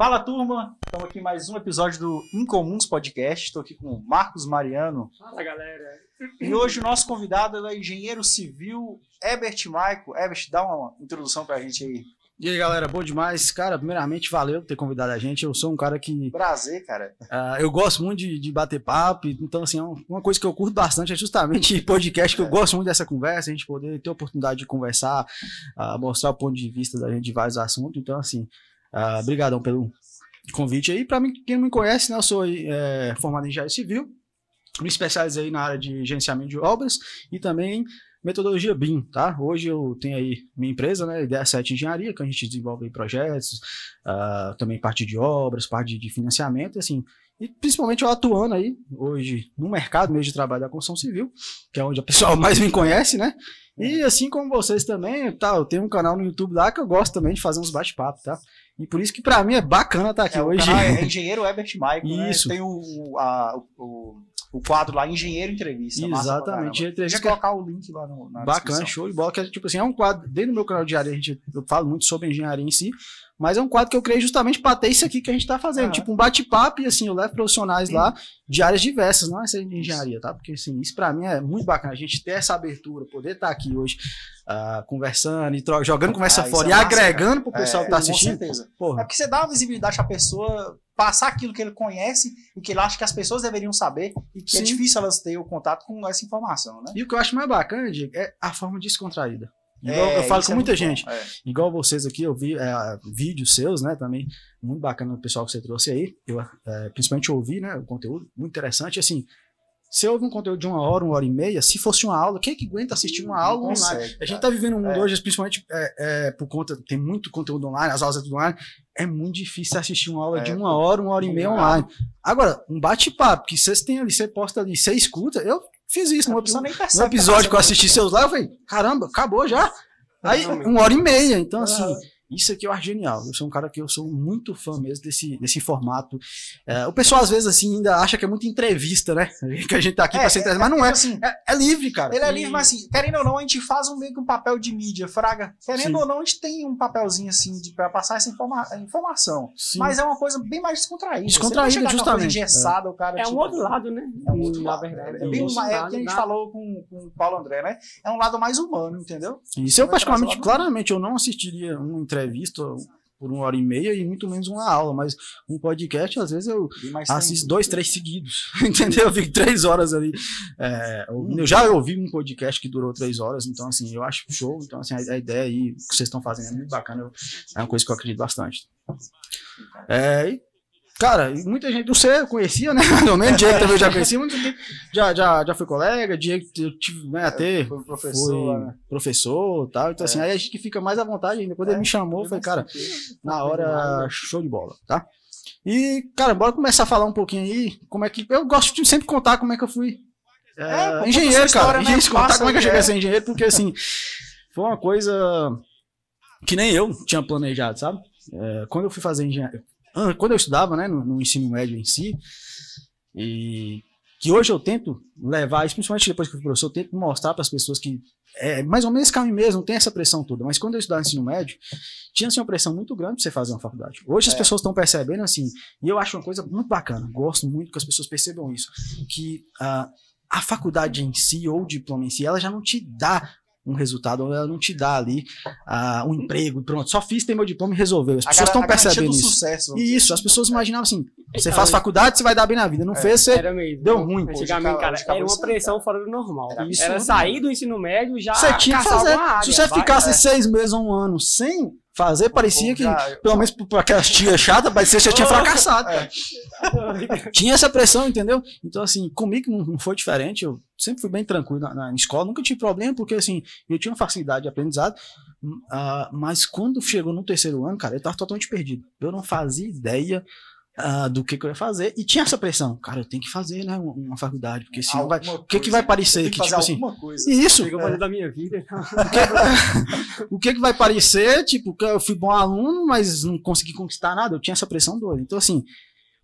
Fala turma, estamos aqui em mais um episódio do Incomuns Podcast. Estou aqui com o Marcos Mariano. Fala galera. E hoje o nosso convidado é o engenheiro civil Ebert Maico. Ebert, dá uma introdução para a gente aí. E aí, galera, bom demais. Cara, primeiramente, valeu por ter convidado a gente. Eu sou um cara que. Prazer, cara. Uh, eu gosto muito de, de, bater papo. Então, assim, é uma coisa que eu curto bastante é justamente podcast, que eu gosto muito dessa conversa, a gente poder ter a oportunidade de conversar, uh, mostrar o ponto de vista da gente de vários assuntos. Então, assim, uh, brigadão pelo convite aí. Para mim, quem não me conhece, né, eu sou é, formado em engenharia civil, me especializei na área de gerenciamento de obras e também metodologia BIM, tá? Hoje eu tenho aí minha empresa, né, Ideia 7 Engenharia, que a gente desenvolve projetos, uh, também parte de obras, parte de financiamento, assim, e principalmente eu atuando aí, hoje, no mercado mesmo de trabalho da construção civil, que é onde a pessoa mais me conhece, né? E assim como vocês também, tá, eu tenho um canal no YouTube lá que eu gosto também de fazer uns bate-papos, tá? E por isso que para mim é bacana estar tá aqui é, hoje. é Engenheiro Herbert Michael, né? Isso. Né? Tem o, a, o o quadro lá, Engenheiro Entrevista. Exatamente. Entrevista. Deixa eu colocar o link lá no, na Bacana, show de bola. Que é, tipo assim, é um quadro, dentro do meu canal diário, a gente, eu falo muito sobre engenharia em si, mas é um quadro que eu criei justamente para ter isso aqui que a gente está fazendo. Uhum. Tipo um bate-papo e assim, eu levo profissionais Sim. lá de áreas diversas, não é de engenharia, tá? Porque assim, isso para mim é muito bacana, a gente ter essa abertura, poder estar tá aqui hoje uh, conversando e jogando conversa ah, fora é e massa, agregando para o pessoal é, que está assistindo. Com certeza. Porra. É porque você dá uma visibilidade à pessoa passar aquilo que ele conhece e que ele acha que as pessoas deveriam saber e que é Sim. é difícil elas terem o contato com essa informação, né? E o que eu acho mais bacana, Diego, é a forma descontraída. Igual, é, eu falo com é muita gente, é. igual vocês aqui, eu vi é, vídeos seus, né, também, muito bacana o pessoal que você trouxe aí, eu principalmente ouvi, né, o conteúdo, muito interessante, assim, se ouve um conteúdo de uma hora, uma hora e meia, se fosse uma aula, quem é que aguenta assistir uma aula online? Consegue, a gente está vivendo um mundo é. hoje, principalmente é, é, por conta, tem muito conteúdo online, as aulas é tudo online, é muito difícil assistir uma aula de uma hora, uma hora e meia online. Agora, um bate-papo, que vocês têm ali, você posta ali, você escuta, eu fiz isso no, no episódio que eu assisti seus lá, eu falei, caramba, acabou já. Aí, uma hora e meia, então assim... Isso aqui eu acho genial. Eu sou um cara que eu sou muito fã mesmo desse, desse formato. É, o pessoal, às vezes, assim, ainda acha que é muita entrevista, né? Que a gente tá aqui é, pra ser é, entrevista, mas não é. Assim, é, é livre, cara. Ele é livre, mas assim, querendo ou não, a gente faz um meio que um papel de mídia, fraga. Querendo Sim. ou não, a gente tem um papelzinho assim de, pra passar essa informa informação. Sim. Mas é uma coisa bem mais descontraída. Descontraída, justamente. Engessada, o cara, é um tipo, outro lado, né? É um outro lado. verdade. É, bem, é o que a gente falou com, com o Paulo André, né? É um lado mais humano, entendeu? Isso eu, particularmente, claramente, eu não assistiria uma entrevista por uma hora e meia e muito menos uma aula, mas um podcast, às vezes eu assisto dois, três seguidos, entendeu? Eu fico três horas ali é. Eu já ouvi um podcast que durou três horas, então assim, eu acho show, então assim, a, a ideia aí que vocês estão fazendo é muito bacana, eu, é uma coisa que eu acredito bastante. É, e Cara, muita gente, você conhecia, né? Pelo menos, Diego também já conhecia, muita gente já, já, já foi colega, Diego eu tive, né, até foi professor, foi né? professor e tal. Então, assim, é. assim, aí a gente fica mais à vontade ainda. Quando é, ele me chamou, foi, cara, na hora, show de bola, tá? E, cara, bora começar a falar um pouquinho aí, como é que. Eu gosto de sempre contar como é que eu fui. É, é engenheiro, cara. Né? contar como é que eu cheguei a ser engenheiro, porque, assim, foi uma coisa que nem eu tinha planejado, sabe? É, quando eu fui fazer engenharia, quando eu estudava, né, no, no, ensino médio em si, e que hoje eu tento levar, principalmente depois que eu fui professor, eu tento mostrar para as pessoas que é mais ou menos esse caminho mesmo, não tem essa pressão toda. Mas quando eu estudava no ensino médio, tinha assim, uma pressão muito grande para você fazer uma faculdade. Hoje é. as pessoas estão percebendo assim, e eu acho uma coisa muito bacana, gosto muito que as pessoas percebam isso, que uh, a faculdade em si, ou o diploma em si, ela já não te dá um resultado, ela não te dá ali uh, um emprego, pronto, só fiz, tem meu diploma e resolveu. As pessoas estão percebendo isso. Sucesso, e isso, as pessoas imaginavam assim, você faz faculdade, você vai dar bem na vida. Não é, fez, você deu ruim. Antigamente, cara, era uma pressão fora do normal. Era, isso, era sair do ensino médio já Você tinha que fazer. Se você ficasse é. seis meses ou um ano sem fazer, parecia que, pelo menos para aquelas tias chatas, parecia que você tinha fracassado. É. tinha essa pressão, entendeu? Então, assim, comigo não, foi diferente. Eu sempre fui bem tranquilo na, na, escola, nunca tive problema, porque, assim, eu tinha uma facilidade de aprendizado. Uh, mas quando chegou no terceiro ano, cara, eu estava totalmente perdido. Eu não fazia ideia uh, do que, que, eu ia fazer e tinha essa pressão. Cara, eu tenho que fazer, né, uma, uma faculdade, porque senão vai. O que, que vai parecer? Que, tipo assim. Coisa. Isso. Que eu é. da minha vida. O que, que vai parecer? Tipo, que eu fui bom aluno, mas não consegui conquistar nada. Eu tinha essa pressão doida. Então, assim,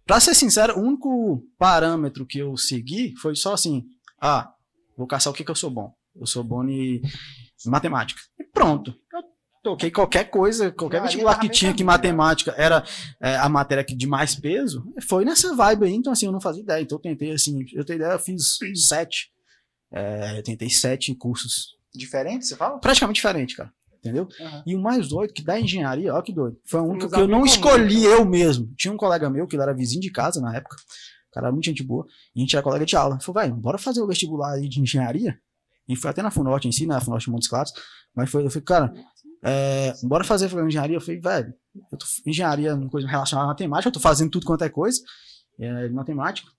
pra ser sincero, o único parâmetro que eu segui foi só assim: ah, vou caçar o que, que eu sou bom. Eu sou bom em matemática. E pronto. Eu toquei qualquer coisa, qualquer vestibular que tinha que matemática era é, a matéria de mais peso, foi nessa vibe aí, então assim, eu não fazia ideia. Então eu tentei assim, eu tenho ideia, eu fiz sete. É, eu tentei sete cursos. Diferente, você fala? Praticamente diferente, cara. Entendeu? Uhum. E o mais doido, que da engenharia, ó que doido. Foi um que eu não escolhi eu mesmo. Tinha um colega meu, que ele era vizinho de casa na época. O cara era muito gente boa. E a gente era colega de aula. Falou, vai, bora fazer o vestibular aí de engenharia? E foi até na FUNORTE em si, na FUNORTE Montes Claros. Mas foi, eu falei, cara, é, bora fazer engenharia. Eu falei, velho, eu tô, engenharia, uma coisa relacionada à matemática, eu tô fazendo tudo quanto é coisa, é, matemática.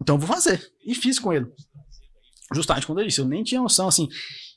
Então eu vou fazer. E fiz com ele. Justamente quando eu disse, eu nem tinha noção, assim.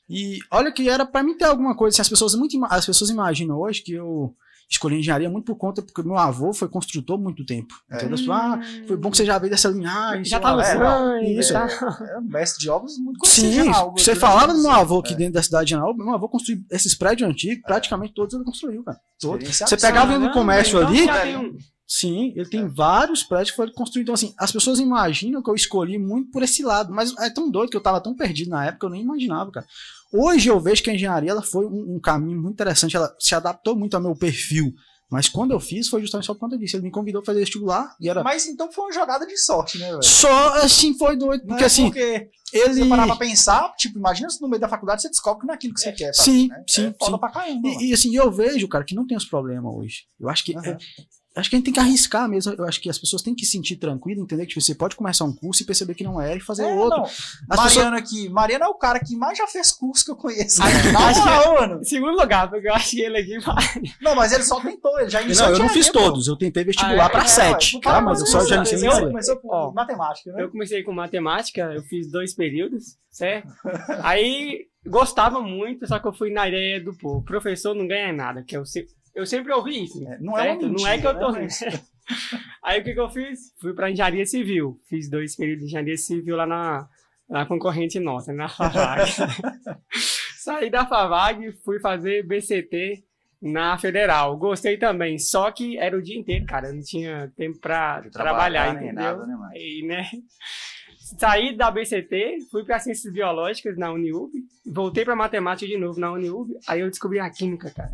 E olha que era para mim ter alguma coisa, assim, as pessoas muito as pessoas imaginam hoje que eu escolhi engenharia muito por conta porque meu avô foi construtor muito tempo. É. Entendeu? Hum. Ah, foi bom que você já veio dessa linhagem. Já tá no sangue. Isso. Tá. É, mestre de obras muito conhecido. Sim, você falava do meu avô aqui é. dentro da cidade de Anaúba, meu avô construiu esses prédios antigos, praticamente todos ele construiu, cara. Todos. Você pegava no comércio então ali, Sim, ele tem é. vários prédios que foram construídos. Então, assim, as pessoas imaginam que eu escolhi muito por esse lado, mas é tão doido que eu tava tão perdido na época, eu nem imaginava, cara. Hoje eu vejo que a engenharia ela foi um, um caminho muito interessante, ela se adaptou muito ao meu perfil. Mas quando eu fiz, foi justamente só por conta disso. Ele me convidou a fazer vestibular e era. Mas então foi uma jogada de sorte, né, velho? Só assim foi doido. Porque é assim. Porque ele... você parar pra pensar, tipo, imagina se no meio da faculdade você descobre que não é aquilo que você é. quer. Sim, né? sim. É foda sim. pra caramba. E, e, assim, eu vejo, cara, que não tem os problemas hoje. Eu acho que. Uhum. É, acho que a gente tem que arriscar mesmo. Eu acho que as pessoas têm que se sentir tranquilo, entender que tipo, você pode começar um curso e perceber que não é e fazer é, outro. Mariana pessoas... aqui. Mariana é o cara que mais já fez curso que eu conheço. Não, mano. Segundo lugar, porque eu acho que ele aqui vai. Não, mas ele só tentou, ele já iniciou. Não, eu não fiz todos. Eu tentei vestibular ah, é, para é, sete. tá? Mas eu só já iniciei. Você começou com matemática, né? Eu comecei com matemática, eu fiz dois períodos, certo? Aí gostava muito, só que eu fui na ideia do pô, professor não ganha nada, que eu sempre, eu sempre ouvi isso. É, não, é mentira, não é que eu tô. Né? Aí o que, que eu fiz? Fui para engenharia civil. Fiz dois períodos de engenharia civil lá na, na concorrente nossa, na FAVAG. Saí da FAVAG, fui fazer BCT na Federal. Gostei também, só que era o dia inteiro, cara. Eu não tinha tempo para trabalhar, entendeu? Nada, né, Aí, né? Saí da BCT, fui para Ciências Biológicas na Uniub, voltei para Matemática de novo na Uniub, aí eu descobri a Química, cara.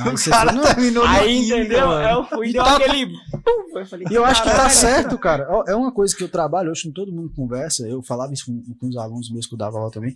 Aí o cara não... terminou Aí, entendeu? Mano. Eu fui, deu tá... aquele... Eu falei, e eu acho que tá certo, cara. É uma coisa que eu trabalho hoje todo mundo conversa, eu falava isso com, com os alunos meus que eu dava aula também,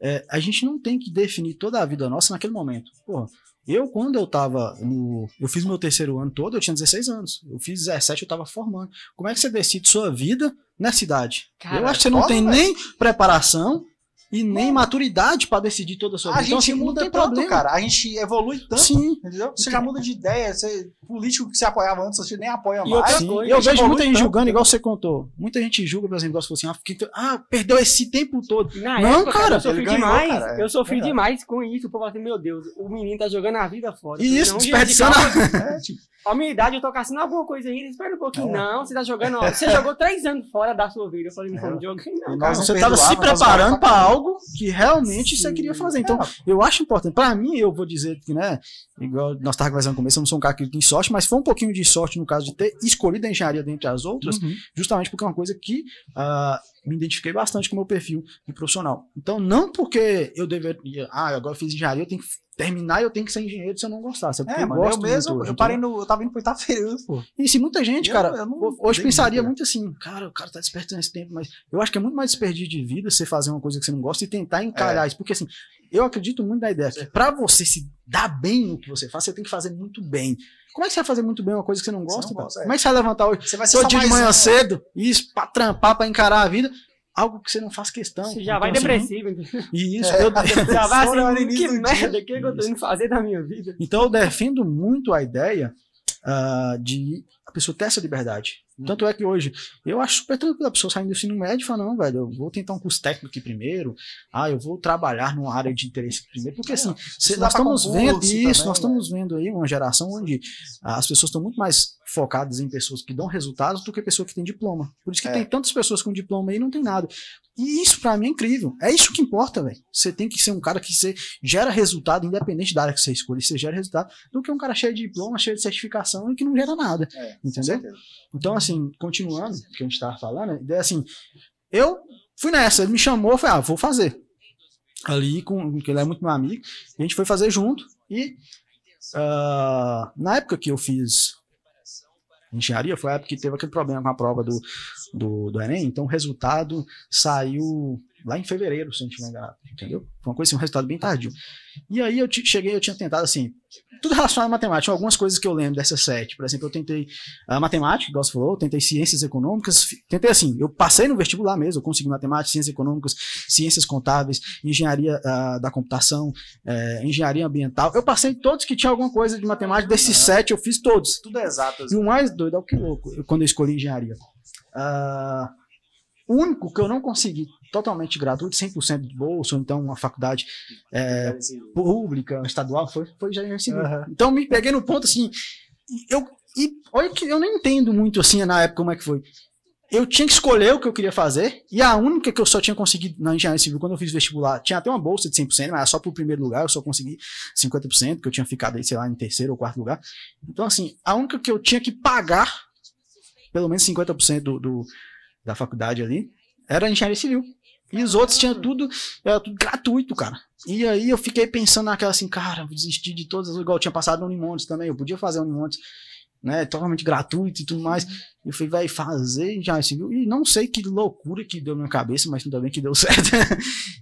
é, a gente não tem que definir toda a vida nossa naquele momento. Porra, eu, quando eu tava no. Eu fiz meu terceiro ano todo, eu tinha 16 anos. Eu fiz 17, eu tava formando. Como é que você decide sua vida nessa idade? Eu acho que você não tem nem preparação e nem maturidade para decidir toda a sua vida. A então, gente assim, muda tanto, problema. cara. A gente evolui tanto. Sim. Entendeu? Você já muda de ideia. Você, político que você apoiava antes, você nem apoia e mais. Sim, eu vejo muita gente julgando, igual você contou. Muita gente julga, por exemplo, igual você falou assim, ah, ah, perdeu esse tempo todo. Na não, época, cara. Eu sofri ganhou, demais. Cara, é. eu sofri é. demais com isso. O povo assim, meu Deus, o menino tá jogando a vida fora. E isso, desperdiçando. É, tipo, a minha idade, eu tô caçando alguma coisa ainda, espera um pouquinho. É. Não, você tá jogando. Ó, você jogou três anos fora da sua vida. Eu falei, não, é. joguei não. Cara. Você tava se preparando para algo que realmente Sim. você queria fazer. Então, é. eu acho importante. Para mim, eu vou dizer que, né, igual nós estávamos conversando no começo, eu não sou um cara que tem sorte, mas foi um pouquinho de sorte no caso de ter escolhido a engenharia dentre as outras, uhum. justamente porque é uma coisa que uh, me identifiquei bastante com o meu perfil de profissional. Então, não porque eu deveria, ah, agora eu fiz engenharia, eu tenho que terminar e eu tenho que ser engenheiro se eu não gostar. Sabe? É, eu, mano, eu mesmo, hoje, eu parei no. Eu tava indo pro Itafeira, pô. E se muita gente, eu, cara, eu hoje pensaria muito assim, cara, o cara tá despertando esse tempo, mas eu acho que é muito mais desperdício de vida você fazer uma coisa que você não gosta e tentar encalhar é. isso. Porque assim, eu acredito muito na ideia que pra você se dar bem no que você faz, você tem que fazer muito bem. Como é que você vai fazer muito bem uma coisa que você não gosta? Você não é. Como é que você vai levantar hoje? Você vai ser dia de manhã um, cedo, isso, pra trampar, pra encarar a vida algo que você não faz questão. Você já então, vai assim, depressivo. E isso, é, eu, já vai assim, que merda, o que, que eu tô indo fazer da minha vida? Então eu defendo muito a ideia uh, de a pessoa ter essa liberdade. Hum. Tanto é que hoje, eu acho super tranquilo a pessoa saindo do ensino médio e fala, não, velho, eu vou tentar um curso técnico aqui primeiro, ah, eu vou trabalhar numa área de interesse primeiro, porque assim, é, nós estamos vendo isso, também, nós né? estamos vendo aí uma geração onde as pessoas estão muito mais focadas em pessoas que dão resultados do que pessoas que têm diploma. Por isso que é. tem tantas pessoas com diploma aí e não tem nada. E isso para mim é incrível. É isso que importa, velho. Você tem que ser um cara que você gera resultado, independente da área que você escolhe, você gera resultado, do que um cara cheio de diploma, cheio de certificação e que não gera nada. É, entendeu? Então, assim, continuando o que a gente tava falando, é assim, eu fui nessa, ele me chamou, eu falei, ah, vou fazer. Ali, com, porque ele é muito meu amigo, a gente foi fazer junto e uh, na época que eu fiz engenharia, foi a época que teve aquele problema com a prova do, do, do Enem, então o resultado saiu lá em fevereiro, se não tiver enganado, entendeu? Foi uma coisa assim, um resultado bem tardio. E aí eu cheguei, eu tinha tentado assim, tudo relacionado à matemática, algumas coisas que eu lembro dessas sete. Por exemplo, eu tentei a uh, matemática, igual você falou, tentei ciências econômicas, tentei assim, eu passei no vestibular mesmo, eu consegui matemática, ciências econômicas, ciências contábeis, engenharia uh, da computação, uh, engenharia ambiental. Eu passei todos que tinha alguma coisa de matemática, desses sete eu fiz todos. Tudo é exato. E o mais doido é o que louco, quando eu escolhi engenharia. Uh, o único que eu não consegui totalmente gratuito, 100% de bolsa, ou então uma faculdade é, pública, estadual, foi, foi engenharia civil. Uhum. Então me peguei no ponto assim, eu, e olha que eu nem entendo muito assim na época como é que foi. Eu tinha que escolher o que eu queria fazer, e a única que eu só tinha conseguido na engenharia civil, quando eu fiz vestibular, tinha até uma bolsa de 100%, mas só pro primeiro lugar, eu só consegui 50%, que eu tinha ficado aí, sei lá, em terceiro ou quarto lugar. Então, assim, a única que eu tinha que pagar, pelo menos 50% do, do, da faculdade ali, era engenharia civil. E os outros tinham tudo, era tudo gratuito, cara. E aí eu fiquei pensando naquela assim, cara, vou desistir de todas, igual eu tinha passado no Unimontes também, eu podia fazer Unimontes, né, totalmente gratuito e tudo mais. E eu falei, vai fazer engenharia civil. E não sei que loucura que deu na minha cabeça, mas ainda bem que deu certo.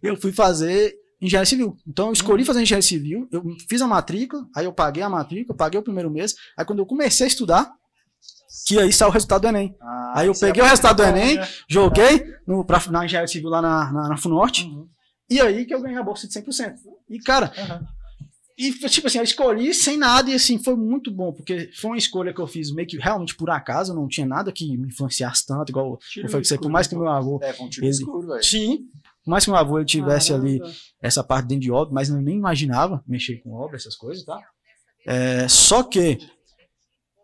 eu fui fazer engenharia civil. Então eu escolhi fazer engenharia civil, eu fiz a matrícula, aí eu paguei a matrícula, paguei o primeiro mês. Aí quando eu comecei a estudar, que aí saiu o resultado do Enem. Ah, aí eu peguei é o resultado do Enem, né? joguei no, pra, na engenharia civil lá na, na, na FUNORTE, uhum. e aí que eu ganhei a bolsa de 100%. E, cara, uhum. e tipo assim, eu escolhi sem nada, e assim, foi muito bom, porque foi uma escolha que eu fiz meio que realmente por acaso, não tinha nada que me influenciasse tanto, igual eu falei que por mais que meu avô. É, com ele, escuro, Sim. Por mais que meu avô ele tivesse Caramba. ali essa parte dentro de obra, mas eu nem imaginava mexer com obra, essas coisas, tá? É, só que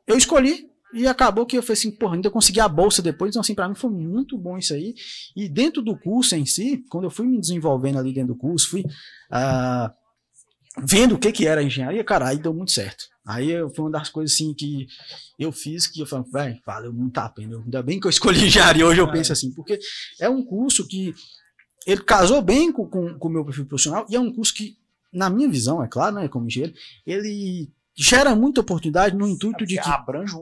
eu escolhi e acabou que eu falei assim, porra, ainda consegui a bolsa depois, então assim, para mim foi muito bom isso aí. E dentro do curso em si, quando eu fui me desenvolvendo ali dentro do curso, fui uh, vendo o que que era engenharia, cara, aí deu muito certo. Aí foi uma das coisas assim que eu fiz que eu falei, velho, valeu muito a pena. Ainda bem que eu escolhi engenharia hoje, eu penso assim, porque é um curso que ele casou bem com o com, com o meu perfil profissional e é um curso que, na minha visão, é claro, né, como engenheiro, ele gera muita oportunidade no intuito é de que abrange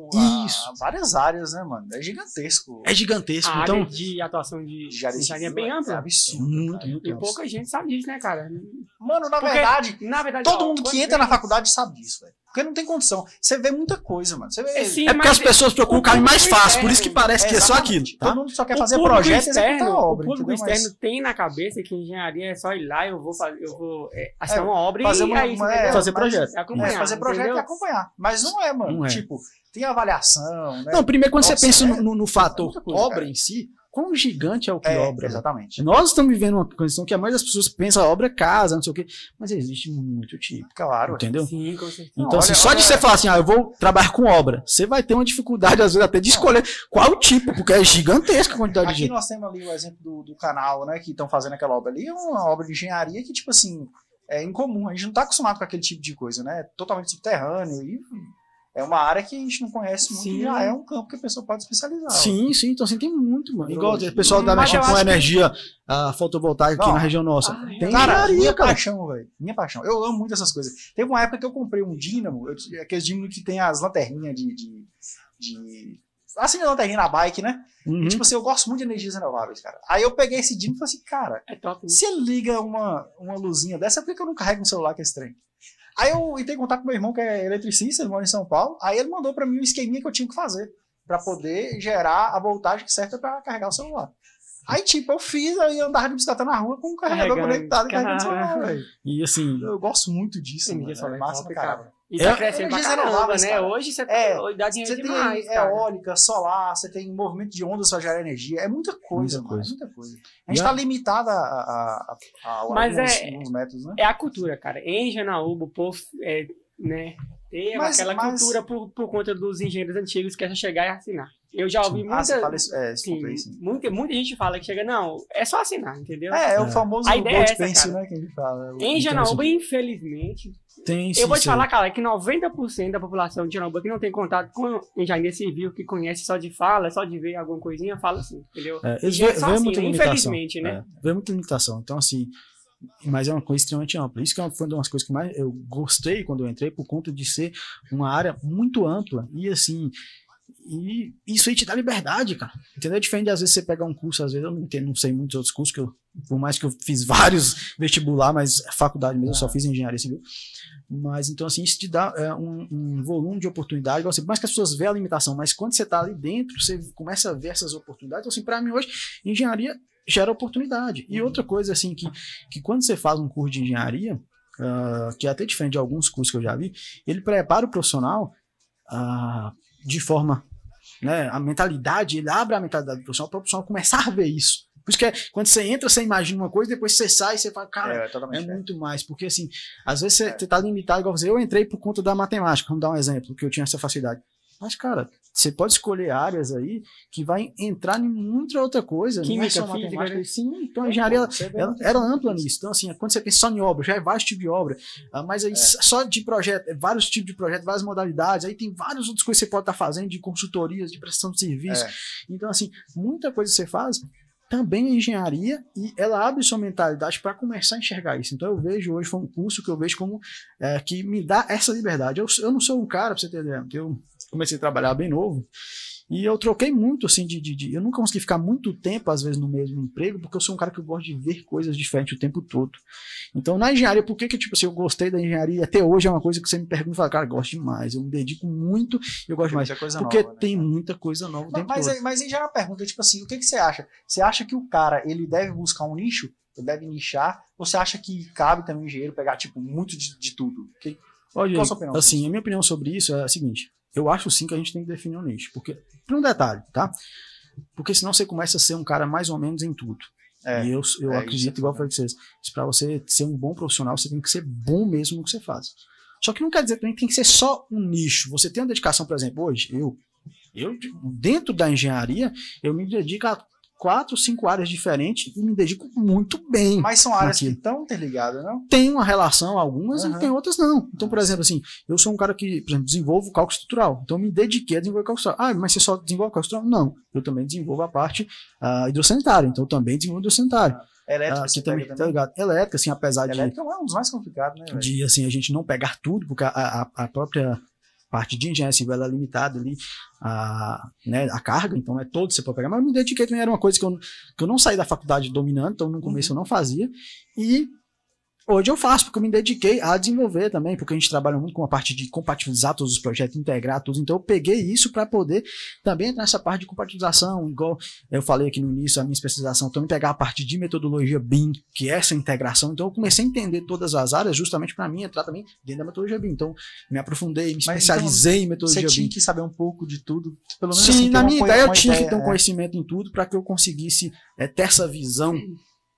várias áreas, né, mano? É gigantesco. É gigantesco. A então área de atuação de engenharia é bem ampla. É absurdo. Muito, muito e pouca gente sabe disso, né, cara? Mano, na Porque, verdade, na verdade, todo ó, mundo que entra na faculdade sabe disso, velho. Porque não tem condição. Você vê muita coisa, mano. Você vê... É, sim, é porque as pessoas procuram o caminho mais fácil, por isso que parece é, que é só aquilo. Tá? Todo mundo só quer fazer projeto externo, obra. O público externo mas... tem na cabeça que engenharia é só ir lá, eu vou fazer, eu vou é, assinar uma obra fazer e uma, aí, é, fazer projeto. fazer projeto e acompanhar. Mas não é, mano. Não tipo, tem avaliação, né? Não, primeiro quando você pensa no, no fator obra em si, quão gigante é o que é, obra. Exatamente. Nós estamos vivendo uma condição que a maioria das pessoas pensa a obra é casa, não sei o quê, mas existe muito tipo. Claro. Entendeu? Sim, com certeza. Então, assim, olha, só olha, de você falar assim, ah, eu vou trabalhar com obra, você vai ter uma dificuldade, às vezes, até de escolher qual o tipo, porque é gigantesca a quantidade Aqui de gente. nós temos ali o exemplo do, do canal, né, que estão fazendo aquela obra ali, é uma obra de engenharia que, tipo assim, é incomum. A gente não está acostumado com aquele tipo de coisa, né? Totalmente subterrâneo e é uma área que a gente não conhece muito sim. já é um campo que a pessoa pode especializar. Sim, sim, então assim, tem muito, mano. Igual o pessoal da mexendo com energia que... fotovoltaica não. aqui na região nossa. Ah, tem cara, minha cara. paixão, velho. Minha paixão. Eu amo muito essas coisas. Teve uma época que eu comprei um dínamo, eu, aqueles dínamo que tem as lanterninhas de, de, de assim, a lanterninha na bike, né? Uhum. E, tipo assim, eu gosto muito de energias renováveis, cara. Aí eu peguei esse dínamo e falei assim, cara, é top, né? se ele liga uma, uma luzinha dessa, por que eu não carrego um celular com esse trem? Aí eu entrei em contato com meu irmão, que é eletricista, ele mora em São Paulo. Aí ele mandou para mim um esqueminha que eu tinha que fazer para poder gerar a voltagem certa para carregar o celular. Aí, tipo, eu fiz, aí andava de bicicleta na rua com um carregador conectado e carregando o celular, velho. E assim. Eu gosto muito disso. Solar é massa pra caramba. E tá é, crescendo pra caramba, né? Hoje você, é, dá dinheiro você demais, tem eólica, solar, você tem movimento de ondas para gerar energia. É muita coisa, muita coisa. muita coisa. A gente está limitado a, a, a, a Mas alguns, é, alguns métodos, né? É a cultura, cara. Em Janaúba, o povo é, né, tem mas, aquela mas... cultura por, por conta dos engenheiros antigos que é chegar e assinar. Eu já ouvi muita, ah, fala isso, é, sim, muita, muita gente fala que chega, não, é só assinar, entendeu? É, é o famoso a ideia é essa, pencil, né, que a gente fala. Em Janaúba, infelizmente, tem, sim, eu vou te sim. falar, cara, que 90% da população de Janaúba que não tem contato com engenharia civil, que conhece só de fala, só de ver alguma coisinha, fala assim, entendeu? É, eles vê, é vê assim, muita. Infelizmente, né? É, vê muita limitação. Então, assim, mas é uma coisa extremamente ampla. Isso que é foi uma das coisas que mais eu gostei quando eu entrei, por conta de ser uma área muito ampla. E assim, e isso aí te dá liberdade, cara. Entendeu? É diferente de às vezes você pegar um curso, às vezes eu não entendo, não sei muitos outros cursos, que eu, por mais que eu fiz vários vestibular, mas faculdade mesmo, eu só fiz engenharia civil. Mas então, assim, isso te dá é, um, um, volume de oportunidade. Você, por mais que as pessoas vejam a limitação, mas quando você está ali dentro, você começa a ver essas oportunidades. Então, assim, para mim hoje, engenharia gera oportunidade. E outra coisa, assim, que, que quando você faz um curso de engenharia, uh, que é até diferente de alguns cursos que eu já vi, ele prepara o profissional uh, de forma. Né, a mentalidade, ele abre a mentalidade do profissional para o profissional começar a ver isso. Por isso que é, quando você entra, você imagina uma coisa, depois você sai, você fala, cara, é, é muito mais. Porque assim, às vezes você, é. você tá limitado, igual você. Eu entrei por conta da matemática, vamos dar um exemplo, que eu tinha essa facilidade. Mas, cara, você pode escolher áreas aí que vai entrar em muita outra coisa. É Química, não é física, sim. Então a engenharia ela, era ampla nisso. Então, assim, quando você pensa só em obra, já é vários tipos de obra. Ah, mas aí é. só de projeto, é vários tipos de projeto, várias modalidades. Aí tem várias outras coisas que você pode estar tá fazendo, de consultorias, de prestação de serviço. É. Então, assim, muita coisa que você faz também é engenharia e ela abre sua mentalidade para começar a enxergar isso. Então eu vejo hoje, foi um curso que eu vejo como é, que me dá essa liberdade. Eu, eu não sou um cara, para você ter ideia, eu comecei a trabalhar bem novo e eu troquei muito, assim, de, de, de, Eu nunca consegui ficar muito tempo, às vezes, no mesmo emprego, porque eu sou um cara que eu gosto de ver coisas diferentes o tempo todo. Então, na engenharia, por que, que tipo assim, eu gostei da engenharia? Até hoje é uma coisa que você me pergunta e fala, cara, gosto demais, eu me dedico muito eu gosto mais. porque nova, né? tem muita coisa nova. Mas, mas, mas em geral, pergunta, tipo assim, o que, que você acha? Você acha que o cara, ele deve buscar um nicho? Ele deve nichar? Ou você acha que cabe também o engenheiro pegar, tipo, muito de, de tudo? Que, Olha, Qual a sua opinião? Assim, a minha opinião sobre isso é a seguinte: eu acho sim que a gente tem que definir um nicho. Porque, por um detalhe, tá? Porque senão você começa a ser um cara mais ou menos em tudo. É, e eu, eu é acredito, igual eu falei com vocês, para você ser um bom profissional, você tem que ser bom mesmo no que você faz. Só que não quer dizer que tem que ser só um nicho. Você tem uma dedicação, por exemplo, hoje, eu, eu dentro da engenharia, eu me dedico a quatro, cinco áreas diferentes e me dedico muito bem. Mas são áreas naquilo. que estão interligadas, não? Tem uma relação, algumas, uhum. e tem outras não. Então, por exemplo, assim, eu sou um cara que, por exemplo, desenvolvo cálculo estrutural. Então, me dediquei a desenvolver cálculo estrutural. Ah, mas você só desenvolve cálculo estrutural? Não. Eu também desenvolvo a parte uh, hidrossanitária. Então, eu também desenvolvo hidrossanitária. Elétrica, ah, também, tá ligado? Elétrica, assim, apesar Elétrica de. Elétrica é um dos mais complicados, né? De, assim, a gente não pegar tudo, porque a, a, a própria parte de engenharia civil ela é limitada ali a, né, a carga, então é todo que você pode pegar. Mas eu me dediquei também, era uma coisa que eu, que eu não saí da faculdade dominando, então no começo uhum. eu não fazia. E Hoje eu faço, porque eu me dediquei a desenvolver também, porque a gente trabalha muito com a parte de compatibilizar todos os projetos, integrar tudo. Então eu peguei isso para poder também entrar nessa parte de compatibilização, igual eu falei aqui no início, a minha especialização, também pegar a parte de metodologia BIM, que é essa integração. Então eu comecei a entender todas as áreas justamente para mim entrar também dentro da metodologia BIM. Então me aprofundei, me Mas especializei então, em metodologia BIM. Você tinha que saber um pouco de tudo, pelo menos Sim, assim, na minha ideia eu tinha ideia, que ter um é. conhecimento em tudo para que eu conseguisse é, ter essa visão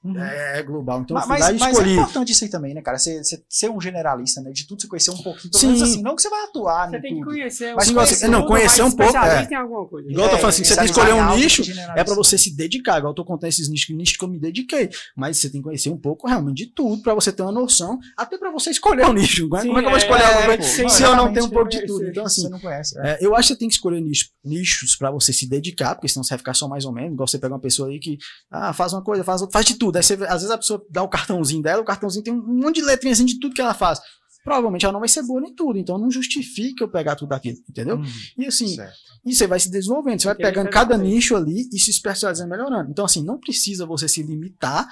Uhum. É, é global. Então, mas, mas, mas é importante isso aí também, né, cara? Você, ser um generalista, né? De tudo você conhecer um pouquinho. Pelo Sim. menos assim, não que você vai atuar, Você tem tudo, que conhecer. Mas conhecer, não, conhecer um pouco. É. Tem alguma coisa. Igual eu tô falando assim, você tem que escolher um nicho, é pra você se dedicar. Igual eu tô contando esses nichos, nichos que eu me dediquei. Mas você tem que conhecer um pouco realmente de tudo, pra você ter uma noção, até pra você escolher um nicho. Sim, Como é que eu vou escolher é, alguma coisa se eu não tenho um pouco de tudo? Então, assim, você não conhece, é. eu acho que você tem que escolher nichos, nichos pra você se dedicar, porque senão você vai ficar só mais ou menos. Igual você pega uma pessoa aí que, ah, faz uma coisa, faz outra, faz de tudo. Aí você, às vezes a pessoa dá o cartãozinho dela, o cartãozinho tem um monte de letrinhas de tudo que ela faz. Provavelmente ela não vai ser boa em tudo, então não justifica eu pegar tudo aquilo, entendeu? Hum, e assim, certo. e você vai se desenvolvendo, você vai pegando cada nicho ali e se especializando melhorando. Então, assim, não precisa você se limitar,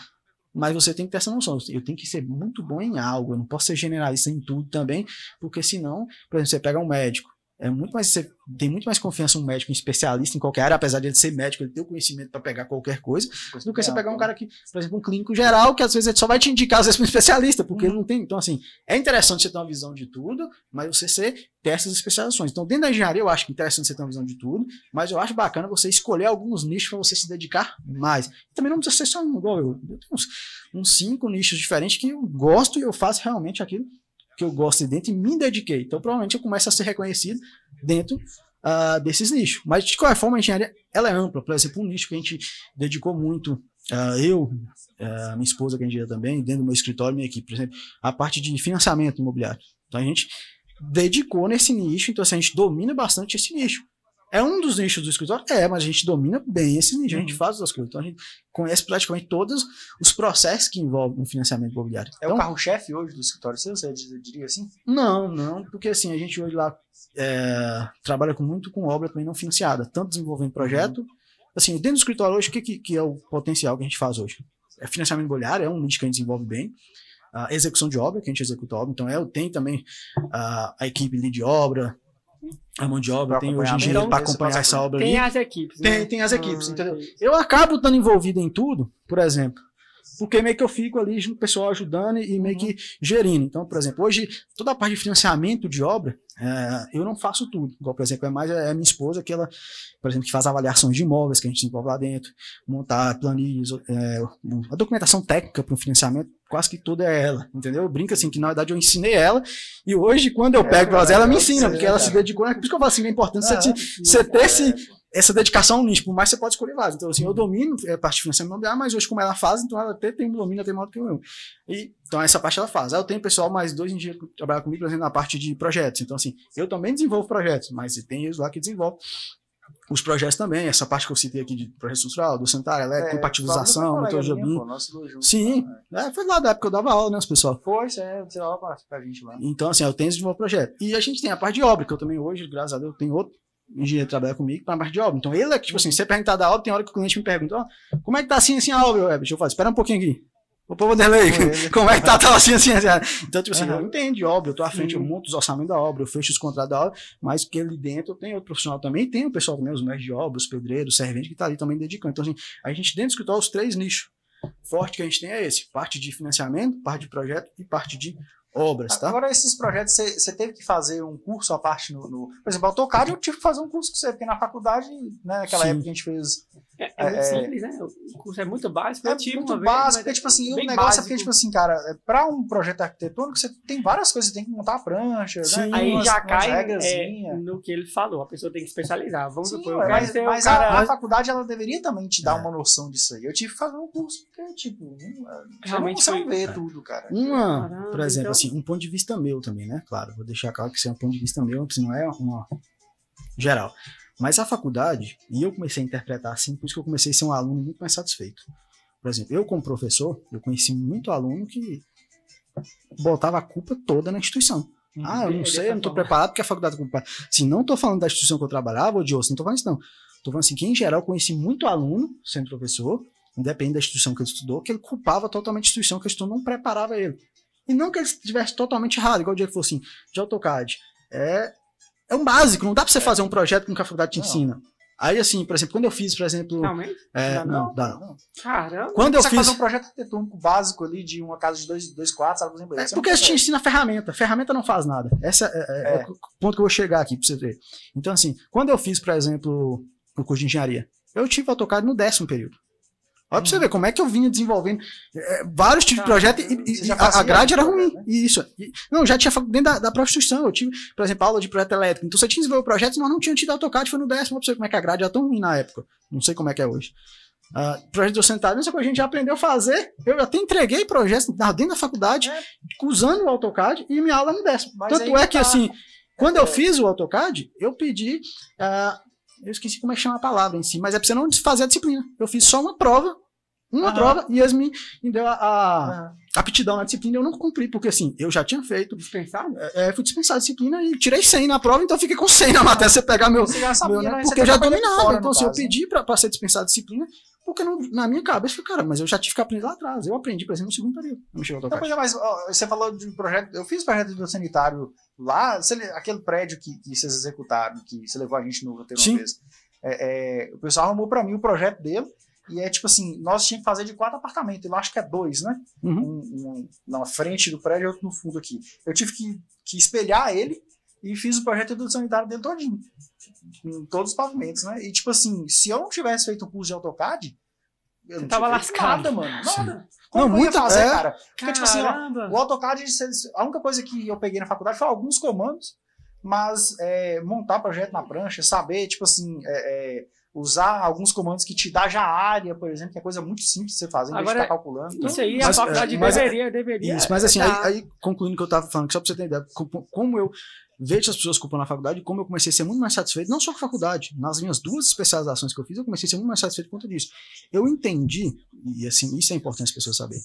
mas você tem que ter essa noção. Eu tenho que ser muito bom em algo, eu não posso ser generalista em tudo também, porque senão, por exemplo, você pega um médico, é muito mais você tem muito mais confiança um médico um especialista em qualquer área, apesar de ele ser médico, ele ter o conhecimento para pegar qualquer coisa, do que você pegar um cara que, por exemplo, um clínico geral, que às vezes ele só vai te indicar às vezes um especialista, porque ele não tem. Então assim, é interessante você ter uma visão de tudo, mas você ser, ter essas especializações. Então, dentro da engenharia eu acho interessante você ter uma visão de tudo, mas eu acho bacana você escolher alguns nichos para você se dedicar mais. Também não precisa ser só um, igual eu, eu tenho uns, uns cinco nichos diferentes que eu gosto e eu faço realmente aquilo que eu gosto dentro e me dediquei. Então, provavelmente eu começo a ser reconhecido dentro uh, desses nichos. Mas, de qualquer forma, a engenharia ela é ampla. Por exemplo, um nicho que a gente dedicou muito, uh, eu, uh, minha esposa, que é engenheira também, dentro do meu escritório, minha equipe, por exemplo, a parte de financiamento imobiliário. Então, a gente dedicou nesse nicho, então assim, a gente domina bastante esse nicho. É um dos nichos do escritório? É, mas a gente domina bem esse nicho, a gente faz as coisas. Então a gente conhece praticamente todos os processos que envolvem o financiamento imobiliário. É então, o carro-chefe hoje do escritório seu, você diria assim? Não, não, porque assim, a gente hoje lá é, trabalha com, muito com obra também não financiada, tanto desenvolvendo projeto. Assim, dentro do escritório hoje, o que, que, que é o potencial que a gente faz hoje? É financiamento imobiliário, é um nicho que a gente desenvolve bem. A execução de obra, que a gente executa obra. Então, eu tenho também a, a equipe de obra, a mão de obra, tem hoje engenheiro para acompanhar essa obra tem ali. as equipes. Tem, né? tem as equipes, Ah, entendeu? entendi. Eu acabo estando envolvido em tudo, por exemplo, porque meio que eu fico ali o pessoal ajudando e meio que gerindo. Então, por exemplo, hoje, toda a parte de financiamento de obra, é, eu não faço tudo. Igual, por exemplo, é mais a minha esposa que ela, por exemplo, que faz avaliações de imóveis que a gente desenvolve lá dentro, montar planilhas, é, a documentação técnica para o financiamento, quase que toda é ela, entendeu? Brinca assim, que na verdade eu ensinei ela, e hoje, quando eu É, pego fazer, cara, ela me ensina, sei, porque ela se dedicou, né? Por isso que eu falo assim, é importante você, Ah, te- você ter esse, essa dedicação nicho, por mais que você pode escolher vários. Então, assim, eu domino a parte de financiamento imobiliário, mas hoje, como ela faz, então ela até tem domínio, até maior do que eu. E, então, essa parte ela faz. Aí eu tenho pessoal, mais dois engenheiros que trabalham comigo, por exemplo, na parte de projetos. Então, assim, eu também desenvolvo projetos, mas tem eles lá que desenvolvem os projetos também. Essa parte que eu citei aqui de projeto estrutural, do sanitário, elétrico, É, compatibilização, metodologia BIM. Sim. né? É, foi lá da época que eu dava aula, né, os pessoal. Foi, você é, você dava pra, pra gente lá. Então, assim, eu tenho esse desenvolvimento projeto. E a gente tem a parte de obra, que eu também hoje, graças a Deus, tenho outro engenheiro trabalha comigo para a parte de obra. Então, ele é que, tipo assim, você perguntar da obra, tem hora que o cliente me pergunta, ó, como é que tá assim, assim a obra, eu, é, deixa eu falar, espera um pouquinho aqui. Ô, pô, Vanderlei, como é que tá, tá assim, assim, assim. Então, tipo assim, Aham. eu entendo de obra, eu tô à frente, eu monto os orçamentos da obra, eu fecho os contratos da obra, mas que ali dentro eu tenho outro profissional também, tem o pessoal também, os mestres de obra, os pedreiros, os serventes, que tá ali também dedicando. Então, assim, a gente dentro do escritório, os três nichos fortes que a gente tem é esse, parte de financiamento, parte de projeto e parte de obras, tá? Agora, esses projetos, você, teve que fazer um curso à parte no, no- Por exemplo, AutoCAD, eu tive que fazer um curso com você, porque na faculdade, né, naquela Sim. época que a gente fez. É, é muito É, simples, né? O curso é muito básico. É tive muito vez, básico, porque, tipo assim, o negócio é básico. porque, tipo assim, cara, é, pra um projeto arquitetônico, você tem várias coisas, você tem que montar a prancha, Sim. né? Aí umas- já cai é, no que ele falou. A pessoa tem que especializar. Vamos Sim, supor, ué, mas, ser mas cara... a, a faculdade ela deveria também te dar É. uma noção disso aí. Eu tive que fazer um curso, porque, tipo, Realmente você não vê tudo, cara. Uma, Caramba, por exemplo, então- assim, um ponto de vista meu também, né? Claro, vou deixar claro que isso é um ponto de vista meu, que isso não é uma geral. Mas a faculdade, e eu comecei a interpretar assim, por isso que eu comecei a ser um aluno muito mais satisfeito. Por exemplo, eu como professor, eu conheci muito aluno que botava a culpa toda na instituição. Ah, eu não sei, tá eu não falando. preparado porque a faculdade é culpada. Assim, não tô falando da instituição que eu trabalhava ou de outra, não tô falando isso não. Tô falando assim que, em geral, eu conheci muito aluno, sendo professor, independente da instituição que ele estudou, que ele culpava totalmente a instituição que a instituição não preparava ele. E não que ele estivesse totalmente errado, igual o Diego falou assim, de AutoCAD. É, é um básico, não dá pra você fazer um projeto com que a faculdade te Não. ensina. Aí, assim, por exemplo, quando eu fiz, por exemplo. Realmente? é, Dá não, dá não. Caramba. Quando eu fiz. fazer um projeto arquitetônico básico ali de uma casa de dois, dois quartos, sabe, por exemplo, É, você porque não a gente consegue. ensina ferramenta. Ferramenta não faz nada. Esse é, é- é É. o ponto que eu vou chegar aqui pra você ver. Então, assim, quando eu fiz, por exemplo, o curso de engenharia, eu tive AutoCAD no décimo período. Olha pra você ver como é que eu vinha desenvolvendo é, vários tipos de Caramba, projeto e, e- e a, a grade era ruim. né? Isso. E- não, já tinha dentro da, da própria instituição. Eu tive, por exemplo, aula de projeto elétrico. Então, você tinha desenvolvido projetos, nós não tínhamos tido AutoCAD, foi no décimo. Olha pra você ver como é que a grade era tão ruim na época. Não sei como é que é hoje. Ah, projeto de sanitário, não sei o que a gente já aprendeu a fazer. Eu até entreguei projetos dentro da faculdade, É. usando o AutoCAD, e minha aula no décimo. Mas Tanto é que tá. assim, quando eu É. fiz o AutoCAD, eu pedi. ah, eu esqueci como é que chama a palavra em si, mas é pra você não fazer a disciplina. Eu fiz só uma prova, uma Aham. prova, e eles me, me deu a, a aptidão na disciplina e eu não cumpri, porque assim, eu já tinha feito. Dispensado? É, fui dispensado a disciplina e tirei 100 na prova, então eu fiquei com 100 na matéria. Você pegar meu, Você já sabia, meu, né? né? Porque eu já dominava. fora, então, no assim, eu né? pedi pra, pra ser dispensado a disciplina, porque não- na minha cabeça, cara, mas eu já tive que aprender lá atrás. Eu aprendi, por exemplo, no segundo período. Não chegou a tocar. é, mas ó, você falou de um projeto. Eu fiz projeto de sanitário lá, você le- aquele prédio que, que vocês executaram, que você levou a gente no roteiro uma vez. É, é, o pessoal arrumou pra mim o projeto dele. E é tipo assim, nós tínhamos que fazer de quatro apartamentos. Eu acho que é dois, né? Uhum. Um, um na frente do prédio e outro no fundo aqui. Eu tive que, que espelhar ele e fiz o projeto do sanitário dele todinho. Com todos os pavimentos, né? E tipo assim, se eu não tivesse feito o curso de AutoCAD, eu não tava feito lascado. nada, mano. Sim. Nada. Como Não, eu ia muita- fazer, é. cara? Porque, tipo assim, ó, o AutoCAD, a única coisa que eu peguei na faculdade foi alguns comandos, mas é, montar projeto na prancha, saber, tipo assim, é, é, usar alguns comandos que te dá já a área, por exemplo, que é coisa muito simples de você fazer, em vez de Agora, ficar calculando. Isso aí Mas, a faculdade é, mas- deveria, deveria. Isso, mas assim, aí, aí, concluindo o que eu tava falando, só pra você ter ideia, como eu vejo as pessoas culpando a faculdade, como eu comecei a ser muito mais satisfeito, não só com a faculdade, nas minhas duas especializações que eu fiz, eu comecei a ser muito mais satisfeito por conta disso. Eu entendi, e assim, isso é importante as pessoas saberem,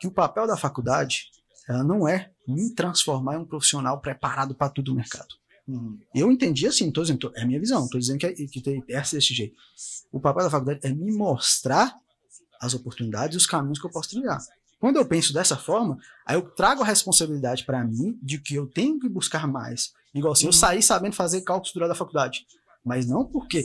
que o papel da faculdade, ela não é me transformar em um profissional preparado para tudo no mercado. Uhum. Eu entendi assim, tô dizendo, é a minha visão, tô dizendo que, é, que tem essa desse jeito. O papel da faculdade é me mostrar as oportunidades e os caminhos que eu posso trilhar. Quando eu penso dessa forma, aí eu trago a responsabilidade para mim de que eu tenho que buscar mais. Igual assim, eu saí sabendo fazer cálculo estrutural da faculdade, mas não porque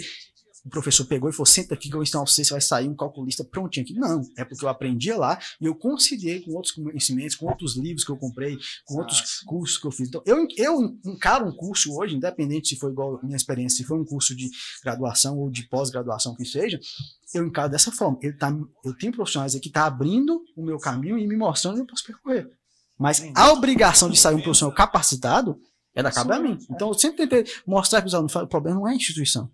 o professor pegou e falou, senta aqui que eu vou ensinar você, você vai sair um calculista prontinho aqui. Não, é porque eu aprendia lá e eu conciliei com outros conhecimentos, com outros livros que eu comprei, com outros Nossa. cursos que eu fiz. Então, eu, eu encaro um curso hoje, independente se foi igual a minha experiência, se foi um curso de graduação ou de pós-graduação que seja, eu encaro dessa forma. Ele tá, eu tenho profissionais aqui que estão abrindo o meu caminho e me mostrando onde eu posso percorrer. Mas a obrigação de sair um profissional capacitado é da cabe a mim. Então, eu sempre tentei mostrar para os alunos, o problema não é a instituição.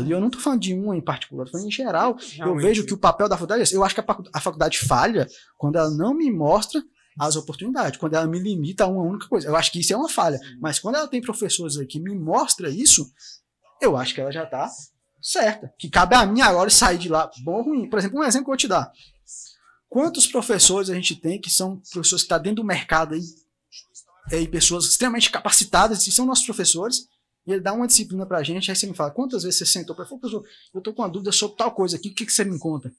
Entendeu? Eu não estou falando de uma em particular, estou falando em geral. Eu Realmente. vejo que o papel da faculdade é esse. Eu acho que a facu- a faculdade falha quando ela não me mostra as oportunidades, quando ela me limita a uma única coisa. Eu acho que isso é uma falha. Mas quando ela tem professores aí que me mostra isso, eu acho que ela já está certa. Que cabe a mim agora sair de lá bom ou ruim. Por exemplo, um exemplo que eu vou te dar. Quantos professores a gente tem que são professores que estão dentro do mercado aí, e pessoas extremamente capacitadas, e são nossos professores, e ele dá uma disciplina pra gente, aí você me fala, quantas vezes você sentou para falar, professor, eu tô com uma dúvida sobre tal coisa aqui, o que, que você me conta?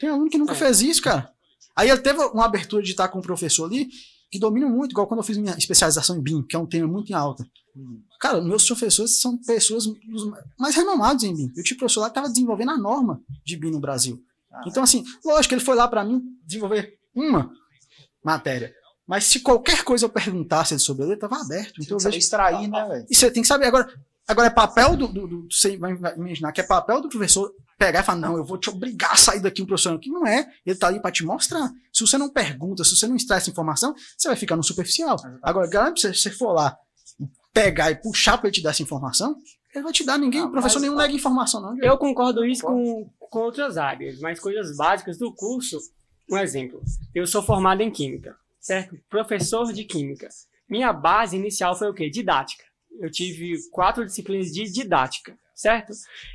Tem aluno que nunca É. fez isso, cara. Aí ele teve uma abertura de estar com um professor ali, que domina muito, igual quando eu fiz minha especialização em BIM, que é um tema muito em alta. Cara, meus professores são pessoas mais renomados em BIM. Eu tive professor lá que estava desenvolvendo a norma de BIM no Brasil. Ah, Então, assim, lógico ele foi lá para mim desenvolver uma matéria. Mas se qualquer coisa eu perguntasse sobre ele, ele estava aberto. Então, eu Saber vejo extrair, né, velho? e você tem que saber. Agora, agora é papel do, do, do- Você vai imaginar que é papel do professor pegar e falar: não, eu vou te obrigar a sair daqui um professor. Que não é. Ele tá ali para te mostrar. Se você não pergunta, se você não extrai essa informação, você vai ficar no superficial. Agora, garante se você for lá e pegar e puxar para ele te dar essa informação, ele vai te dar. Ninguém, Ah, o professor mas- nenhum nega informação, não. Eu concordo isso com, com outras áreas, mas coisas básicas do curso. Um exemplo, eu sou formado em Química, certo? Professor de Química. Minha base inicial foi o quê? Didática. Eu tive quatro disciplinas de didática, certo?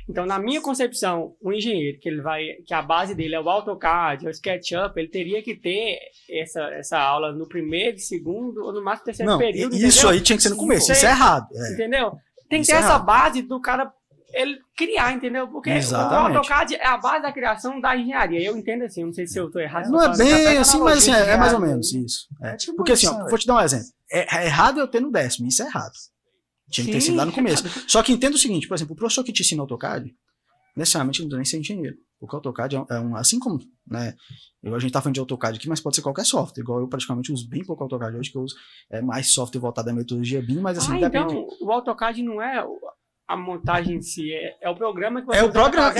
Então, na minha concepção, o engenheiro, que ele vai, que a base dele é o AutoCAD, é o SketchUp, ele teria que ter essa, essa aula no primeiro, segundo ou no máximo terceiro Não, período. isso entendeu? aí tinha que ser no começo. Isso é Sei. errado. É. Entendeu? Tem que Isso ter é essa errado. base do cara ele criar, entendeu? Porque Exatamente. o AutoCAD é a base da criação da engenharia. Eu entendo assim, eu não sei se eu tô errado. Não é bem assim, mas assim, é, é mais ou menos isso. É. É tipo Porque assim, ó, vou te dar um exemplo. É, é errado eu ter no décimo, isso é errado. Tinha que ter sido lá no começo. Só que entenda o seguinte, por exemplo, o professor que te ensina AutoCAD, necessariamente não precisa nem ser engenheiro. Porque o AutoCAD é um, é um- assim como, né, eu, a gente tá falando de AutoCAD aqui, mas pode ser qualquer software, igual eu praticamente uso bem pouco AutoCAD hoje, que eu uso é, mais software voltado à metodologia BIM, mas assim, ah, depende. então o AutoCAD não é a montagem em si, é, é o programa que você É o programa,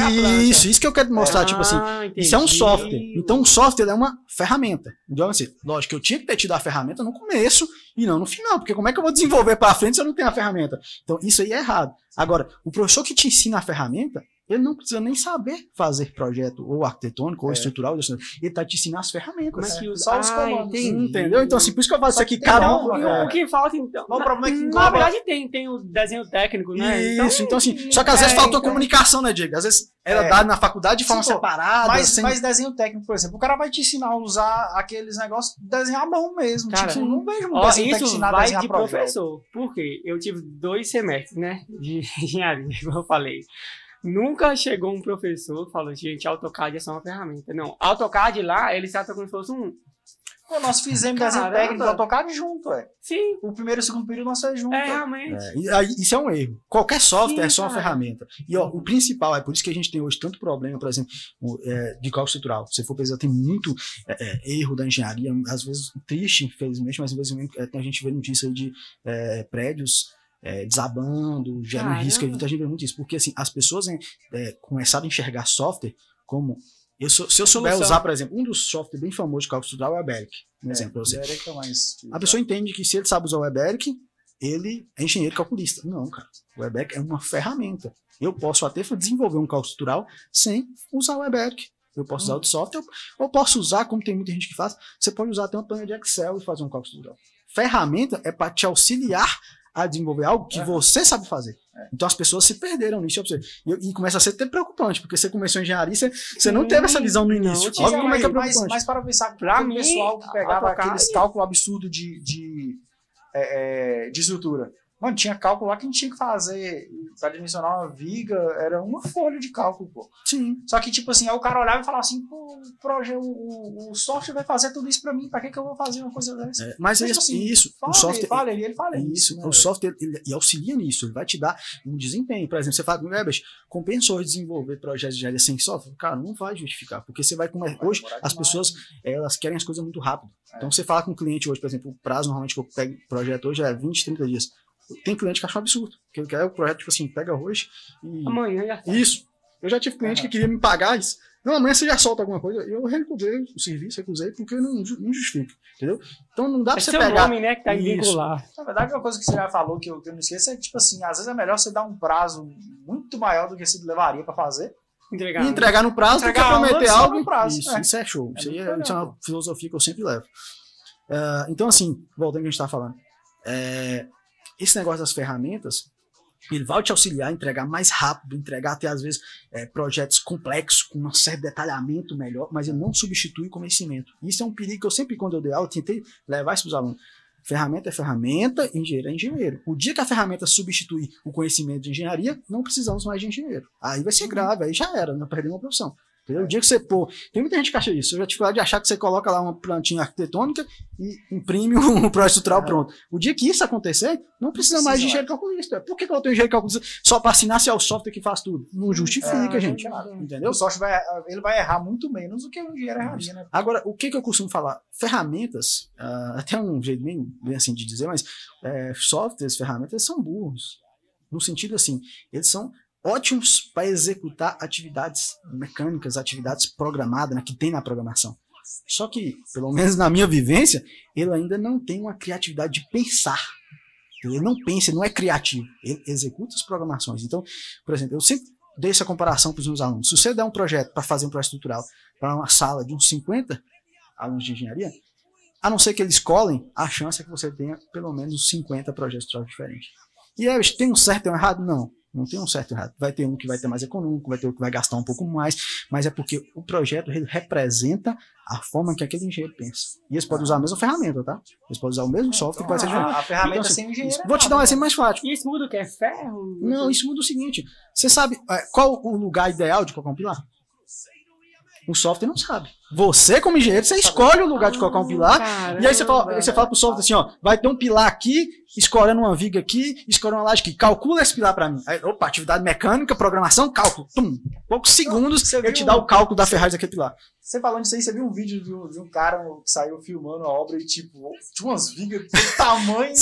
isso, isso que eu quero mostrar, tipo assim, Ah, Isso é um entendi. software. Então, o software é uma ferramenta. Então, assim, lógico eu tinha que ter tido a ferramenta no começo e não no final, porque como é que eu vou desenvolver para frente se eu não tenho a ferramenta? Então, isso aí é errado. Agora, o professor que te ensina a ferramenta, ele não precisa nem saber fazer projeto ou arquitetônico ou É. estrutural, ele está te ensinando as ferramentas. Como é que É, usa? só os Ah, comandos. entendi. Entendeu? Então, assim, por isso que eu faço isso aqui, um. E É. o que falta, então? Mas o problema é que na, verdade, tem, tem o desenho técnico, né? Isso, então assim, só que às vezes é, faltou então- comunicação, né, Diego? Às vezes era É. dado na faculdade de forma Sim, separada. Mas, sem- mas desenho técnico, por exemplo, o cara vai te ensinar a usar aqueles negócios, desenhar a mão mesmo. Cara, tipo, não vejo um Ó, desenho isso ensinar a vai de professor. Por quê? Eu tive dois semestres, né? De engenharia, como eu falei. Nunca chegou um professor e falou, gente, AutoCAD é só uma ferramenta. Não, AutoCAD lá, eles tratam como se fosse um... Pô, nós fizemos desenho Caramba. técnico do AutoCAD junto, ué. Sim, O primeiro e o segundo período nós fizemos junto. é realmente. É, isso é um erro. Qualquer software Sim, é só uma cara. ferramenta. E ó, o principal, é por isso que a gente tem hoje tanto problema, por exemplo, é, de cálculo estrutural. Se for pesquisar, tem muito é, é, erro da engenharia, às vezes triste, infelizmente, mas às vezes é, a gente vê notícia aí de é, prédios é, desabando, gerando Caramba. risco, a gente vê muito isso. Porque assim, as pessoas é, começaram a enxergar software como. Eu sou- se eu souber Solução. usar, por exemplo, um dos softwares bem famosos de cálculo estrutural é o Eberic. Um exemplo pra você. É mais- A pessoa entende que se ele sabe usar o Eberic, ele é engenheiro calculista. Não, cara. O WebEC é uma ferramenta. Eu posso até desenvolver um cálculo estrutural sem usar o WebEC. Eu posso usar outro software, ou posso usar, como tem muita gente que faz, você pode usar até uma planilha de Excel e fazer um cálculo estrutural. Ferramenta é para te auxiliar a desenvolver algo que É. você sabe fazer. Então as pessoas se perderam nisso. E, e começa a ser até preocupante, porque você começou em engenharia, você, você não teve essa visão no não início. Olha como é que é mas, preocupante. mas para pensar, Pra aquele mim, pessoal que pegava aqueles cálculos absurdos de, de, é, é, de estrutura. Mano, tinha cálculo lá que a gente tinha que fazer para dimensionar uma viga, era uma folha de cálculo, pô. Sim. Só que, tipo assim, aí o cara olhava e falava assim, pô, o, proje- o, o, software vai fazer tudo isso pra mim, pra que, que eu vou fazer uma coisa dessa? É, mas Mas, isso, assim, isso Fala, o software. fala, ele, ele fala É isso. isso, né, o velho? software ele, ele auxilia nisso, ele vai te dar um desempenho. Por exemplo, você fala, Webers, compensou desenvolver projetos de engenharia sem software? Cara, não vai justificar, porque você vai começar. Vai Hoje, as demais, pessoas, né? elas querem as coisas muito rápido. É. Então, você fala com o cliente hoje, por exemplo, o prazo normalmente que eu pego projeto hoje é 20, 30 dias. Tem cliente que acha um absurdo, que ele quer o projeto, tipo assim, pega hoje e. Amanhã já tá. Isso. Eu já tive cliente que queria me pagar isso. Não, amanhã você já solta alguma coisa. Eu recusei o serviço, recusei, porque não, não justifica. Entendeu? Então não dá É pra você seu pegar. nome, né, que tá Isso. vincular. Na verdade, uma coisa que você já falou que eu, que eu não esqueço é que, tipo assim, às vezes é melhor você dar um prazo muito maior do que você levaria pra fazer. Entregar. E entregar no prazo do que Entregar prometer algo. no prazo, isso, é. isso é show. É isso, aí muito é, legal, isso é uma filosofia que eu sempre levo. Ah, então, assim, voltando ao que a gente está falando. é, esse negócio das ferramentas, ele vai te auxiliar a entregar mais rápido, entregar até às vezes é, projetos complexos, com um certo detalhamento melhor, mas ele não substitui o conhecimento. Isso é um perigo que eu sempre, quando eu dei aula, tentei levar isso para os alunos. Ferramenta é ferramenta, engenheiro é engenheiro. O dia que a ferramenta substituir o conhecimento de engenharia, não precisamos mais de engenheiro. Aí vai ser grave, aí já era, não perdeu uma profissão. Entendeu? O dia que você pôr. Tem muita gente que acha isso. Eu já tive lá de achar que você coloca lá uma plantinha arquitetônica e imprime um projeto estrutural É. pronto. O dia que isso acontecer, não precisa mais de engenheiro calculista. Por que, que eu tenho engenheiro calculista só para assinar se é o software que faz tudo? Não justifica, É, gente. cara. Entendeu? O software vai, ele vai errar muito menos do que o engenheiro erraria, né? Agora, o que, que eu costumo falar? Ferramentas, ah, até um jeito bem, bem assim de dizer, mas é, softwares, ferramentas são burros. No sentido assim, eles são ótimos para executar atividades mecânicas, atividades programadas, né, que tem na programação. Só que, pelo menos na minha vivência, ele ainda não tem uma criatividade de pensar. Ele não pensa, ele não é criativo. Ele executa as programações. Então, por exemplo, eu sempre dei essa comparação para os meus alunos. Se você der um projeto para fazer um projeto estrutural para uma sala de uns 50 alunos de engenharia, a não ser que eles colhem, a chance é que você tenha pelo menos 50 projetos estruturais diferentes. E aí, tem um certo e um errado? Não. Não tem um certo errado. Vai ter um que vai ter mais econômico, vai ter um que vai gastar um pouco mais, mas é porque o projeto representa a forma que aquele engenheiro pensa. E eles podem usar a mesma ferramenta, tá? Eles podem usar o mesmo software que vai ser Então, a, a ferramenta Então, assim, sem engenheiro. é Vou te dar um exemplo mais prático. E isso muda o que? É ferro? Não, isso muda o seguinte: você sabe é, qual o lugar ideal de colocar um pilar? O software não sabe. Você, como engenheiro, você escolhe o lugar de colocar um pilar. E aí você fala, aí você fala pro software assim, ó, vai ter um pilar aqui, escolhendo uma viga aqui, escolhendo uma laje aqui. Calcula esse pilar pra mim. Aí, opa, atividade mecânica, programação, cálculo. Tum. Poucos segundos você ele te dá um- o cálculo da ferragem daquele pilar. Você falando isso aí, você viu um vídeo de um, de um cara que saiu filmando a obra e, tipo, tinha umas vigas do tamanho.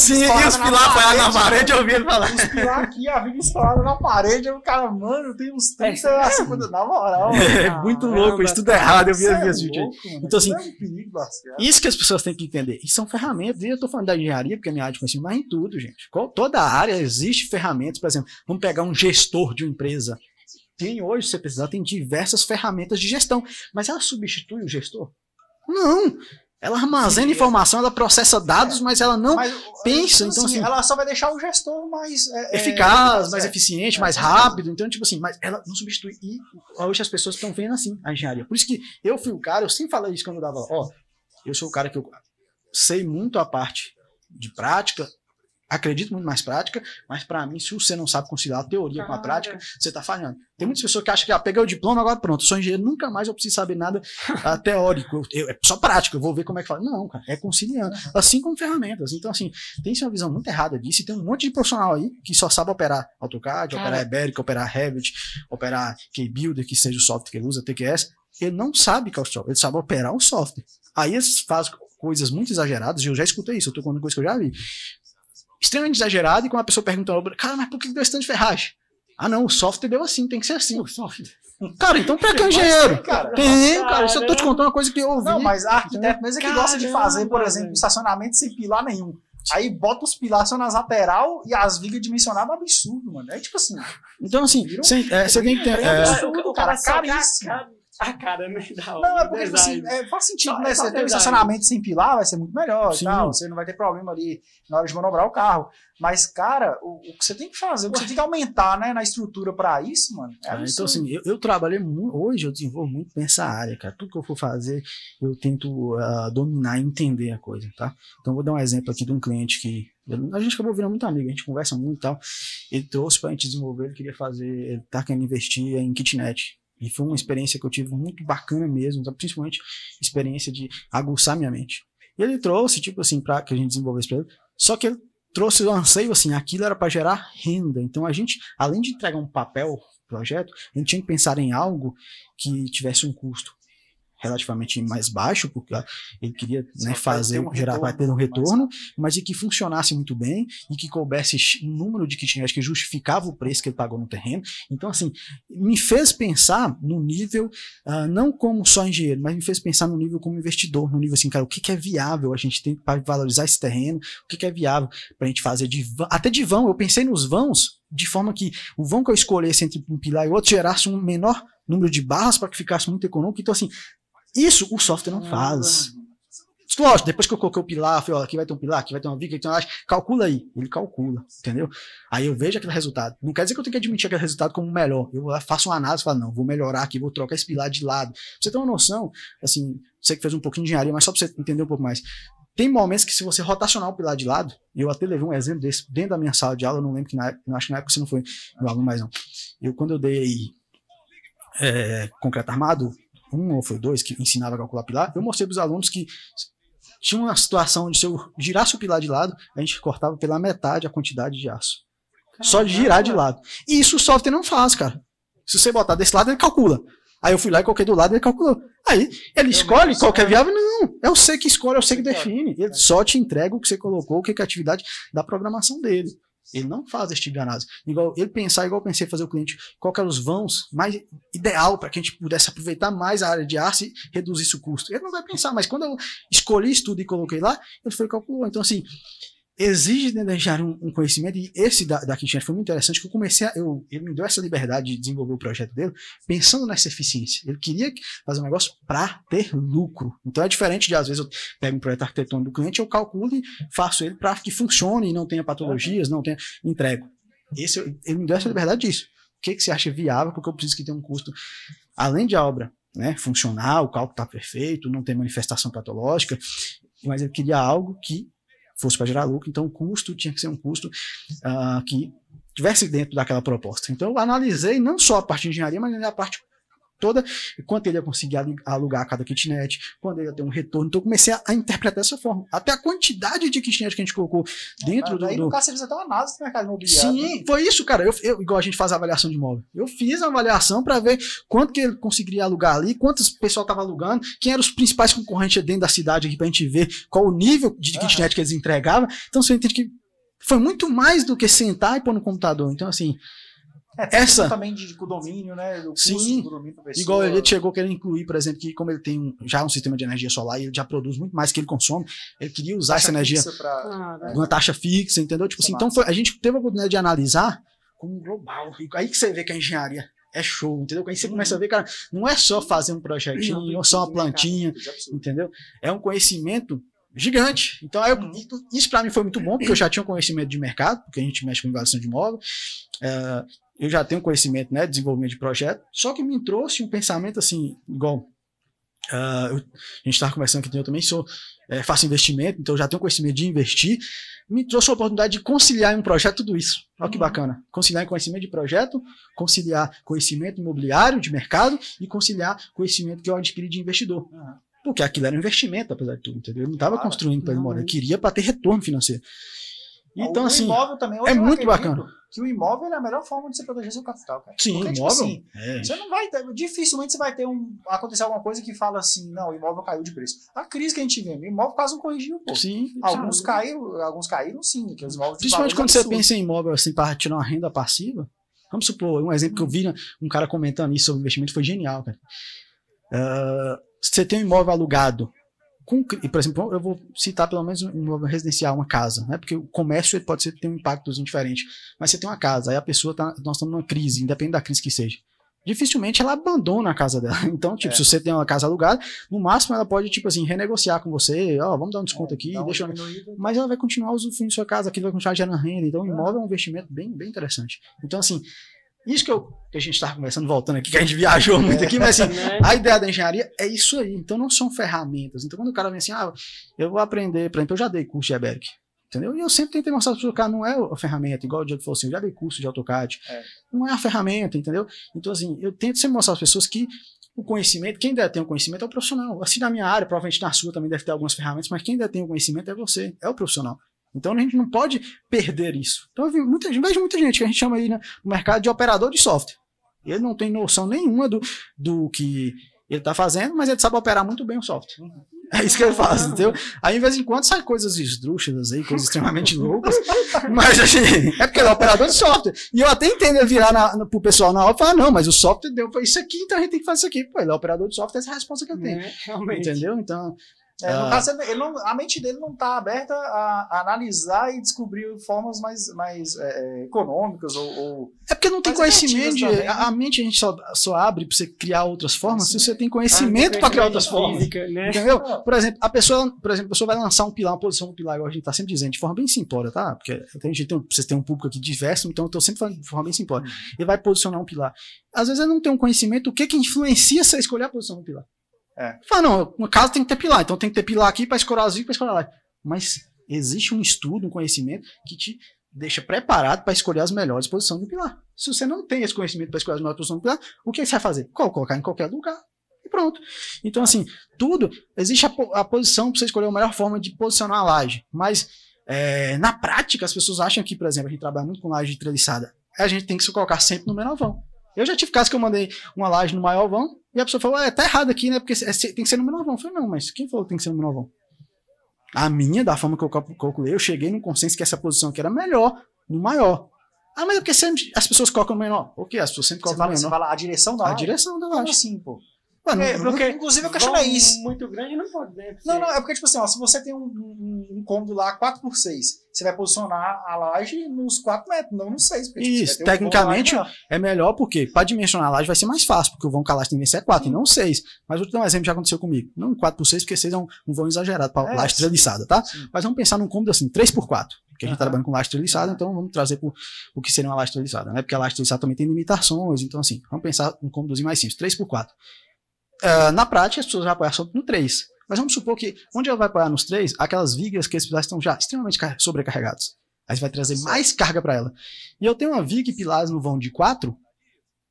estourada na parede, eu ouvi ele falar. Os pilar aqui, a viga estourada na parede. O cara, mano, tem uns 30 É a 50, na moral. É muito louco, isso tudo é errado. Eu vi, Isso eu esse vídeo aí. louco, mano. Então, assim, Isso é um perigo. Isso que as pessoas têm que entender. E são ferramentas. E eu estou falando da engenharia, porque é minha área de conhecimento, mas em tudo, gente. Toda área existe ferramentas. Por exemplo, vamos pegar um gestor de uma empresa. Tem hoje, se você precisar, tem diversas ferramentas de gestão. Mas ela substitui o gestor? Não. Ela armazena Sim, é. informação, ela processa dados, mas ela não Mas, pensa, então, assim, ela só vai deixar o gestor mais é, é, eficaz, mais é, eficiente, é, mais com certeza. rápido. Então, tipo assim, mas ela não substitui. E hoje as pessoas estão vendo assim a engenharia. Por isso que eu fui o cara, eu sempre falei isso quando eu dava. Ó, eu sou o cara que eu sei muito a parte de prática, acredito muito mais prática, mas para mim, se você não sabe conciliar a teoria com a prática, você tá falhando. Tem muitas pessoas que acham que ah, peguei o diploma, agora pronto, sou engenheiro, nunca mais eu preciso saber nada ah, teórico, eu- é só prática, eu vou ver como é que fala. Não, cara, é conciliando. Assim como ferramentas. Então, assim, tem uma visão muito errada disso, e tem um monte de profissional aí que só sabe operar AutoCAD, Cara. operar Eberic, operar Revit, operar KBuilder, que seja o software que ele usa, TQS. Ele não sabe qual é o software, ele sabe operar o software. Aí eles fazem coisas muito exageradas, e eu já escutei isso, eu tô contando coisa que eu já vi. Extremamente exagerado, e quando a pessoa pergunta, cara, mas por que deu esse tanto de ferragem? Ah, não, o software deu assim, tem que ser assim. Cara, então pra que é engenheiro? cara. Tem, cara, eu só tô te contando uma coisa que eu ouvi. Não, mas arquiteto mesmo é que gosta de fazer, por exemplo, estacionamento sem pilar nenhum. Aí bota os pilares só nas lateral e as vigas dimensionadas absurdo, mano. É tipo assim. Então, assim, você é, tem que ter. é, absurdo, o, o cara, cara a caríssimo. cara, a cara né, da Não, é porque, tipo assim, é, faz sentido, Só- né? é Você tem um estacionamento sem pilar, vai ser muito melhor Sim. e tal. Você não vai ter problema ali na hora de manobrar o carro. Mas, cara, o, o que você tem que fazer, o que você tem que aumentar, né, na estrutura pra isso, mano. É Ah, então, assim, eu, eu trabalhei muito. Hoje eu desenvolvo muito nessa área, cara. Tudo que eu for fazer, eu tento ah, dominar e entender a coisa, tá? Então, vou dar um exemplo aqui de um cliente que. A gente acabou virando muito amigo, a gente conversa muito e tal. Ele trouxe pra gente desenvolver, ele queria fazer. Ele tá querendo investir em kitnet. E foi uma experiência que eu tive muito bacana mesmo, tá? principalmente experiência de aguçar minha mente. E ele trouxe, tipo assim, pra que a gente desenvolvesse pra ele. Só que ele trouxe o anseio, assim, aquilo era para gerar renda. Então a gente, além de entregar um papel projeto, a gente tinha que pensar em algo que tivesse um custo relativamente mais baixo, porque ele queria né, fazer, um gerar, vai ter um retorno, retorno, mas e que funcionasse muito bem e que coubesse um número de kitnets que justificava o preço que ele pagou no terreno. Então, assim, me fez pensar no nível, ah, não como só engenheiro, mas me fez pensar no nível como investidor, no nível assim, cara, o que, que é viável a gente tem para valorizar esse terreno, o que, que é viável para a gente fazer de vão, até de vão, eu pensei nos vãos, de forma que o vão que eu escolhesse entre um pilar e outro gerasse um menor número de barras para que ficasse muito econômico. Então, assim, isso o software não faz. Lógico, depois que eu coloquei o pilar, falei, ó, aqui vai ter um pilar, aqui vai ter uma viga, aqui tem uma laje, calcula aí. Ele calcula, entendeu? Aí eu vejo aquele resultado. Não quer dizer que eu tenho que admitir aquele resultado como melhor. Eu faço uma análise e falo, não, vou melhorar aqui, vou trocar esse pilar de lado. Pra você ter uma noção, assim, você que fez um pouquinho de engenharia, mas só pra você entender um pouco mais. Tem momentos que se você rotacionar o pilar de lado, eu até levei um exemplo desse dentro da minha sala de aula, eu não lembro que na acho que na época você não foi meu aluno mais não. Eu, quando eu dei é, concreto armado, um ou foi dois, que ensinava a calcular pilar, eu mostrei para os alunos que tinha uma situação onde se eu girasse o pilar de lado, a gente cortava pela metade a quantidade de aço. Só de girar de lado. E isso o software não faz, cara. Se você botar desse lado, ele calcula. Aí eu fui lá e coloquei do lado e ele calculou. Aí ele escolhe mesmo, qual que é viável? Não. É você que escolhe, é que Você que define. Ele só te entrega o que você colocou, o que é a atividade da programação dele. Ele não faz esse tipo de análise. Igual ele pensar, igual eu pensei fazer o cliente, qual que eram os vãos mais ideal para que a gente pudesse aproveitar mais a área de arte e reduzisse o custo. Ele não vai pensar, mas quando eu escolhi isso tudo e coloquei lá, ele foi calculou. Então, assim, exige engenharia um, um conhecimento, e esse da, da Kitchen foi muito interessante, que eu comecei a, eu, ele me deu essa liberdade de desenvolver o projeto dele, pensando nessa eficiência. Ele queria fazer um negócio para ter lucro. Então é diferente de, às vezes, eu pego um projeto arquitetônico do cliente, eu calculo e faço ele para que funcione e não tenha patologias, não tenha entrego. Esse, ele me deu essa liberdade disso. O que, que você acha viável? Porque eu preciso que tenha um custo, além de obra né, funcionar, o cálculo está perfeito, não tem manifestação patológica, mas ele queria algo que fosse para gerar lucro, então o custo tinha que ser um custo ah, que tivesse dentro daquela proposta. Então eu analisei não só a parte de engenharia, mas a parte toda, quanto ele ia conseguir alugar cada kitnet, quando ele ia ter um retorno. Então eu comecei a, a interpretar dessa forma. Até a quantidade de kitnet que a gente colocou dentro do, Aí, do, no caso, você fez até uma análise do mercado imobiliário. né? Sim, foi isso, cara. Eu, eu- igual a gente faz a avaliação de imóvel. Eu fiz a avaliação para ver quanto que ele conseguiria alugar ali, quantos pessoal tava alugando, quem eram os principais concorrentes dentro da cidade aqui pra gente ver qual o nível de Aham. kitnet que eles entregavam. Então você entende que foi muito mais do que sentar e pôr no computador. Então, assim, É, Essa- também de, de condomínio, né? Do custo Sim. do condomínio igual ele chegou querendo incluir, por exemplo, que como ele tem um- já um sistema de energia solar e ele já produz muito mais que ele consome, ele queria usar taxa essa energia pra- uma taxa fixa, entendeu? Tipo assim, então foi- a gente teve a oportunidade de analisar como global. E aí que você vê que a engenharia é show, entendeu? Aí você começa a ver, cara, não é só fazer um projetinho, ou só uma plantinha, entendeu? É um conhecimento gigante. Então, eu- Uhum. isso para mim foi muito bom, porque eu já tinha um conhecimento de mercado, porque a gente mexe com avaliação de imóvel. É, eu já tenho conhecimento, né, de desenvolvimento de projeto, só que me trouxe um pensamento assim, igual ah, eu- a gente estava conversando aqui, eu também sou, é, faço investimento, então eu já tenho conhecimento de investir, me trouxe a oportunidade de conciliar em um projeto tudo isso. Olha que Uhum. bacana. Conciliar em conhecimento de projeto, conciliar conhecimento imobiliário, de mercado, e conciliar conhecimento que eu adquiri de investidor. Uhum. Porque aquilo era um investimento, apesar de tudo, entendeu? Eu não estava construindo para Não, morar, eu queria para ter retorno financeiro. Então, o assim, imóvel também, é muito bacana. Que o imóvel é a melhor forma de você proteger seu capital, cara. sim, Porque, tipo imóvel. assim, é. Você não vai ter, dificilmente você vai ter um acontecer alguma coisa que fala assim, não, o imóvel caiu de preço. A crise que a gente vê, o imóvel quase não corrigiu, pô. Sim, Alguns sabe? caíram, alguns caíram sim, que os imóveis Principalmente quando valores você pensa em imóvel assim para tirar uma renda passiva. Vamos supor, um exemplo que eu vi né, um cara comentando isso sobre investimento foi genial, cara. Ah, você tem um imóvel alugado com, por exemplo, eu vou citar pelo menos um residencial, uma casa, né? Porque o comércio pode ser, ter um impacto diferente. Mas você tem uma casa, aí a pessoa tá, nós estamos numa crise, independente da crise que seja. Dificilmente ela abandona a casa dela. Então, tipo, é. se você tem uma casa alugada, no máximo ela pode, tipo assim, renegociar com você, ó, oh, vamos dar um desconto é, aqui, deixa eu... Mas ela vai continuar usufruindo sua casa, aquilo vai continuar gerando renda. Então, o imóvel é um investimento bem, bem interessante. Então, assim, isso que, eu, que a gente estava conversando, voltando aqui, que a gente viajou muito aqui, mas assim, né? a ideia da engenharia é isso aí. Então não são ferramentas. Então quando o cara vem assim, ah, eu vou aprender, por exemplo, eu já dei curso de EBERIC, entendeu? E eu sempre tentei mostrar para o cara, não é a ferramenta, igual o Diego falou assim, eu já dei curso de AutoCAD, é. não é a ferramenta, entendeu? Então assim, eu tento sempre mostrar às pessoas que o conhecimento, quem deve ter o conhecimento é o profissional. Assim na minha área, provavelmente na sua também deve ter algumas ferramentas, mas quem deve ter o conhecimento é você, é o profissional. Então a gente não pode perder isso. Então eu vejo muita, vejo muita gente que a gente chama aí no mercado de operador de software. Ele não tem noção nenhuma do, do que ele está fazendo, mas ele sabe operar muito bem o software. É isso que ele faz, entendeu? Aí, de vez em quando, sai coisas esdrúxulas aí, coisas extremamente loucas. Mas, assim, é porque ele é operador de software. E eu até entendo ele virar na, na, pro pessoal na hora e falar, não, mas o software deu para isso aqui, então a gente tem que fazer isso aqui. Pô, ele é operador de software, essa é a resposta que eu tenho. É, entendeu? Então, é, ah. caso, ele não, a mente dele não está aberta a, a, analisar e descobrir formas mais, mais é, é econômicas ou, ou, É porque não tem conhecimento. De, a, a, mente a gente só, só abre para você criar outras formas se você tem conhecimento para criar outras formas. Física, né? Entendeu? Por exemplo, a pessoa, por exemplo, a pessoa vai lançar um pilar, uma posição do pilar, igual a gente está sempre dizendo, de forma bem simplória, tá? Porque a gente tem um, vocês têm um público aqui diverso, então eu estou sempre falando de forma bem simplória. Uhum. Ele vai posicionar um pilar. Às vezes ele não tem um conhecimento, o que, que influencia você escolher a posição do pilar. É. Fala, não, uma casa tem que ter pilar, então tem que ter pilar aqui para escorar as para escorar lá. Mas existe um estudo, um conhecimento que te deixa preparado para escolher as melhores posições do pilar. Se você não tem esse conhecimento para escolher as melhores posições do pilar, o que você vai fazer? Colocar em qualquer lugar e pronto. Então, assim, tudo, existe a, a posição para você escolher a melhor forma de posicionar a laje. Mas, é, na prática, as pessoas acham que, por exemplo, a gente trabalha muito com laje treliçada. A gente tem que se colocar sempre no menor vão. Eu já tive casos que eu mandei uma laje no maior vão e a pessoa falou, é, tá errado aqui, né? Porque é, tem que ser no menor vão. Eu falei, não, mas quem falou que tem que ser no menor vão? A minha, da forma que eu calculei, eu cheguei no consenso que essa posição aqui era melhor no maior. Ah, mas é porque sempre as pessoas colocam no menor. O que? As pessoas sempre colocam no menor. Você fala a direção da laje? A direção da laje. Como assim, pô? Mano, é, porque, inclusive eu questionei isso. Muito grande não pode, né? Não, não, é porque, tipo assim, ó, se você tem um, um, um cômodo lá 4x6, você vai posicionar a laje nos 4 metros, não nos 6. Porque, tipo, isso, tecnicamente um é melhor porque para dimensionar a laje vai ser mais fácil, porque o vão com a laje tem que ser 4 e não 6. Mas vou te dar um exemplo que já aconteceu comigo. Não 4x6, porque 6 é um, um vão exagerado para é, laje treliçada, tá? Sim. Mas vamos pensar num cômodo assim, 3x4. Porque a gente uhum. trabalhando com laje treliçada, então vamos trazer o que seria uma laje treliçada, né? Porque a laje treliçada também tem limitações, então assim, vamos pensar um cômodozinho mais simples, 3x4. Uh, na prática, as pessoas vão apoiar só no 3. Mas vamos supor que, onde ela vai apoiar nos 3, aquelas vigas que esses pilares estão já extremamente sobrecarregados. Aí você vai trazer mais carga para ela. E eu tenho uma viga e pilares no vão de 4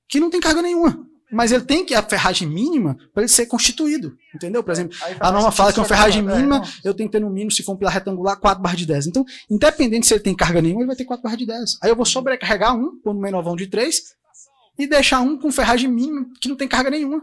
que não tem carga nenhuma. Mas ele tem que a ferragem mínima para ele ser constituído. Entendeu? Por exemplo, a norma fala que uma ferragem mínima eu tenho que ter no mínimo, se for um pilar retangular, 4 barras de 10. Então, independente se ele tem carga nenhuma, ele vai ter 4 barras de 10. Aí eu vou sobrecarregar um, pôr no menor vão de 3, e deixar um com ferragem mínima que não tem carga nenhuma.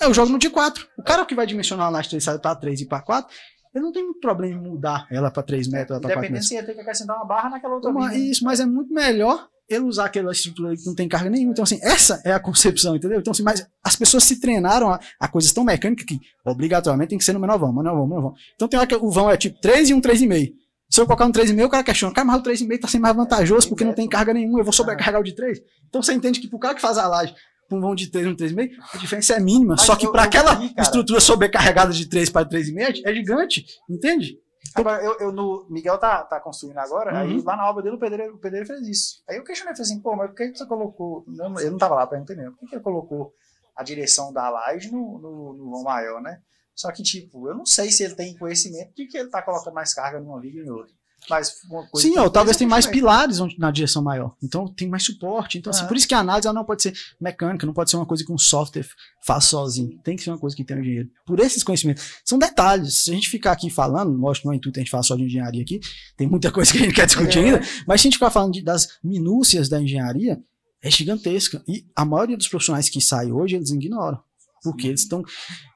Eu jogo no de 4. O cara que vai dimensionar a laje para 3 e para 4, ele não tem muito problema em mudar ela para 3 metros, ela para 4 metros. Independente se ia ter que acrescentar uma barra naquela outra Toma, Isso, mas é muito melhor ele usar aquela estrutura que não tem carga nenhuma. Então, assim, essa é a concepção, entendeu? Então, assim, mas as pessoas se treinaram a, a coisas tão mecânicas que obrigatoriamente tem que ser no menor vão, menor vão, menor vão. Então tem hora que o vão é tipo 3 e um 3,5. Se eu colocar um 3,5, o cara questiona, cara, mas o 3,5 tá sendo mais vantajoso porque não tem carga nenhuma, eu vou sobrecarregar o de 3. Então você entende que pro cara que faz a laje um vão de 3 um 3,5, a diferença é mínima. Mas só que para aquela vi, estrutura sobrecarregada de 3 para 3,5 é gigante, entende? Agora, eu, eu no Miguel tá, tá construindo agora, uhum. aí lá na obra dele o pedreiro, o pedreiro fez isso. Aí eu questionei, falei assim, pô, mas por que você colocou. Não, eu não tava lá, perguntei mesmo, por que ele colocou a direção da laje no, no, no vão maior, né? Só que, tipo, eu não sei se ele tem conhecimento de que ele tá colocando mais carga numa viga e em outra. Mas Sim, ó, talvez tem mais pilares na direção maior. Então tem mais suporte. Então, assim, por isso que a análise ela não pode ser mecânica, não pode ser uma coisa que um software faz sozinho. Tem que ser uma coisa que tem um engenheiro. Por esses conhecimentos. São detalhes. Se a gente ficar aqui falando, lógico, não é intuito a gente falar só de engenharia aqui, tem muita coisa que a gente quer discutir é. ainda, mas se a gente ficar falando de, das minúcias da engenharia, é gigantesca. E a maioria dos profissionais que saem hoje, eles ignoram. Porque eles estão.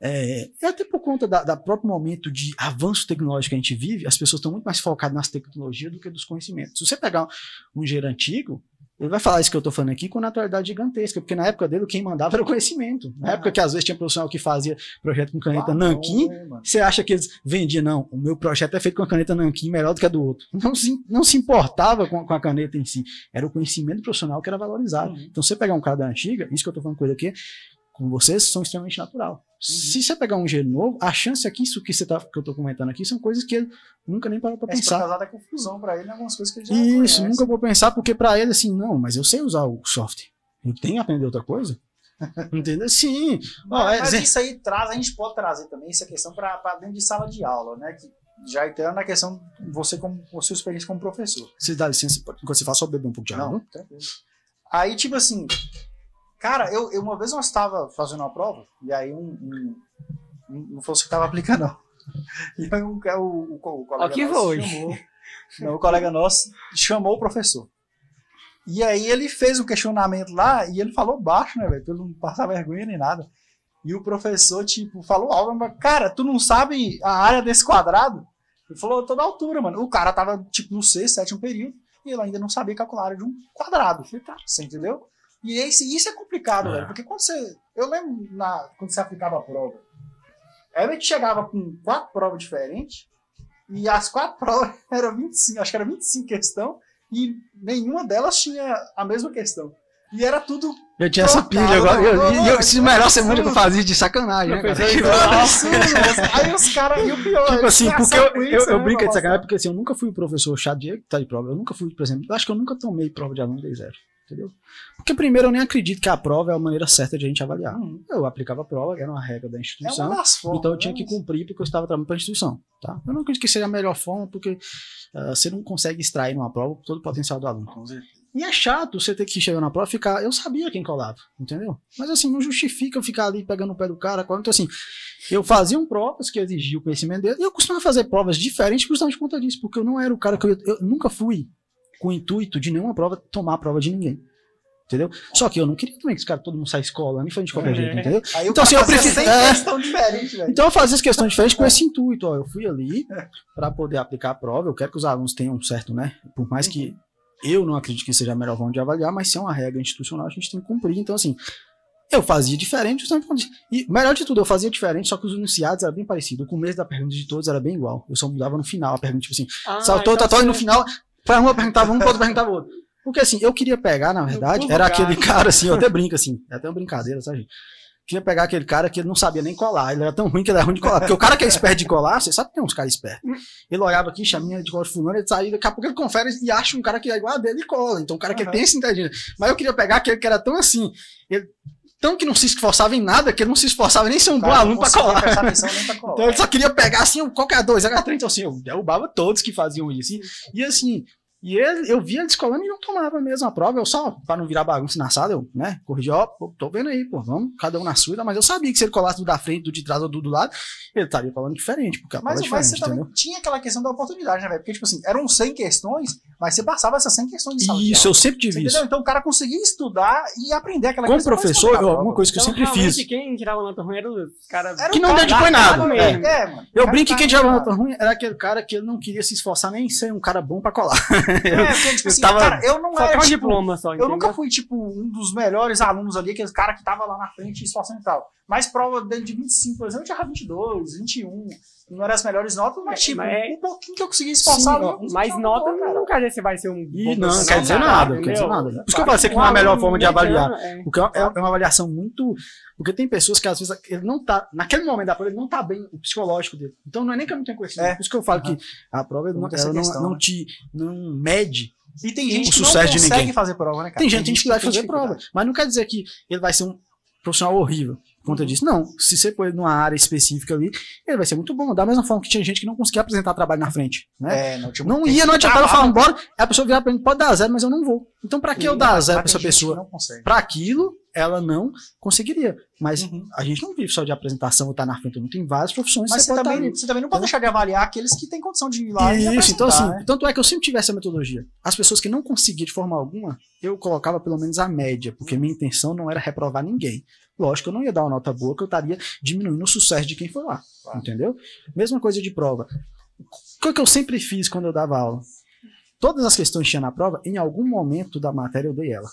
É, é, até por conta da, da, próprio momento de avanço tecnológico que a gente vive, as pessoas estão muito mais focadas nas tecnologias do que nos conhecimentos. Se você pegar um engenheiro antigo, Ele vai falar isso que eu tô falando aqui com naturalidade gigantesca, porque na época dele quem mandava era o conhecimento. Na época que às vezes tinha profissional que fazia projeto com caneta Ah, Nanquim, não, é, mano. você acha que eles vendiam? Não, o meu projeto é feito com a caneta Nanquim melhor do que a do outro. Não se, não se importava com, com a caneta em si. Era o conhecimento profissional que era valorizado. Uhum. Então, se você pegar um cara da antiga, isso que eu tô falando com ele aqui, com vocês são extremamente natural. Se você pegar um gelo novo, a chance é que isso que, você tá, que eu tô comentando aqui são coisas que ele nunca nem parou É, isso pensar. pode causar confusão pra ele em algumas coisas que ele já Isso, conhece. nunca vou pensar, porque pra ele, assim, não, mas eu sei usar o software. Eu tenho que aprender outra coisa. Entendeu? Sim. Mas, é, mas isso aí traz, a gente pode trazer também essa questão para dentro de sala de aula, né? Que já entrando na questão, você como com a sua experiência como professor. Você dá licença, enquanto você fala, só beber um pouco de água. Não. Aí, tipo assim, cara, eu, eu uma vez eu estava fazendo uma prova, e aí um. um- um- não foi você que estava aplicando, não. E aí um, o, o, o colega Ó que nosso foi. chamou. Não, o colega nosso chamou o professor. E aí ele fez um questionamento lá e ele falou baixo, né, velho? Pra ele não passar vergonha nem nada. E o professor, tipo, falou algo, mas, cara, tu não sabe a área desse quadrado? Ele falou toda a altura, mano. O cara tava, tipo, no sexto, sétimo período, e ele ainda não sabia calcular a área de um quadrado. Você entendeu? E esse, isso é complicado, É. velho. Porque quando você. Eu lembro na, quando você aplicava a prova. Aí a gente chegava com quatro provas diferentes. E as quatro provas eram 25, acho que era 25 questão. E nenhuma delas tinha a mesma questão. E era tudo Eu tinha essa pilha agora. né? Eu, e eu, Pô, se melhor semana que eu fazia de sacanagem, né, cara? Professor Tipo, absurdo. Aí os caras. E o pior. Tipo assim, porque eu, eu, eu né, brinco de sacanagem, porque assim, eu nunca fui professor chato de que tá de prova. Eu nunca fui, por exemplo, eu acho que eu nunca tomei prova de aluno desde zero. Entendeu? Porque primeiro eu nem acredito que a prova é a maneira certa de a gente avaliar. Uhum. Eu aplicava a prova, era uma regra da É instituição. das formas. Então eu tinha né? que cumprir porque eu estava trabalhando para a instituição. Tá? Eu não acredito que seja a melhor forma, porque ah, você não consegue extrair numa prova todo o potencial do aluno. Com certeza. E é chato você ter que chegar na prova e ficar. Eu sabia quem colava, entendeu? Mas assim, não justifica eu ficar ali pegando o pé do cara. Então, assim, eu fazia um provas que exigia o conhecimento dele, e eu costumava fazer provas diferentes justamente por conta disso, porque eu não era o cara que eu, eu nunca fui com o intuito de nenhuma prova tomar a prova de ninguém. Entendeu? Só que eu não queria também que os caras todo mundo saísse colando e foi de qualquer É. jeito, entendeu? Aí Então, assim, eu 100 é. questão diferente, velho. Então eu fazia as questões diferentes com esse intuito. Ó, eu fui ali para poder aplicar a prova. Eu quero que os alunos tenham um certo, né? Por mais que eu não acredito que seja a melhor forma de avaliar, mas se é uma regra institucional, a gente tem que cumprir. Então, assim, eu fazia diferente justamente. E melhor de tudo, eu fazia diferente, só que os enunciados eram bem parecidos. O começo da pergunta de todos era bem igual. Eu só mudava no final a pergunta, tipo assim, Ah, saltou, então tá, e no final, para uma perguntava um, para outro perguntava outro. Porque assim, eu queria pegar, na verdade, era aquele cara assim, eu até brinco assim, é até uma brincadeira, sabe? gente? Queria pegar aquele cara que ele não sabia nem colar, ele era tão ruim que ele era ruim de colar. Porque o cara que é esperto de colar, você sabe que tem uns caras espertos. Ele olhava aqui, chaminha de cola de fulano, ele saía, daqui a pouco ele confere e acha um cara que é igual a dele e cola. Então o cara que Aham. tem essa inteligência. Mas eu queria pegar aquele que era tão assim, ele, tão que não se esforçava em nada, que ele não se esforçava nem ser um bom Cara, aluno não pra colar. pra colar. Então ele só queria pegar assim, qualquer dois, H3, então assim, eu derrubava todos que faziam isso. E, e assim, e ele, eu via ele descolando e não tomava mesmo a prova, eu só, pra não virar bagunça na sala, eu, né, corrigi, ó, pô, tô vendo aí, pô, vamos, cada um na sua, mas eu sabia que se ele colasse do da frente, do de trás ou do do lado, ele estaria falando diferente, porque a prova Mas, é mas você também entendeu? tinha aquela questão da oportunidade, né, velho? Porque, tipo assim, eram 100 questões, mas você passava essas 100 questões de sala Isso, eu sempre tive isso. entendeu? Então o cara conseguia estudar e aprender aquela Como questão pra professor, eu- prova. alguma coisa que eu Então, sempre realmente, fiz. quem tirava nota ruim era os caras. Era Que o não cara dedicou em nada. da- É. É, mano. Eu O cara brinco que quem tirava nota ruim era aquele cara que ele não queria se esforçar nem ser um cara bom pra colar. É, porque, tipo eu assim, tava- cara, eu não Só era, tem um tipo, diploma só, Eu nunca fui, tipo, um dos melhores alunos ali, aqueles cara que tava lá na frente e tal. Mas prova dele de 25, por exemplo, eu tirava 22, 21. Não eram as melhores notas, mas, É, tipo, mas é- um pouquinho que eu consegui esforçar Sim, Mas nota cara. não quer dizer que você vai ser um. Bom não, profissional, quer dizer nada, quer dizer nada. Por isso que eu falei assim que não é a melhor forma de avaliar. é. Porque é, é uma avaliação muito. Porque tem pessoas que às vezes ele não tá. Naquele momento da prova, ele não tá bem o psicológico dele. Então não é nem que eu não tenho conhecimento. É. Por isso que eu falo que a prova não, ela não, questão, não né? te. não mede. E tem o gente que não sucesso de consegue ninguém. fazer prova, né, cara? Tem gente que tem dificuldade de fazer prova. Mas não quer dizer que ele vai ser um profissional horrível por conta disso. Não. Se você pôr numa área específica ali, ele vai ser muito bom. Da mesma forma que tinha gente que não conseguia apresentar trabalho na frente. Né? É, não, tinha Não ia, não adiantava eu falar, travar, bora. Aí a pessoa virar pra mim, pode dar zero, mas eu não vou. Então, pra que eu dar zero pra essa pessoa? Para aquilo, ela não conseguiria. Mas Uhum. a gente não vive só de apresentação ou estar na frente. Não tem várias profissões Mas você pode também, estar você também não pode deixar de avaliar aqueles que têm condição de ir lá ali. e Isso, então assim, né? tanto é que eu sempre tive essa metodologia. As pessoas que não conseguiam de forma alguma, eu colocava pelo menos a média, porque minha intenção não era reprovar ninguém. Lógico, eu não ia dar uma nota boa, que eu estaria diminuindo o sucesso de quem foi lá. Claro. Entendeu? Mesma coisa de prova. O que eu sempre fiz quando eu dava aula? todas as questões que tinha na prova, em algum momento da matéria eu dei ela.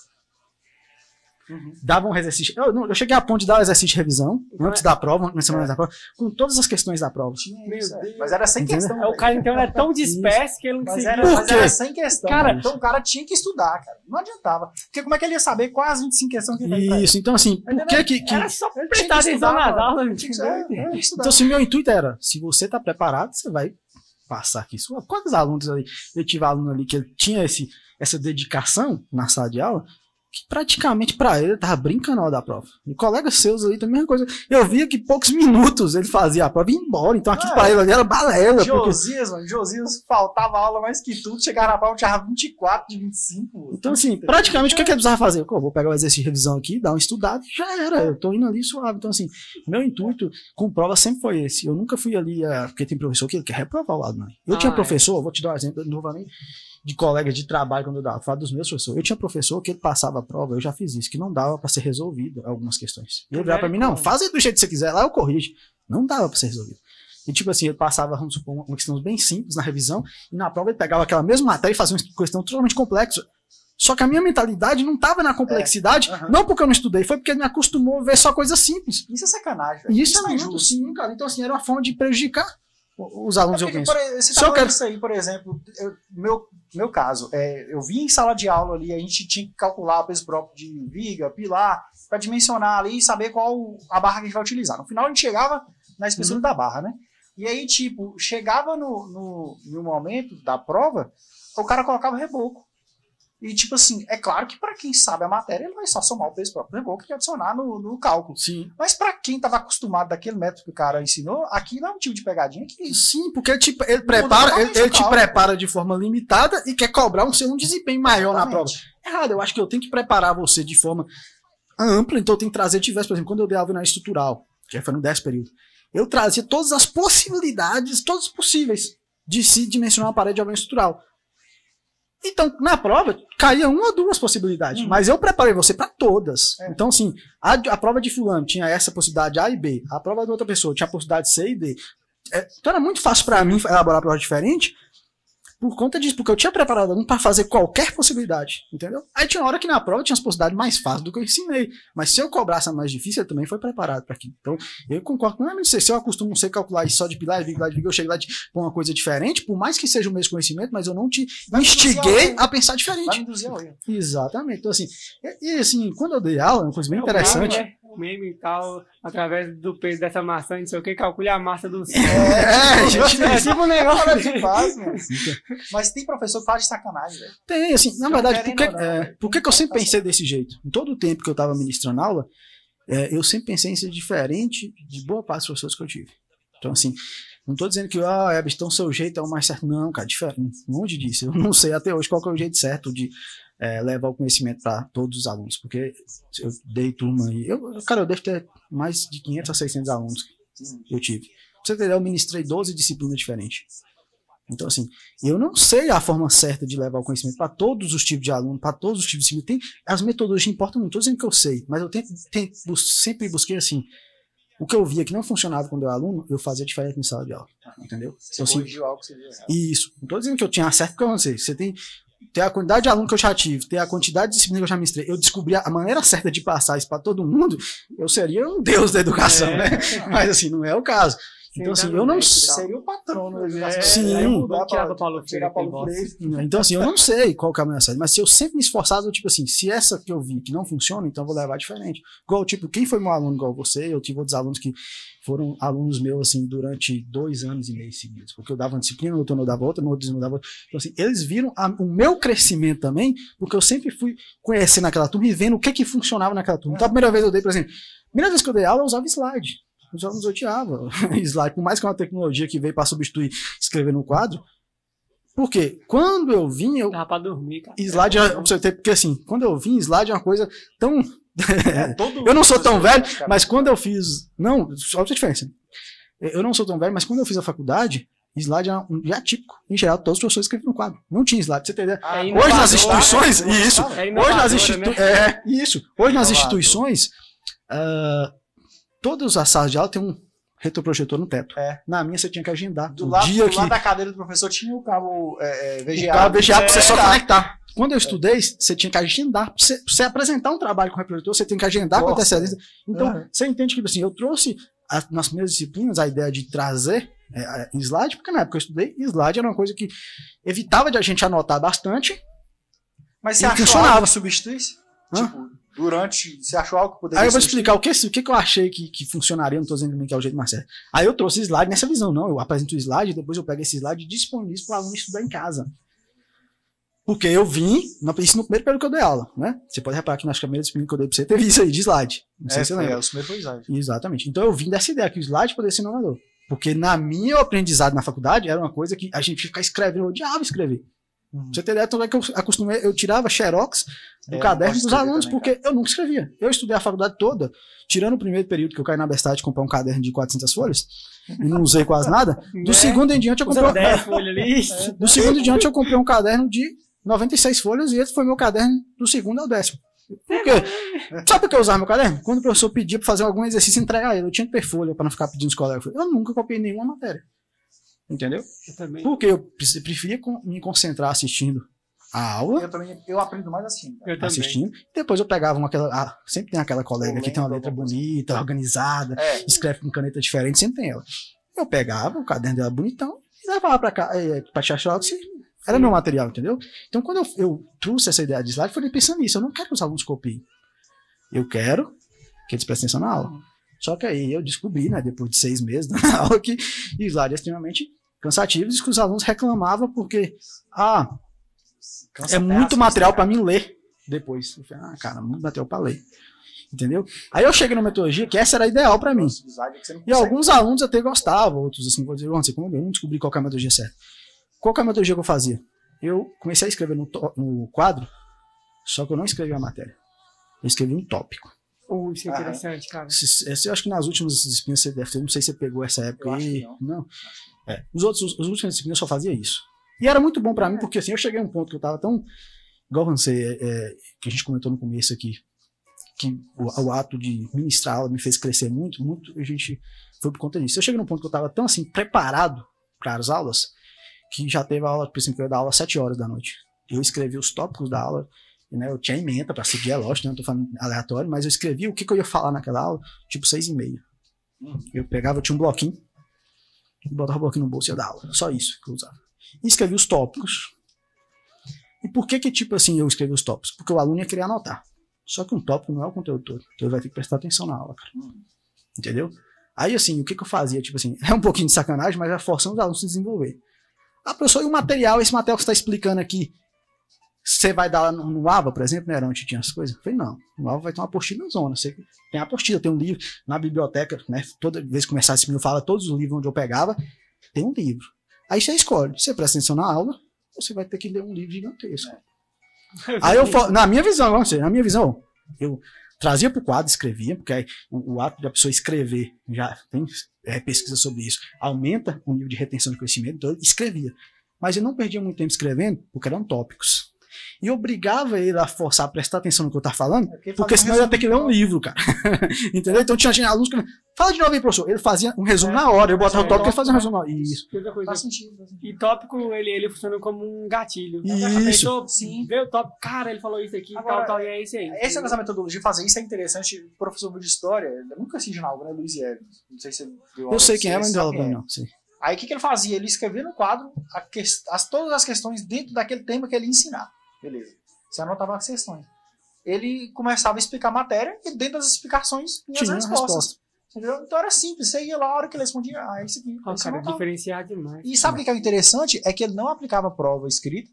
Uhum. Dava um exercício. Eu, eu cheguei a ponto de dar o exercício de revisão Então antes é- da prova, na semana É. da prova, com todas as questões da prova. É. Deus. Mas era sem Entendeu? questão. É, o cara então era tão disperso que ele não Mas conseguia. era, Por mas quê? era sem questão. Cara, então o cara tinha que estudar, cara. Não adiantava. Porque como é que ele ia saber quais 25 questões que ele? Isso, então assim, por que que. que- Era só prestar atenção nas aulas. Então, assim, meu intuito era: se você tá preparado, você vai passar aqui. Sua- Quantos alunos ali? Eu tive aluno ali que tinha esse, essa dedicação na sala de aula, que praticamente pra ele ele tava brincando na hora da prova. E colegas seus ali também, a mesma coisa. Eu via que poucos minutos ele fazia a prova e ia embora. Então aquilo pra é. ele ali era balela. Porque... Josias, mano. Josias faltava aula mais que tudo. Chegava na prova, tinha 24 de 25. Então, assim, praticamente o que, que ele precisava fazer? Pô, vou pegar o exercício de revisão aqui, dar uma estudada e já era. Eu tô indo ali suave. Então, assim, meu intuito com prova sempre foi esse. Eu nunca fui ali, ah, porque tem professor que quer reprovar o aluno. Eu Ah, tinha é. professor, vou te dar um exemplo, eu não vou nem de colegas de trabalho quando eu dava, falo dos meus professores. Eu tinha professor que ele passava a prova, eu já fiz isso, que não dava pra ser resolvido algumas questões. E ele virava pra mim, não, faz do jeito que você quiser, lá eu corrijo. Não dava pra ser resolvido. E tipo assim, ele passava, vamos supor, uma questão bem simples na revisão, e na prova ele pegava aquela mesma matéria e fazia uma questão totalmente complexa. Só que a minha mentalidade não estava na complexidade, É, não porque eu não estudei, foi porque ele me acostumou a ver só coisas simples. Isso é sacanagem, velho. E isso, não é muito sim, cara. Então, assim, era uma forma de prejudicar os alunos, É eu penso. por Se eu quero- isso aí, por exemplo, eu- meu, meu caso, é, eu vim em sala de aula ali, a gente tinha que calcular o peso próprio de viga, pilar, para dimensionar ali e saber qual a barra que a gente vai utilizar. No final a gente chegava na espessura Uhum. da barra, né? E aí, tipo, chegava no, no, no momento da prova, o cara colocava reboco. E, tipo assim, é claro que para quem sabe a matéria, ele vai só somar o peso próprio do reboco e adicionar no, no cálculo. Sim. Mas para quem estava acostumado daquele método que o cara ensinou, aquilo é um tipo de pegadinha que Sim, porque ele te, ele prepara, ele, ele te cálculo. prepara de forma limitada e quer cobrar um um desempenho maior na prova. Exatamente. Errado, eu acho que eu tenho que preparar você de forma ampla, então eu tenho que trazer, tivesse, por exemplo, quando eu dei aula na estrutural, que foi no 10 período, eu trazia todas as possibilidades, todos possíveis, de se dimensionar uma parede de aula estrutural. Então, na prova, caía uma ou duas possibilidades, Hum. mas eu preparei você para todas. É. Então, assim, a, a prova de fulano tinha essa possibilidade A e B, a prova de outra pessoa tinha a possibilidade C e D. É, então era muito fácil para mim elaborar prova diferente por conta disso, porque eu tinha preparado o aluno para fazer qualquer possibilidade, entendeu? Aí tinha hora que na prova tinha as possibilidades mais fáceis do que eu ensinei, mas se eu cobrasse a mais difícil, ele também foi preparado para aquilo. Então, eu concordo com ele, se eu acostumo sei calcular isso só de pilar e viga, pilar e viga, eu chego lá de pôr uma coisa diferente, por mais que seja o mesmo conhecimento, mas eu não te Vai instiguei a pensar vai diferente. me induzir ao erro. Exatamente. Então, assim, e, e, assim, quando eu dei aula, uma coisa bem É o interessante. né? O meme e tal, através do peso dessa maçã, não sei o que, calcule a massa do céu. É, gente, É tipo um negócio. Olha que faz, mano. Mas tem professor que faz de sacanagem, velho. Tem, assim, na verdade, por que, não, é, por que, que eu sempre pensei desse jeito? Em todo o tempo que eu estava ministrando aula, é, eu sempre pensei em ser diferente de boa parte dos professores que eu tive. Então, assim, não estou dizendo que, ah, Ebs, então seu jeito é o mais certo. Não, cara, diferente. Longe disso. Eu não sei até hoje qual que é o jeito certo de é, levar o conhecimento para todos os alunos, porque eu dei turma aí. Eu, cara, eu devo ter mais de 500 a 600 alunos que eu tive. Pra você entender, eu ministrei 12 disciplinas diferentes. Então, assim, eu não sei a forma certa de levar o conhecimento para todos os tipos de aluno, para todos os tipos de disciplina. Tem, as metodologias importam muito, estou dizendo que eu sei, mas eu tento, tento, sempre busquei assim. O que eu via que não funcionava quando eu era aluno, eu fazia diferente em sala de aula. Entendeu? Você Então, assim, algo que você viu isso. Não tô dizendo que eu tinha certo porque eu não sei. Você tem, tem a quantidade de aluno que eu já tive, tem a quantidade de disciplina que eu já ministrei. Eu descobri a maneira certa de passar isso para todo mundo, eu seria um deus da educação, É. né? Mas assim, não é o caso. Então, assim, eu não sei. Seria o patrono da educação. É, Sim. Aí mudar pra- Paulo Freire, Paulo Freire. Então, assim, eu não sei qual que é a maneira certa, mas se eu sempre me esforçado, eu, tipo assim, se essa que eu vi que não funciona, então eu vou levar diferente. Igual, tipo, quem foi meu aluno igual você, eu tive outros alunos que foram alunos meus, assim, durante dois anos e meio seguidos, porque eu dava uma disciplina, no outro ano eu dava outra, no outro eu dava outra. Então, assim, eles viram a- o meu crescimento também, porque eu sempre fui conhecendo aquela turma e vendo o que que funcionava naquela turma. Então, a primeira vez eu dei, por exemplo, a primeira vez que eu dei aula, eu usava slide. Os alunos odiavam slide, por mais que é uma tecnologia que veio para substituir escrever no quadro. Por quê? Quando eu vim, eu Dá pra dormir, cara. Slide, é- pra você ter- porque assim, quando eu vim, slide é uma coisa tão. É, eu não sou tão velho, cara. mas quando eu fiz. Não, só outra diferença. Eu não sou tão velho, mas quando eu fiz a faculdade, slide era um dia típico. Em geral, todos os professores escreviam no quadro. Não tinha slide, você entender. Ah, É Hoje nas inovador, instituições, né? isso. É Hoje nas instituições. né? É, isso. Hoje nas instituições, ah, todas as salas de aula têm um retroprojetor no teto. É. Na minha você tinha que agendar. Do o lado, dia do que lado da cadeira do professor tinha o cabo é, é, o VGA. cara VGA pra você só É, conectar. Quando eu estudei, você tinha que agendar. Pra você, pra você apresentar um trabalho com reprodutor, você tem que agendar com Nossa. antecedência. Então, Aham. você entende que, assim, eu trouxe a- nas primeiras disciplinas a ideia de trazer é, slide, porque na época eu estudei, slide era uma coisa que evitava de a gente anotar bastante. Mas você algo que substituísse? Hã? Tipo, durante. Você achou algo que poderia Aí eu vou explicar o que, o que, eu achei que, que funcionaria, não tô dizendo que é o jeito mais certo. Aí eu trouxe slide nessa visão, não. Eu apresento o slide, depois eu pego esse slide e disponibilizo para o aluno estudar em casa. Porque eu vim, isso no primeiro período que eu dei aula, né? Você pode reparar que nas disciplinas que eu dei pra você, teve isso aí de slide. Não sei É, se você lembra. é, o primeiro foi slide. Exatamente. Então eu vim dessa ideia que o slide poderia ser inovador. Porque na minha aprendizado na faculdade era uma coisa que a gente ficar escrevendo, eu odiava escrever. Uhum. Você ter ideia, tanto é que eu acostumei, eu tirava xerox do É, caderno dos alunos, também, porque eu nunca escrevia. Eu estudei a faculdade toda, tirando o primeiro período que eu caí na besteira de comprar um caderno de 400 folhas, e não usei quase nada. Do Né? segundo em diante eu comprei, um- 10 folhas ali. do segundo em diante eu comprei um caderno de 96 folhas, e esse foi meu caderno do segundo ao décimo. Por quê? Sabe por que eu usava meu caderno? Quando o professor pedia pra fazer algum exercício entregar ele, eu tinha que ter folha pra não ficar pedindo os colegas. Eu nunca copiei nenhuma matéria. Entendeu? Eu também. Porque eu pre- preferia me concentrar assistindo a aula, Eu também eu aprendo mais assim. também. assistindo, e depois eu pegava uma aquela. ah, sempre tem aquela colega Eu que tem uma letra bonita, organizada, É, escreve com caneta diferente, sempre tem ela. Eu pegava o caderno dela bonitão e levava pra cá, é, pra e era meu material, entendeu? Então quando eu, eu trouxe essa ideia de slide, eu falei pensando nisso, eu não quero que os alunos copiem. Eu quero que eles prestem atenção na aula. Só que aí eu descobri, né, depois de seis meses na aula, que slide é extremamente cansativo e que os alunos reclamavam porque, ah, cansa é muito material para mim ler depois. Eu falei, ah, cara, muito material para ler. Entendeu? Aí eu cheguei na metodologia que essa era ideal para mim. Não E alguns alunos até gostavam, outros assim, vou dizer, "Juan, você como eu não descobri qual que é a metodologia certa. Qual que é a metodologia que eu fazia? Eu comecei a escrever no, no quadro, só que eu não escrevi a matéria. Eu escrevi um tópico. Uh, isso é interessante, cara. Esse- esse eu acho que nas últimas disciplinas você deve ter, não sei se você pegou essa época Eu acho aí. que não. É. Os outros, os, os últimas disciplinas eu só fazia isso. E era muito bom pra mim, porque assim, eu cheguei a um ponto que eu tava tão. Igual você, é, é, que a gente comentou no começo aqui, que o, o ato de ministrar aula me fez crescer muito, muito, a gente foi por conta disso. Eu cheguei num ponto que eu tava tão assim, preparado para as aulas, que já teve a aula, por exemplo, eu ia dar aula às 7 horas da noite. Eu escrevi os tópicos da aula, né, eu tinha emenda para seguir, é lógico, né, não tô falando aleatório, mas eu escrevi o que, que eu ia falar naquela aula, tipo 6 e meia. Uhum. Eu pegava, eu tinha um bloquinho, botava o bloquinho no bolso e ia dar aula. Só isso que eu usava. E escrevi os tópicos. E por que que, tipo assim, eu escrevi os tópicos? Porque o aluno ia querer anotar. Só que um tópico não é o conteúdo todo. Então ele vai ter que prestar atenção na aula, cara. Entendeu? Aí, assim, o que que eu fazia? Tipo assim, é um pouquinho de sacanagem, mas é forçando os alunos a se desenvolver. Ah, professor, e o material? Esse material que você está explicando aqui, você vai dar lá no, no AVA, por exemplo, né? Era onde tinha as coisas? Eu falei, não. No AVA vai ter uma apostila zona. Você tem a apostila, tem um livro na biblioteca, né? Toda vez que começar esse menino fala todos os livros onde eu pegava, tem um livro. Aí você escolhe. Você presta atenção na aula, você vai ter que ler um livro gigantesco. Aí eu, fa- na minha visão, vamos dizer, na minha visão, eu trazia para o quadro, escrevia, porque aí o, o ato da pessoa escrever, já tem é, pesquisa sobre isso, aumenta o nível de retenção de conhecimento, então eu escrevia. Mas eu não perdia muito tempo escrevendo, porque eram tópicos. E obrigava ele a forçar a prestar atenção no que eu estava falando, É porque um senão eu ia ter que ler um livro, cara. Entendeu? Então tinha, tinha alunos que. Fala de novo aí, professor. Ele fazia um resumo É, na hora. Eu botava é, o tópico e ele fazia um resumo na hora. Isso. Faz sentido, faz sentido. E tópico, ele, ele funciona como um gatilho. Isso. A pessoa Sim. vê o tópico, cara, ele falou isso aqui, Agora, tal, tal, e é isso aí. Essa nossa metodologia de fazer isso é interessante. O professor de história, eu nunca assisti na aula, né? Luiz Evans. Não sei se você viu. a Eu sei de quem é, mas não é. não. Sei. Aí o que, que ele fazia? Ele escrevia no quadro a que- as, todas as questões dentro daquele tema que ele ia ensinar. Beleza. Você anotava as questões. Ele começava a explicar a matéria e dentro das explicações tinha as Tinha a respostas. resposta. Entendeu? Então era simples. Você ia lá, a hora que ele respondia, ah, é isso aqui. Você cara, anotava. diferenciar demais. E sabe o que que é interessante? É que ele não aplicava a prova escrita,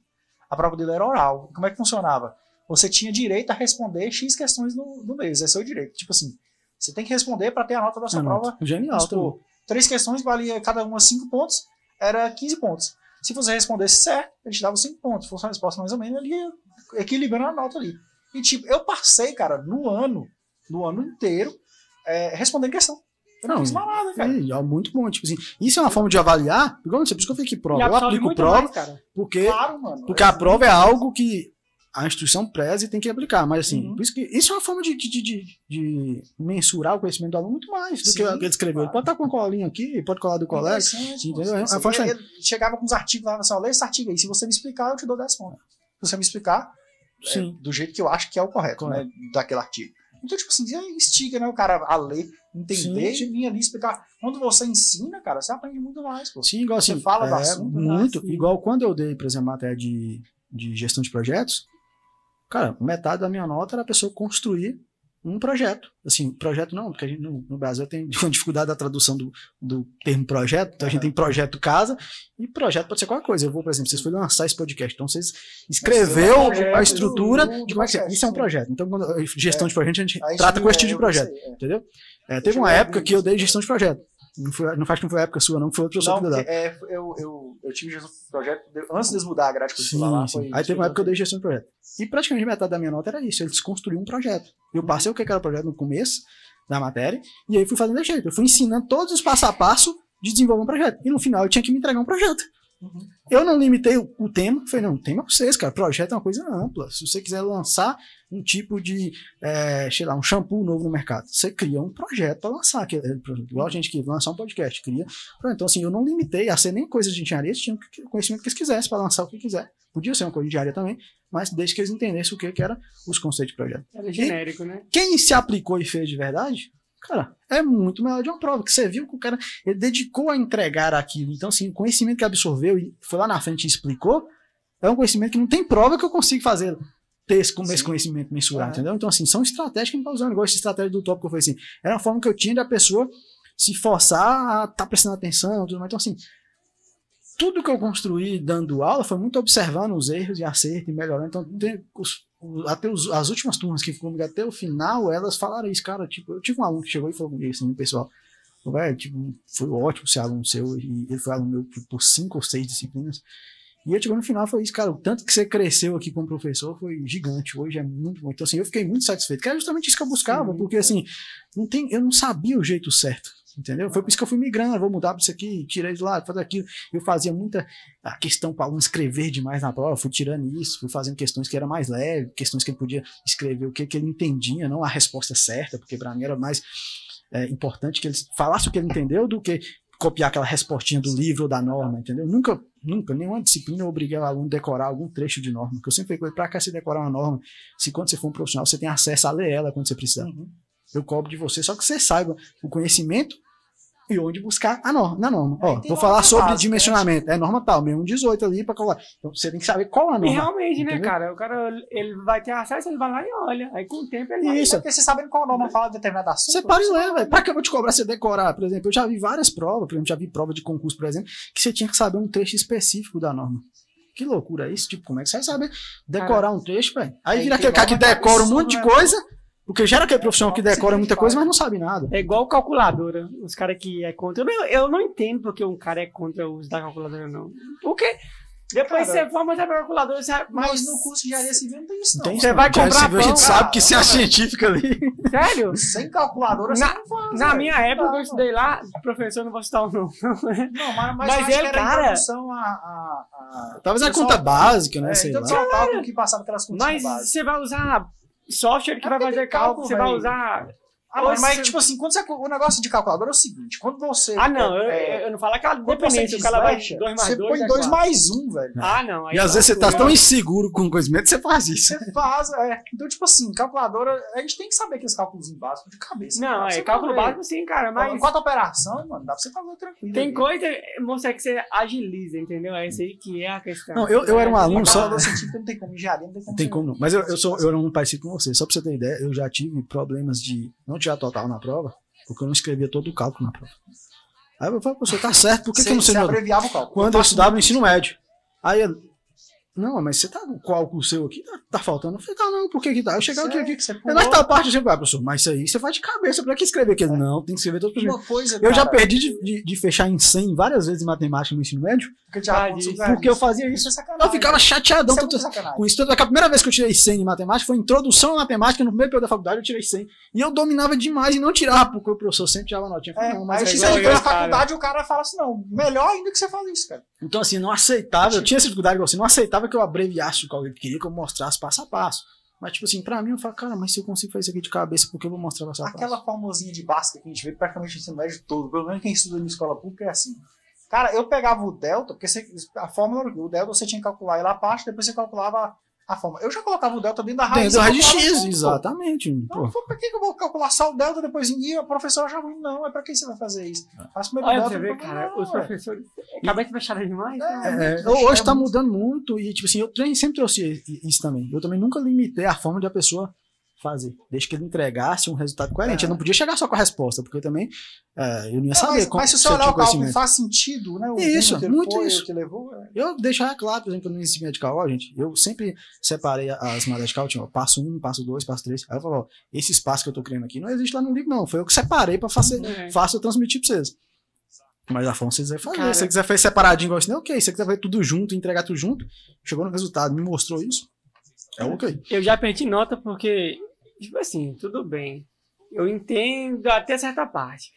a prova dele era oral. Como é que funcionava? Você tinha direito a responder X questões no, no mês, é seu direito. Tipo assim, você tem que responder para ter a nota da sua Anota. prova. Genial. Vamos também. supor, três questões valia cada uma 5 pontos, era 15 pontos. Se você respondesse certo, ele te dava 5 pontos. Se fosse uma resposta mais ou menos, ele ia equilibrando a nota ali. E tipo, eu passei, cara, no ano, no ano inteiro, é, respondendo questão. Eu não, Não, fiz mais nada, cara. É, é muito bom. Tipo assim, isso é uma forma de avaliar. Igual, não sei, por isso que eu falei que prova. Eu aplico prova mais, cara. porque, Claro, mano. porque a prova é algo que a instituição preza e tem que aplicar. Mas assim, Uhum. por isso que isso é uma forma de, de, de, de- mensurar o conhecimento do aluno muito mais do Sim, que o que ele escreveu. Ele claro. pode estar com uma colinha aqui, pode colar do colega. Entendeu? É ele- ele chegava com os artigos, falava assim, lê esse artigo aí, se você me explicar, eu te dou 10 pontos. Se você me explicar, é, Sim. do jeito que eu acho que é o correto, Correto. né, daquele artigo. Então, tipo assim, instiga, né, o cara a ler, entender Sim, e vir ali explicar. Quando você ensina, cara, você aprende muito mais, pô. Sim, igual Você assim. fala do é, assunto, né? Muito. Sim. Igual quando eu dei, por exemplo, matéria de, de gestão de projetos, cara, metade da minha nota era a pessoa construir um projeto. Assim, projeto não, porque a gente no, no Brasil tem uma dificuldade da tradução do, do termo projeto. Então a gente tem projeto casa e projeto pode ser qualquer coisa. Eu vou, por exemplo, vocês foram lançar esse podcast, então vocês escreveu um a estrutura do- do de como é que é. Isso é um projeto. Então, quando gestão É. de projeto, a gente Aí trata com esse tipo é, de projeto. sei, é. Entendeu? É, teve uma época que eu dei gestão de projeto. Não, foi, não faz que não foi época sua, não, foi outro professor Não, que deu. é, eu, eu, eu tive gestão de projeto antes de mudar a grade curricular lá. Sim, foi sim. Aí teve uma época que eu dei gestão de projeto. E praticamente metade da minha nota era isso. Eles construíam um projeto. Eu passei o que que era o projeto no começo da matéria, e aí fui fazendo desse jeito. Eu fui ensinando todos os passo a passo de desenvolver um projeto. E no final eu tinha que me entregar um projeto. Uhum. Eu não limitei o, o tema, falei, não, o tema é vocês, cara. Projeto é uma coisa ampla. Se você quiser lançar um tipo de, é, sei lá, um shampoo novo no mercado, você cria um projeto para lançar. Que, é, igual a gente que lançar um podcast, cria. Então, assim, eu não limitei a ser nem coisas de engenharia, eles tinham o conhecimento que eles quisessem para lançar o que quiser. Podia ser uma coisa de engenharia também, mas desde que eles entendessem o que, que era os conceitos de projeto. Era genérico, né? Quem se aplicou e fez de verdade, cara, é muito melhor de uma prova, que você viu que o cara ele dedicou a entregar aquilo. Então, assim, o conhecimento que absorveu e foi lá na frente e explicou, é um conhecimento que não tem prova que eu consigo fazer ter esse, esse conhecimento mensurar, É. entendeu? Então, assim, são estratégias que a gente tá usando, igual essa estratégia do tópico que eu falei assim, era uma forma que eu tinha da pessoa se forçar a estar prestando atenção, tudo mais. Então, assim, tudo que eu construí dando aula foi muito observando os erros e acertos e melhorando. Então, os- até os- as últimas turmas que ficou comigo até o final, elas falaram isso, cara. Tipo, eu tive um aluno que chegou e falou comigo assim, pessoal. Velho, tipo, foi ótimo ser aluno seu. E ele foi aluno meu por- por cinco ou seis disciplinas. E ele chegou no final falou isso, cara, o tanto que você cresceu aqui como professor foi gigante. Hoje é muito bom. Então, assim, eu fiquei muito satisfeito. Que era justamente isso que eu buscava, Sim, porque é. assim, não tem, eu não sabia o jeito certo. Entendeu? Foi por isso que eu fui migrando, vou mudar para isso aqui, tirei de lá, fazer aquilo. Eu fazia muita a questão para aluno escrever demais na prova, fui tirando isso, fui fazendo questões que era mais leve, questões que ele podia escrever o que, que ele entendia, não a resposta certa, porque para mim era mais é, importante que ele falasse o que ele entendeu do que copiar aquela respostinha do livro ou da norma, entendeu? Nunca, nunca, nenhuma disciplina eu obriguei o aluno a decorar algum trecho de norma, porque eu sempre falei, para cá você decorar uma norma, se quando você for um profissional, você tem acesso a ler ela quando você precisar. Uhum. Eu cobro de você, só que você saiba o conhecimento e onde buscar a norma, na norma. É, Ó, e vou falar sobre básica, dimensionamento. É norma tal, mesmo 18 ali para colar. Então você tem que saber qual a E norma. realmente, né, Entendeu? cara? O cara, ele vai ter acesso, ele vai lá e olha. Aí com o tempo ele vai... Isso. É porque você sabe qual norma fala de determinado assunto. Você para e velho. Pra que eu vou te cobrar você decorar? Por exemplo, eu já vi várias provas, por exemplo, já vi prova de concurso, por exemplo, que você tinha que saber um trecho específico da norma. Que loucura é isso? Tipo, como é que você vai saber decorar um trecho, velho? Aí Tem- vira aquele cara que decora um monte de né? coisa, porque gera aquele profissional que decora muita coisa, mas não sabe nada. É igual calculadora. Os caras que é contra. Eu não, eu não entendo porque um cara é contra o uso da calculadora, não. Porque depois Cara, você forma a calculadora, você Mas no curso de engenharia civil não tem isso, não. Tem Você vai comprar civil, A gente pão, sabe cara. que se é científica ali. Sério? Sem calculadora Na- você não faz. Na velho. minha época, Não, eu estudei lá, professor, não vou citar o nome. Não, mas, mas, Mas acho ele, cara- a, a, a- Talvez a conta básica, né? É, sei então lá. só cálculo que passava aquelas continhas Mas básicas. você vai usar software que É vai fazer cálculo, você vai usar. Ah, mas, mas, Você- tipo assim, quando você, o negócio de calculadora é o seguinte, quando você... Ah, não, eu, é, eu não falo aquela dependência, o cara vai 2 mais você 2. põe 2 mais 1, velho. Ah, não. aí E às vezes você tá tão inseguro com o conhecimento, você faz isso. Você faz, é. Então, tipo assim, calculadora, a gente tem que saber aqueles cálculos básicos de cabeça. Não, é cálculo fazer. básico sim, cara, mas Quanto operação, mano, dá pra você fazer tranquilo. tem ali. coisa, moça, que você agiliza, entendeu? É isso aí que é a questão. Não, eu- eu era um É, aluno só- científica não tem como, engenharia não tem como. Não tem como não. Mas eu, eu, sou, eu era um parecido com você. Só pra você ter ideia, eu já tive problemas de não tirar total na prova, porque eu não escrevia todo o cálculo na prova. Aí eu falei, professor, tá certo, por que, que eu não sei Você abreviava o cálculo. Quando eu faço estudava no ensino médio. Aí ele, não, mas você tá com o cálculo seu aqui? Tá, tá faltando? Eu falei, tá, não, por que que tá? Eu chegava aqui, Você- aqui. você Eu pulou não tal parte, eu chego, ah, professor, mas isso aí você vai de cabeça, pra que escrever aquilo? Não, tem que escrever todo uma coisa, Eu já cara, perdi de, de, de fechar em 100 várias vezes em matemática no ensino médio, porque, já porque eu fazia isso. Isso é sacanagem. Eu ficava chateadão Isso é tanto- com isso. Tanto é que a primeira vez que eu tirei 100 em matemática foi introdução à matemática, no primeiro período da faculdade eu tirei 100. E eu dominava demais e não tirava, porque o professor sempre tirava notinha. Falei, É, não, mas aí é você eu. na cara. faculdade e o cara fala assim, não, melhor ainda que você faz isso, cara. Então, assim, não aceitava, eu tinha essa dificuldade assim, não aceitava esperava que eu abreviasse o cálculo, ele queria que eu mostrasse passo a passo. Mas, tipo assim, pra mim, eu falo, cara, mas se eu consigo fazer isso aqui de cabeça, por que eu vou mostrar passo a passo? Aquela formosinha de Bhaskara que a gente vê praticamente no ensino médio todo, pelo menos quem estuda em escola pública é assim. Cara, eu pegava o delta, porque você, a fórmula, o delta você tinha que calcular ele a parte, depois você calculava a forma. Eu já colocava o delta dentro da raiz. Dentro raio calculava X, exatamente. Não, pra que que eu vou calcular só o delta depois? E a professora já não, é pra que você vai fazer isso? Faz primeiro o Olha, delta. você vê, cara, não, os professores. Cabeça fechada demais. É, né? É, hoje tá mudando muito e, tipo assim, eu sempre trouxe isso também. Eu também nunca limitei a forma de a pessoa fazer. Desde que ele entregasse um resultado coerente. É. Eu não podia chegar só com a resposta, porque eu também é, eu não ia É, saber mas, como mas se se você olhar o cálculo faz sentido, né? O Isso, muito foi, isso. levou. é. Eu deixar claro, por exemplo, no ensino de cálculo, ó, gente, eu sempre separei as matérias de cálculo, ó, passo 1, passo 2, passo 3. Aí eu falava, ó, esse espaço que eu tô criando aqui não existe lá no livro, não. Foi eu que separei pra fazer, É. fácil eu transmitir pra vocês. Mas a forma você quiser fazer. Cara- se você quiser fazer separadinho igual assim, ok. Se você quiser fazer tudo junto, entregar tudo junto, chegou no resultado, me mostrou isso. É ok. Eu já perdi nota porque, tipo assim, tudo bem. Eu entendo até certa parte.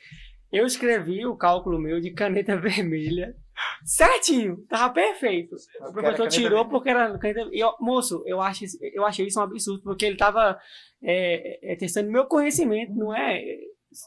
Eu escrevi o cálculo meu de caneta vermelha certinho, tava perfeito. O professor tirou vermelha. porque era caneta. Eu, moço, eu, acho, eu achei isso um absurdo, porque ele tava é, é, testando meu conhecimento, não é.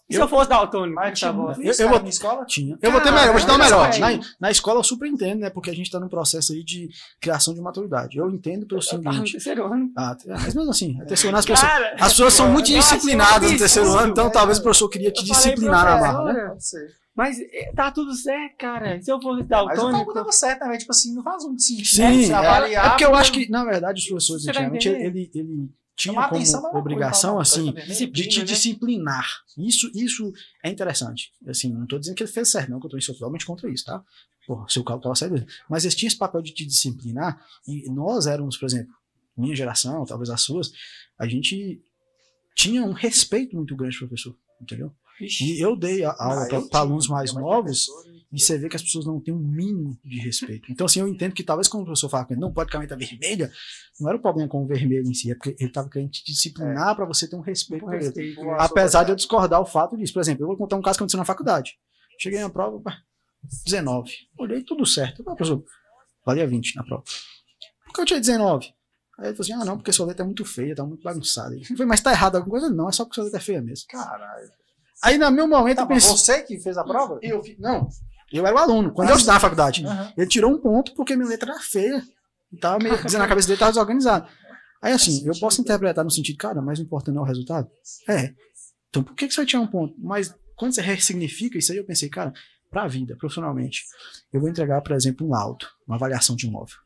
E se eu fosse daltônico? Mas tinha tá Eu- eu vou- na escola. Tinha. Eu vou ter melhor, eu vou te dar o melhor. Na, na escola eu super entendo, né? Porque a gente tá num processo aí de criação de maturidade. Eu entendo pelo Eu tava no seguinte. terceiro ano. Ah, mas mesmo assim, a terceiro ano as pessoas. Cara, As pessoas são muito eu disciplinadas um no terceiro ano, então né? talvez o professor queria te Eu disciplinar na barra, né? Pode ser. Mas é, tá tudo certo, cara. Se eu fosse Mas o cálculo daltônico. dava certo, né? velho? Tipo assim, não faz muito sentido. Sim, Você é, avaliar, é porque eu acho que, na verdade, os professores antigamente, ele, ele tinha atenção, como obrigação, assim, de te né? disciplinar. Isso, isso é interessante. Assim, não tô dizendo que ele fez certo, não, que eu tô totalmente contra isso, tá? Porra, seu cálculo tava certo. Mas eles tinham esse papel de te disciplinar, e nós éramos, por exemplo, minha geração, talvez as suas, a gente tinha um respeito muito grande pro professor, entendeu? Vixe. E eu dei a aula Ah, para alunos mais tinha novos, professor, e você vê que as pessoas não têm um mínimo de respeito. Então, assim, eu entendo que talvez quando o professor fala que não pode caneta vermelha, não era o problema com o vermelho em si, é porque ele estava querendo te disciplinar para você ter um respeito ele. respeito, né? Apesar de eu discordar o fato disso. Por exemplo, eu vou contar um caso que aconteceu na faculdade. Cheguei na prova, pá, 19. Olhei tudo certo. Ah, professor, valia 20 na prova. Por que eu tinha 19? Aí ele falou assim: ah, não, porque sua letra é muito feia, tá muito bagunçada. Eu falei, mas tá errado alguma coisa? Não, é só porque sua letra é feia mesmo. Caralho. Aí, no meu momento, Tá, eu pensei. você que fez a prova? Eu, não, eu era o aluno. Quando eu estava na faculdade, Aham. ele tirou um ponto porque minha letra era feia. E tava meio dizendo na cabeça dele tava desorganizado. Aí assim, eu posso interpretar no sentido, cara, mas o importante não é o resultado? É. Então por que, que você vai tirar um ponto? Mas quando você ressignifica isso aí, eu pensei, cara, pra vida, profissionalmente, eu vou entregar, por exemplo, um laudo, uma avaliação de imóvel.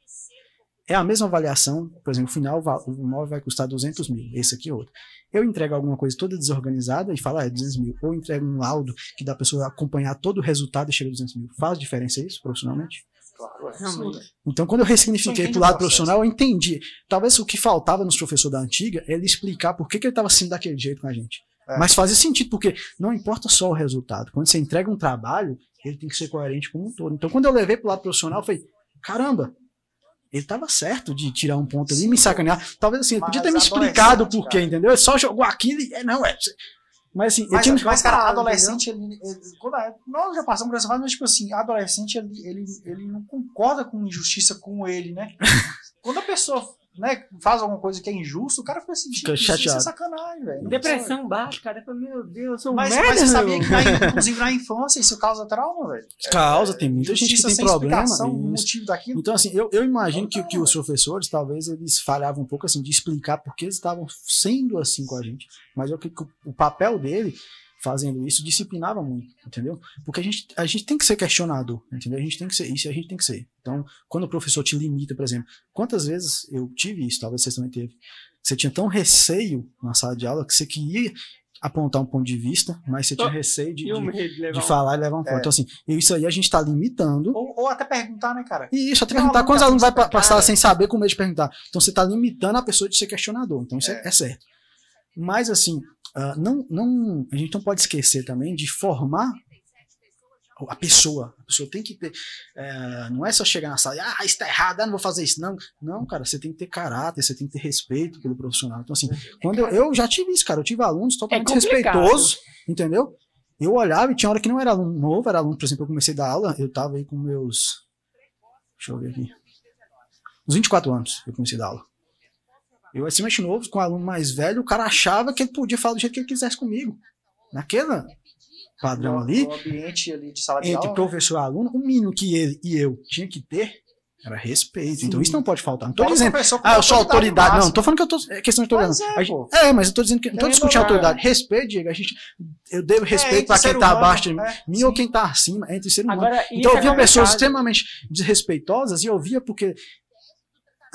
É a mesma avaliação, por exemplo, no final o imóvel vai custar 200 mil, esse aqui é outro. Eu entrego alguma coisa toda desorganizada e falo, ah, é 200 mil. Ou entrego um laudo que dá a pessoa acompanhar todo o resultado e chega a 200 mil. Faz diferença isso profissionalmente? Claro, é. Realmente. Então, quando eu ressignifiquei pro o lado profissional, eu entendi. Talvez o que faltava nos professores da antiga é ele explicar por que, que ele estava sendo daquele jeito com a gente. É. Mas fazia sentido, porque não importa só o resultado. Quando você entrega um trabalho, ele tem que ser coerente com o todo. Então, quando eu levei pro lado profissional, eu falei, caramba, ele estava certo de tirar um ponto ali e me sacanear. Talvez assim, ele podia ter me explicado adolescente, por quê, cara. entendeu? Ele só jogou aquilo e. é, Não, é. Mas assim, Mas, tinha me mas, cara, adolescente, ele, ele- quando é- nós já passamos por essa fase, mas, tipo assim, adolescente, ele, ele, ele não concorda com injustiça com ele, né? quando a pessoa né, faz alguma coisa que é injusto, o cara fica assim, Fica isso chateado. é sacanagem, velho. Depressão baixa, cara. Meu Deus, eu sou um Mas, merda. mas você sabia que, na, inclusive, na infância, isso causa trauma, velho? Causa, tem muita gente que tem sem problema. isso. motivo daquilo. Então, assim, eu, eu imagino que, que os professores, talvez, eles falhavam um pouco, assim, de explicar por que eles estavam sendo assim com a gente. Mas eu que o papel dele, fazendo isso, disciplinava muito, entendeu? Porque a gente, a gente tem que ser questionador, entendeu? A gente tem que ser isso, e a gente tem que ser. Então, quando o professor te limita, por exemplo, quantas vezes eu tive isso, talvez vocês também teve, você tinha tão receio na sala de aula que você queria apontar um ponto de vista, mas você tinha receio de, de, de falar e levar um ponto. É. Então, assim, isso aí a gente está limitando Ou, ou até perguntar, né, cara? e isso, até perguntar quantos alunos vai passar sem saber com medo de perguntar. Então você está limitando a pessoa de ser questionador. Então isso é, É. é certo. Mas assim, ah, não, não, a gente não pode esquecer também de formar a pessoa. A pessoa tem que ter. eh, não é só chegar na sala e, ah, isso tá errado, ah, não vou fazer isso. Não, não, cara, você tem que ter caráter, você tem que ter respeito pelo profissional. Então, assim, quando eu, eu já tive isso, cara, eu tive alunos totalmente complicado. respeitosos, entendeu? Eu olhava e tinha hora que não era aluno novo, era aluno, por exemplo, eu comecei a dar aula, eu tava aí com meus. Deixa eu ver aqui. uns 24 anos eu comecei a dar aula. Eu era extremamente novo, com um aluno mais velho, o cara achava que ele podia falar do jeito que ele quisesse comigo. Naquela padrão ali, No ambiente ali de sala de entre aula. professor e aluno, o mínimo que ele e eu tinha que ter era respeito. Então isso não pode faltar. Não tô Fala o dizendo, ah, eu sou autoridade. Não, não tô falando que eu tô. É questão de autoridade. É, gente- é, mas eu tô dizendo que. Não tô discutindo autoridade. Respeito, Diego. A gente, eu devo respeito entre pra quem tá humano, abaixo de mim, é, mim ou sim. quem tá acima, é entre ser humano. Agora, Então eu isso é via pessoas extremamente desrespeitosas e eu via porque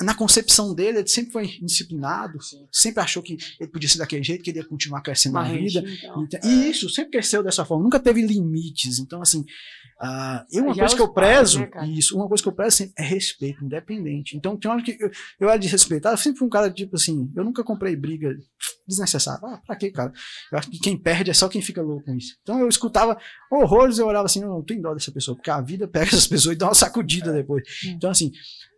na concepção dele ele sempre foi indisciplinado, Sim. sempre achou que ele podia ser daquele jeito, que ele ia continuar crescendo na Marrente, vida. então. Então, E isso, sempre cresceu dessa forma, nunca teve limites. Então, assim, eu, uma Já coisa os que eu pais, prezo, né, cara? isso, uma coisa que eu prezo sempre é respeito, independente. Então, tem hora que eu, eu era desrespeitado, eu sempre fui um cara, tipo assim, eu nunca comprei briga desnecessária. Ah, pra quê, cara? Eu acho que quem perde é só quem fica louco com isso. Então, eu escutava horrores, eu olhava assim, não, não tem dó dessa pessoa, porque a vida pega essas pessoas e dá uma sacudida depois. Então, assim,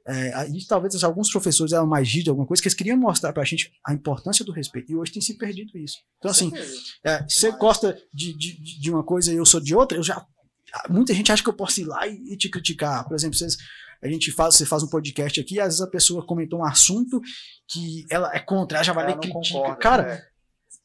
é, aí talvez assim, alguns professores eram mais rígidos, alguma coisa, que eles queriam mostrar pra gente a importância do respeito. E hoje tem se perdido isso. Então, assim, é, se você gosta de, de, de- de uma coisa e eu sou de outra, eu já. Muita gente acha que eu posso ir lá e te criticar. Por exemplo, vocês, a gente faz, você faz um podcast aqui, e às vezes a pessoa comentou um assunto que ela é contra, ela já vai e não critica. concorda, Cara, é.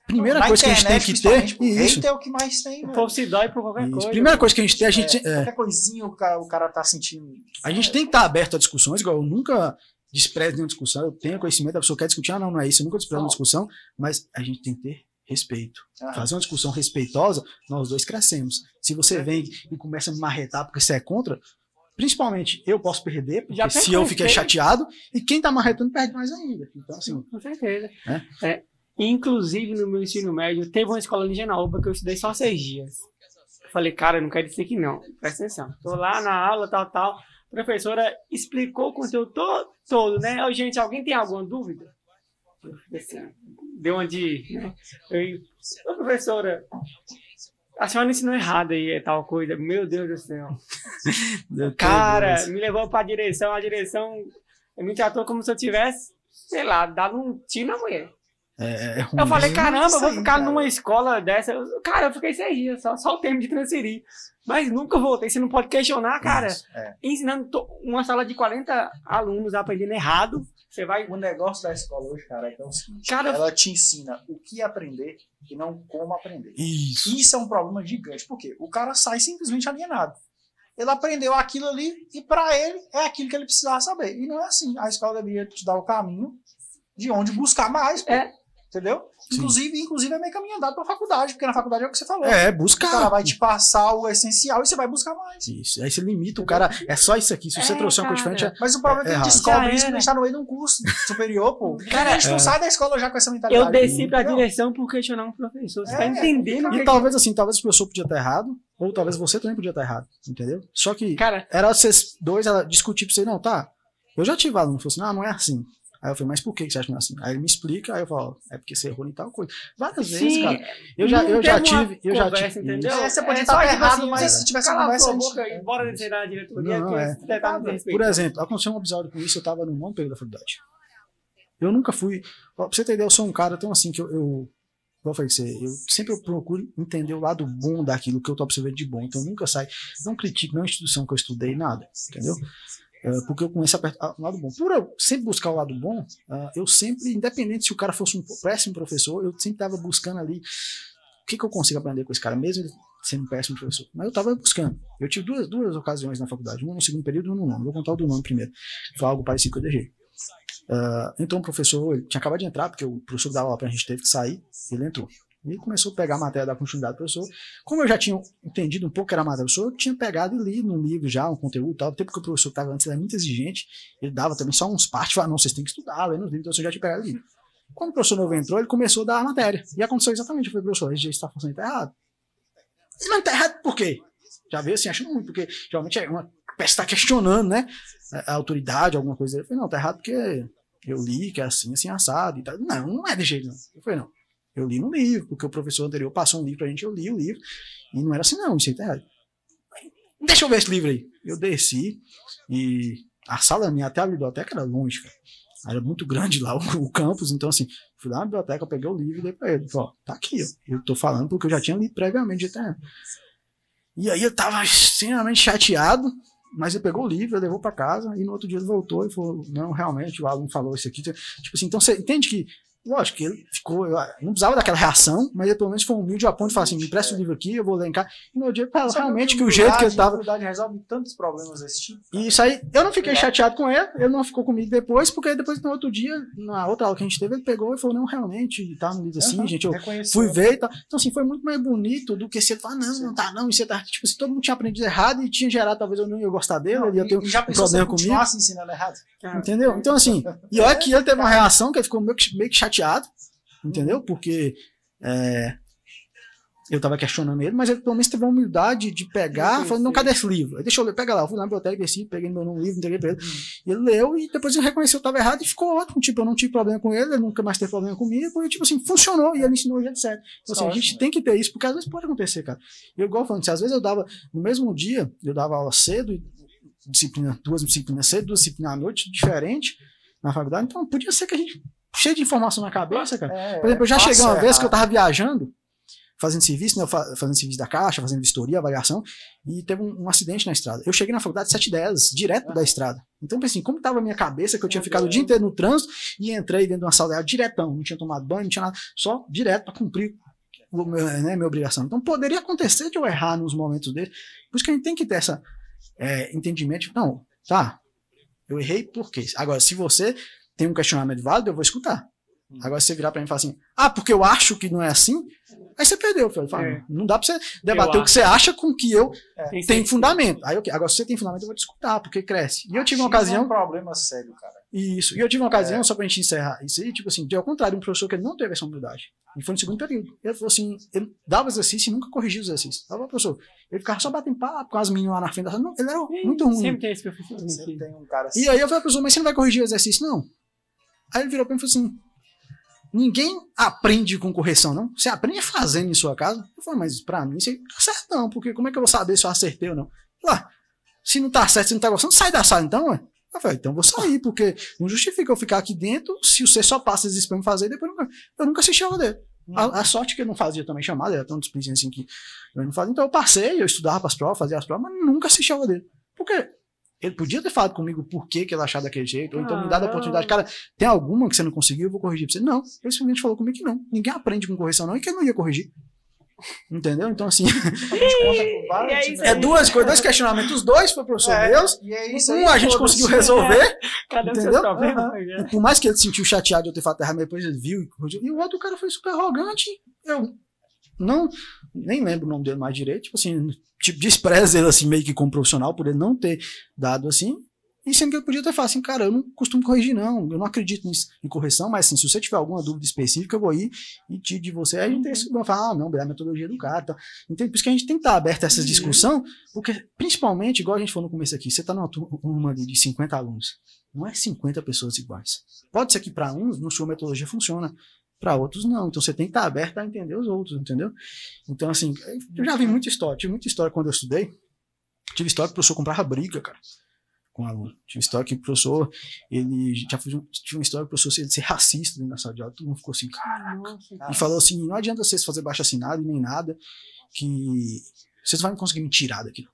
primeira Na coisa que a gente tem internet, que ter. principalmente, Isso, é o que mais tem, O velho. povo se dói por qualquer isso. coisa. Primeira coisa que a gente tem, a gente. É, é, Qualquer coisinha o cara, o cara tá sentindo. A gente tem que estar aberto a discussões, igual eu nunca desprezo nenhuma discussão, eu tenho conhecimento, a pessoa quer discutir, ah, não, não é isso, eu nunca desprezo uma discussão, mas a gente tem que ter respeito. Ah, Fazer uma discussão respeitosa, nós dois crescemos. Se você vem e começa a me marretar porque você é contra, principalmente eu posso perder, porque se eu fiquei chateado, e quem tá marretando perde mais ainda. Então, assim, Com certeza. É? É. Inclusive, no meu ensino médio, teve uma escola em Genaúba que eu estudei só seis dias. Eu falei, cara, não quero isso aqui não. Presta atenção. Tô lá na aula, tal, tal. A professora explicou o conteúdo to- todo, né? Ô, gente, alguém tem alguma dúvida? Assim, deu uma de... Né? Eu, Ô, professora, a senhora ensinou errado aí, é tal coisa. Meu Deus do céu. Cara, me levou pra direção, a direção me tratou como se eu tivesse, sei lá, dado um tiro na mulher. É, é ruim. Eu falei, caramba, eu vou ficar cara. numa escola dessa. Eu- Cara, eu fiquei seis dias, só, só o tempo de transferir. Mas nunca voltei. Você não pode questionar, cara. Isso. É. Ensinando to- uma sala de 40 alunos aprendendo errado. Você vai. O negócio da escola hoje, cara, é que é o seguinte: Cara, ela te ensina o que aprender e não como aprender. Isso. Isso é um problema gigante, porque o cara sai simplesmente alienado. Ele aprendeu aquilo ali e pra ele é aquilo que ele precisava saber. E não é assim. A escola deveria te dar o caminho de onde buscar mais. pô. É. Entendeu? Sim. Inclusive, inclusive é meio caminho andado pra faculdade, porque na faculdade é o que você falou. É, O cara buscar. vai te passar o essencial e você vai buscar mais. Isso. Aí você limita o cara. É só isso aqui. Se você É, trouxer uma coisa cara. diferente, é- Mas o problema é que a gente descobre isso quando a gente tá no meio de um curso superior, pô. Cara, a gente não é. sai da escola já com essa mentalidade. eu desci pra entendeu? direção por questionar um professor. Você É, tá entendendo E talvez assim, talvez o professor podia estar errado, ou talvez você também podia estar errado, entendeu? Só que Cara, era vocês dois discutir pra você, não, tá. Eu já tive aluno que falou assim, não, não é assim. Aí eu falei, mas por que você acha que não é assim? Aí ele me explica, aí eu falo, é porque você errou em tal coisa. Várias vezes, sim. cara. Eu já, não eu já tive, eu já conversa, tive. Entendeu? É, você podia É estar errado, assim, mas se tivesse uma cala a conversa, sua a gente- boca e bora descer da diretoria Não, que é. Por exemplo, aconteceu um episódio com isso, eu tava no nono período da faculdade. Eu nunca fui. Pra você ter ideia, eu sou um cara tão assim que eu. eu eu falei você, eu sempre procuro entender o lado bom daquilo que eu tô observando de bom. Então eu nunca sai, não critico nenhuma instituição que eu estudei, nada, entendeu? É, porque eu começo a apertar o lado bom. Por eu sempre buscar o lado bom, ah, eu sempre, independente se o cara fosse um péssimo professor, eu sempre tava buscando ali o que, que eu consigo aprender com esse cara, mesmo ele sendo um péssimo professor. Mas eu tava buscando. Eu tive duas, duas ocasiões na faculdade, uma no segundo período e uma no nono. Vou contar o do nono primeiro. Foi algo parecido com o DG. Ah, entrou um professor, ele tinha acabado de entrar, porque o professor que dava aula pra gente teve que sair, ele entrou. E começou a pegar a matéria da continuidade do professor. Como eu já tinha entendido um pouco que era a matéria do professor, eu tinha pegado e lido no livro já, um conteúdo tal. Até porque o professor estava antes era muito exigente, ele dava também só uns partes, falava, não, vocês têm que estudar, lendo os livros, então eu já tinha pegado lido. Quando o professor novo entrou, ele começou a dar a matéria. E aconteceu exatamente, eu falei, professor, esse está funcionando tá errado. Ele não tá errado por quê? Já veio assim, achando muito, porque geralmente é uma peça está questionando, né? A, a autoridade, alguma coisa. Eu falei, não, tá errado porque eu li que é assim, assim, assado e tal. Não, não é de jeito, não. Eu falei, não. Eu li no livro, porque o professor anterior passou um livro pra gente, eu li o livro, e não era assim, não, isso aí tá. Deixa eu ver esse livro aí. Eu desci, e a sala minha até a biblioteca era longe, cara. Era muito grande lá o, o campus, então assim, fui lá na biblioteca, peguei o livro e dei pra ele. Ó, tá aqui, ó. Eu tô falando porque eu já tinha lido previamente, já tá. E aí eu tava extremamente chateado, mas ele pegou o livro, levou para casa, e no outro dia ele voltou e falou: Não, realmente, o aluno falou isso aqui. Tipo assim, então você entende que Lógico que ele ficou. Eu não precisava daquela reação, mas ele pelo menos foi humilde a ponto de falar assim: me empresta o livro aqui, eu vou ler em casa. E no dia realmente que o jeito que ele tava. resolve tantos problemas desse tipo. E isso aí, eu não fiquei chateado com ele, ele não ficou comigo depois, porque depois no outro dia, na outra aula que a gente teve, ele pegou e falou: não, realmente, tá no livro assim, uhum, gente. Eu fui ver e tal. Então, assim, foi muito mais bonito do que ele falar: não, não tá, não, isso tá. Tipo, se todo mundo tinha aprendido errado e tinha gerado, talvez eu não ia gostar dele, não, ele ia ter um problema comigo. Assim, ensinando errado. Entendeu? Então, assim, e olha que ele teve uma reação que ele ficou meio que, meio que chateado entendeu? Porque é, eu tava questionando ele, mas ele pelo menos teve a humildade de pegar, falando, não, cadê esse livro? Aí, deixa eu ler, pega lá, eu fui lá na biblioteca, desci, peguei meu livro, entreguei pra ele. Hum. E ele leu e depois ele reconheceu que eu tava errado e ficou ótimo. Tipo, eu não tive problema com ele, ele nunca mais teve problema comigo, porque, tipo assim, funcionou e ele ensinou o jeito certo. Então, assim, a gente tem que ter isso, porque às vezes pode acontecer, cara. Eu, igual falando, se às vezes eu dava, no mesmo dia, eu dava aula cedo, disciplina, duas disciplinas cedo, duas disciplinas à noite, diferente, na faculdade, então podia ser que a gente cheio de informação na cabeça, cara. É, Por exemplo, eu já cheguei uma vez que eu tava viajando, fazendo serviço, né, fazendo serviço da caixa, fazendo vistoria, avaliação, e teve um, um acidente na estrada. Eu cheguei na faculdade 7h10, direto da estrada. Então, assim, como tava a minha cabeça, que eu tinha ficado o dia inteiro no trânsito, e entrei dentro de uma sala diretão, não tinha tomado banho, não tinha nada, só direto para cumprir o meu, né, minha obrigação. Então, poderia acontecer de eu errar nos momentos desses. Por isso que a gente tem que ter esse é, entendimento. Não, tá, eu errei por quê? Agora, se você tem um questionamento válido, eu vou escutar. Hum. Agora, se você virar para mim e falar assim, ah, porque eu acho que não é assim, aí você perdeu. Fala, é. Não dá para você debater o que você acha com que eu é. tenho fundamento. Aí, okay, agora, se você tem fundamento, eu vou te escutar, porque cresce. E eu tive uma ocasião. É um problema sério, cara. Isso. E eu tive uma ocasião, é. só pra gente encerrar isso aí, tipo assim, de ao contrário, um professor que não teve essa humildade. E foi no segundo período. Ele falou assim, ele dava exercício e nunca corrigia os exercícios. Tava, professor. Ele ficava só batendo papo com as meninas lá na frente da sala. Ele era muito ruim. Sempre tem esse professor. Sempre tem um cara assim. E aí eu falei, professor, mas você não vai corrigir o exercício, não? Aí ele virou para mim e falou assim: ninguém aprende com correção, não. Você aprende fazendo em sua casa. Eu falei, mas para mim isso aí tá não, porque como é que eu vou saber se eu acertei ou não? Lá, se não tá certo, se não tá gostando, sai da sala então, ué. Eu falei, então vou sair, porque não justifica eu ficar aqui dentro se você só passa esses pra me fazer e depois nunca, eu nunca assisti aula dele. A, a, sorte que eu não fazia também chamada, era tão displicente assim que eu não fazia. Então eu passei, eu estudava para as provas, fazia as provas, mas nunca assisti aula dele. Por quê? Ele podia ter falado comigo por que, que ele achava daquele jeito, ou então ah, me dado a oportunidade. Cara, tem alguma que você não conseguiu, eu vou corrigir pra você. Não, ele simplesmente falou comigo que não. Ninguém aprende com correção, não, e que ele não ia corrigir. Entendeu? Então, assim. é duas coisas, dois questionamentos, os dois foi professor é, Deus. É um a gente conseguiu resolver. É. Cada entendeu? Problema, uhum. Por mais que ele se sentiu chateado de eu ter falado errado, depois ele viu e corrigiu. E o outro cara foi super arrogante. Eu não, nem lembro o nome dele mais direito. Tipo assim, tipo, despreza ele assim, meio que como profissional, por ele não ter dado assim. E sendo que ele podia ter falado assim, cara, eu não costumo corrigir, não, eu não acredito nisso, em correção, mas assim, se você tiver alguma dúvida específica, eu vou ir e te de você. Aí a gente tem esse falar, ah, não, é a metodologia do cara. Tá. Entende? Por isso que a gente tem que estar aberto a essa discussão, porque, principalmente, igual a gente falou no começo aqui, você está numa turma de 50 alunos. Não é 50 pessoas iguais. Pode ser que para uns, na sua metodologia funciona, para outros não. Então você tem que estar aberto a entender os outros, entendeu? Então, assim, eu já vi muita história. Tive muita história quando eu estudei. Tive história que o professor comprava briga, cara, com aluno. Tive história que o professor, ele já fez um, tive uma história que o professor ele ser racista dentro da sala de aula. Todo mundo ficou assim, caraca. E falou assim: não adianta vocês fazer baixo assinado nem nada, que vocês não vão conseguir me tirar daqui.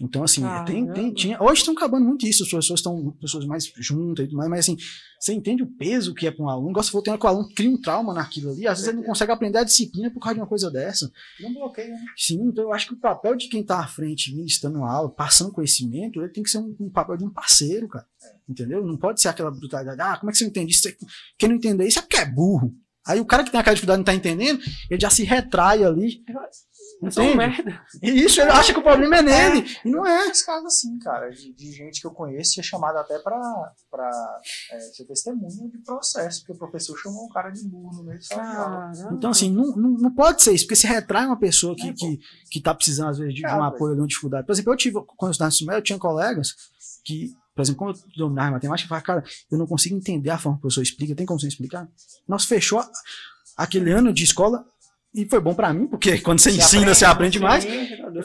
Então, assim, ah, tem, tem, tinha, hoje estão acabando muito isso, as pessoas estão pessoas mais juntas e tudo mais, mas assim, você entende o peso que é para um aluno, gosta de ter que o aluno cria um trauma naquilo ali, às vezes ele não consegue aprender a disciplina por causa de uma coisa dessa. Não bloqueia, né? Sim, então eu acho que o papel de quem está à frente, ministrando aula, passando conhecimento, ele tem que ser um, um papel de um parceiro, cara. É. Entendeu? Não pode ser aquela brutalidade, ah, como é que você entende isso? Quem não entender isso é porque é burro. Aí o cara que tem aquela dificuldade não está entendendo, ele já se retrai ali. Entende? merda. E isso, ele acha que o problema é nele. É, e não é. Esse caso assim, cara, de, de, gente que eu conheço, é chamado até pra, pra é, ser testemunha de processo, porque o professor chamou um cara de burro no meio Então, assim, não, não, não, pode ser isso, porque se retrai uma pessoa que, é, que, que tá precisando, às vezes, de, de um apoio, de uma dificuldade. Por exemplo, eu tive, quando eu estava no eu tinha colegas que por exemplo, quando eu dominava matemática, eu falava, cara, eu não consigo entender a forma que o professor explica, tem como você explicar? Nós fechou aquele ano de escola e foi bom para mim, porque quando você, você ensina, aprende, você aprende mais.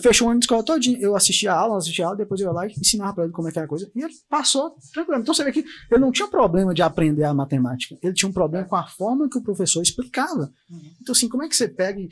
Fechou o ano de escola todinho. Eu assistia a aula, assistia a aula, depois eu ia lá e ensinava pra ele como é que era a coisa. E ele passou tranquilo. Então você vê que ele não tinha problema de aprender a matemática. Ele tinha um problema com a forma que o professor explicava. Uhum. Então, assim, como é que você pega e.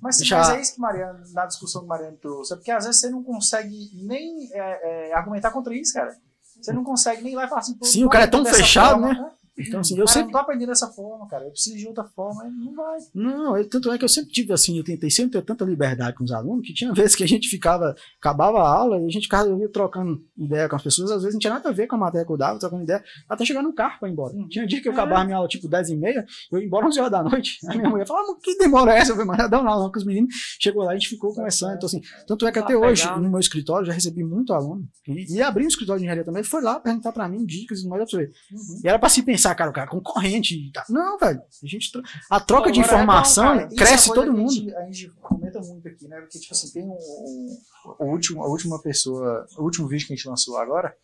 Mas, mas é isso que Mariana, na discussão que Mariana trouxe. É porque às vezes você não consegue nem é, é, argumentar contra isso, cara. Você não consegue nem ir lá e falar assim. Sim, o cara é tão fechado, forma, né? Então, assim, eu Cara, sempre. não tô aprendendo dessa forma, cara. Eu preciso de outra forma. Não vai. Não, eu- tanto é que eu sempre tive assim, eu tentei sempre ter tanta liberdade com os alunos que tinha vezes que a gente ficava, acabava a aula e a gente ficava trocando ideia com as pessoas, às vezes não tinha nada a ver com a matéria que eu dava, trocando ideia, até chegar no carro pra ir embora. Tinha dia que eu É. acabava minha aula tipo 10 e meia, eu ia embora 11 horas da noite. A minha mulher falava, "Mas que demora é essa? Eu falei, mas dá uma aula com os meninos. Chegou lá e a gente ficou conversando. Então, assim, tanto é que Tá até hoje, no meu escritório, já recebi muito aluno. E, e abri um escritório de engenharia também, ele foi lá perguntar pra mim dicas e mais pra você. Uhum. E era pra se pensar, cara, o cara é concorrente. e tal. Não, velho. A, gente, a troca de Agora é bom, informação Cara, isso é cresce todo mundo. A gente, a gente comenta muito aqui, né? Porque, tipo assim, tem um, um- o último, a última pessoa, o último vídeo que a gente lançou agora,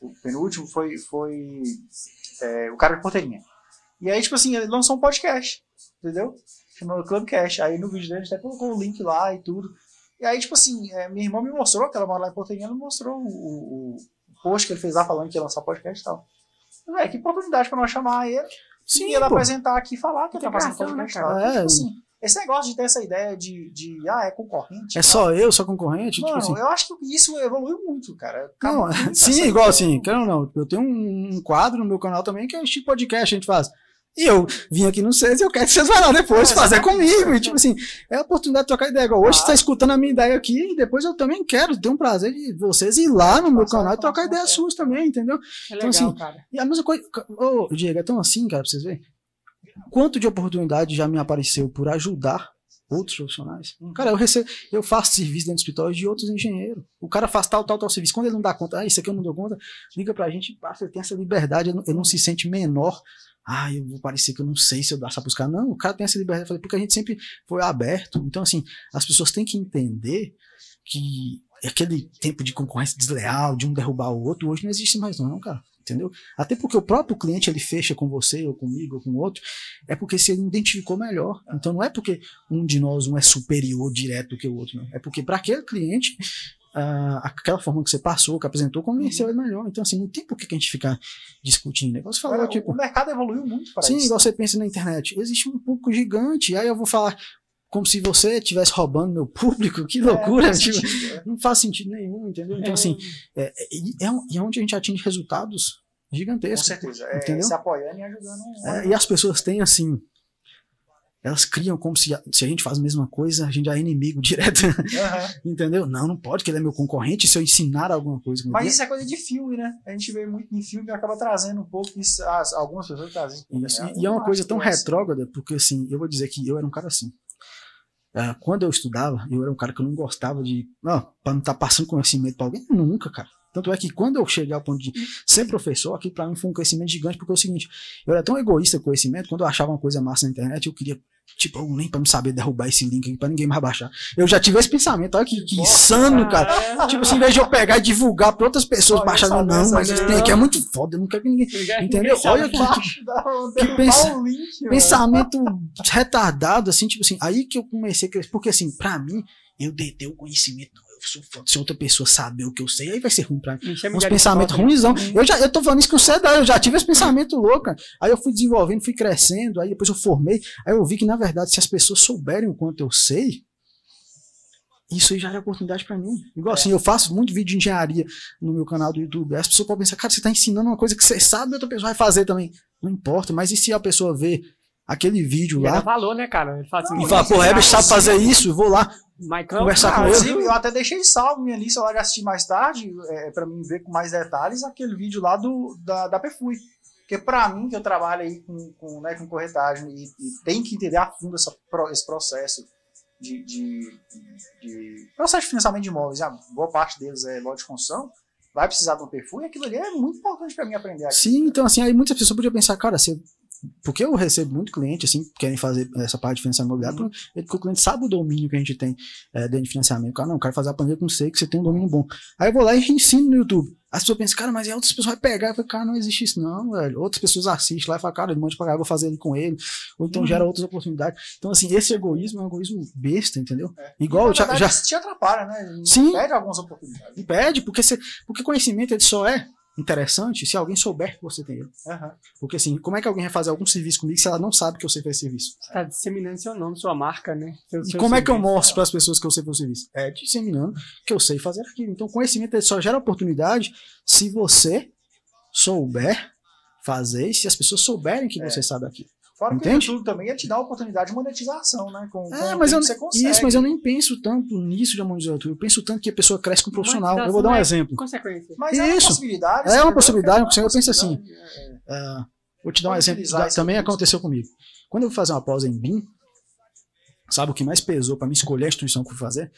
o penúltimo, foi, foi é, o cara de porteirinha. E aí, tipo assim, ele lançou um podcast, entendeu? Chamado Clubcast. Aí no vídeo dele a gente até colocou o link lá e tudo. E aí, tipo assim, é, minha irmã me mostrou, que ela mora lá em Porteirinha, ela me mostrou o, o, o post que ele fez lá falando que ia lançar podcast e tal. Véi, que oportunidade pra nós chamar ele Sim, e ela pô. apresentar aqui e falar que tá fazendo Integração, né, podcast. cara? tal. É. Tipo assim, esse negócio de ter essa ideia de, de ah, é concorrente. É tal. só eu, só concorrente? Mano, tipo assim. eu acho que isso evoluiu muito, cara. Não, Acabou muito sim, igual assim, quero ou não, eu tenho um, um quadro no meu canal também que é tipo podcast, a gente faz. E eu vim aqui no CES e eu quero que vocês vão lá depois É, fazer comigo. E tipo assim, é a oportunidade de trocar ideia. Igual hoje você tá escutando a minha ideia aqui e depois eu também quero ter um prazer de vocês ir lá no meu canal e trocar é. suas também, entendeu? É Então, assim, cara. E a mesma coisa. Ô, Diego, é tão assim, cara, pra vocês verem. Quanto de oportunidade já me apareceu por ajudar outros profissionais? Uhum. Cara, eu recebo, eu faço serviço dentro do escritório de outros engenheiros. O cara faz tal, tal, tal serviço. Quando ele não dá conta, ah, isso aqui eu não dou conta, liga pra gente, passa, ele tem essa liberdade, ele não, ele não se sente menor. Ah, eu vou parecer que eu não sei se eu dá pra buscar. Não, o cara tem essa liberdade, porque a gente sempre foi aberto. Então, assim, as pessoas têm que entender que aquele tempo de concorrência desleal, de um derrubar o outro, hoje não existe mais, não, cara. Entendeu? Até porque o próprio cliente ele fecha com você, ou comigo, ou com outro, é porque se ele identificou melhor. Então não é porque um de nós um é superior direto que o outro, não. É porque para aquele cliente, ah, aquela forma que você passou, que apresentou, convenceu ele melhor. Então, assim, não tem por que a gente ficar discutindo. Igual você falou, Cara, tipo. o mercado evoluiu muito para Sim, isso. igual você pensa na internet. Existe um público gigante. Aí eu vou falar como se você estivesse roubando meu público. Que loucura. É, faz tipo, sentido, é. não faz sentido nenhum, entendeu? Então, É, assim, é, é, e é, um- e é onde a gente atinge resultados Com gigantescos. certeza. É, Entendeu? se apoiando e ajudando. É, e as pessoas têm assim. Elas criam como se a, se a gente faz a mesma coisa, a gente já é inimigo direto. Aham. entendeu? Não, não pode, que ele é meu concorrente se eu ensinar alguma coisa. Mas isso é coisa de filme, né? A gente vê muito em filme e acaba trazendo um pouco isso. As, algumas pessoas trazem. Isso? E, e é Eu uma coisa tão é assim. retrógrada, porque assim, eu vou dizer que eu era um cara assim. Ah, quando eu estudava, eu era um cara que eu não gostava de. Não, pra não estar passando conhecimento pra alguém, nunca, cara. Tanto é que quando eu cheguei ao ponto de ser professor, aqui pra mim foi um crescimento gigante, porque é o seguinte, eu era tão egoísta com o conhecimento, quando eu achava uma coisa massa na internet, eu queria, tipo, nem pra me saber derrubar esse link aqui, pra ninguém mais baixar. Eu já tive esse pensamento, olha que, que Nossa, insano, cara. Ah, Tipo assim, em vez de eu pegar e divulgar pra outras pessoas baixar, não, não, mas não. trem aqui é muito foda, eu não quero que ninguém. ninguém- Entendeu? Olha que- que pensa- o link, pensamento retardado, assim, tipo assim, aí que eu comecei a crescer, porque assim, pra mim, eu deter o conhecimento, se outra pessoa saber o que eu sei, aí vai ser ruim pra mim. Uns pensamentos ruimzão. Eu, já, eu tô falando isso com você, eu já tive esse pensamento louco, aí eu fui desenvolvendo, fui crescendo, aí depois eu formei, aí eu vi que, na verdade, se as pessoas souberem o quanto eu sei, isso aí já é oportunidade pra mim. Igual assim, eu faço muito vídeo de engenharia no meu canal do YouTube. Aí As pessoas podem pensar, cara, você tá ensinando uma coisa que você sabe outra pessoa vai fazer também. Não importa, mas e se a pessoa vê aquele vídeo E lá valor, né, cara? Ele fala assim, e fala, pô, é Heber sabe fazer isso, eu vou lá. Maicon, Conversar com ele. Eu até deixei salvo minha lista lá de assistir mais tarde, é, para mim ver com mais detalhes aquele vídeo lá do, da, da Perfui. Porque para mim, que eu trabalho aí com, com, né, com corretagem e, e tem que entender a fundo essa, esse processo de, de, de processo de financiamento de imóveis, a boa parte deles é lote de construção, vai precisar de um Perfui, e aquilo ali é muito importante para mim aprender aqui. Sim, então assim, aí muitas pessoas podiam pensar, cara, você Porque eu recebo muito cliente, assim, que querem fazer essa parte de financiamento imobiliário, Uhum. porque o cliente sabe o domínio que a gente tem é, dentro de financiamento. O Cara, não, eu quero fazer a planilha com você, que você tem um domínio bom. Aí eu vou lá e ensino no YouTube. As pessoas pensam, cara, mas outras pessoas vão pegar. Eu falo, cara, não existe isso, não, velho. Outras pessoas assistem lá e falam, cara, ele manda pagar, eu vou fazer ele com ele. Ou então Uhum. gera outras oportunidades. Então, assim, esse egoísmo é um egoísmo besta, entendeu? É. Igual já- já- te atrapalha, né? Sim. Perde algumas oportunidades. Impede, porque, você, porque conhecimento ele só é interessante se alguém souber que você tem ele. Aham. Porque assim, como é que alguém vai fazer algum serviço comigo se ela não sabe que eu sei fazer serviço? Você tá disseminando seu nome, sua marca, né? Seu- E seu como é que eu serviço. mostro para as pessoas que eu sei fazer serviço? É disseminando que eu sei fazer aquilo. Então, conhecimento só gera oportunidade se você souber fazer e se as pessoas souberem que É. você sabe aquilo. Fora Entende? que o YouTube também ele te dá a oportunidade de monetização, né? Com, com É, o mas eu, tempo você consegue. isso, mas eu nem penso tanto nisso de monetizar YouTube. Eu penso tanto que a pessoa cresce com um profissional. Eu vou dar um é exemplo. Consequência. Mas é uma Isso. possibilidade. É uma possibilidade, É uma eu penso assim, possibilidade, é, vou te dar um exemplo. também recurso. aconteceu comigo. Quando eu fui fazer uma pausa em BIM, sabe o que mais pesou para mim escolher a instituição que eu fui fazer?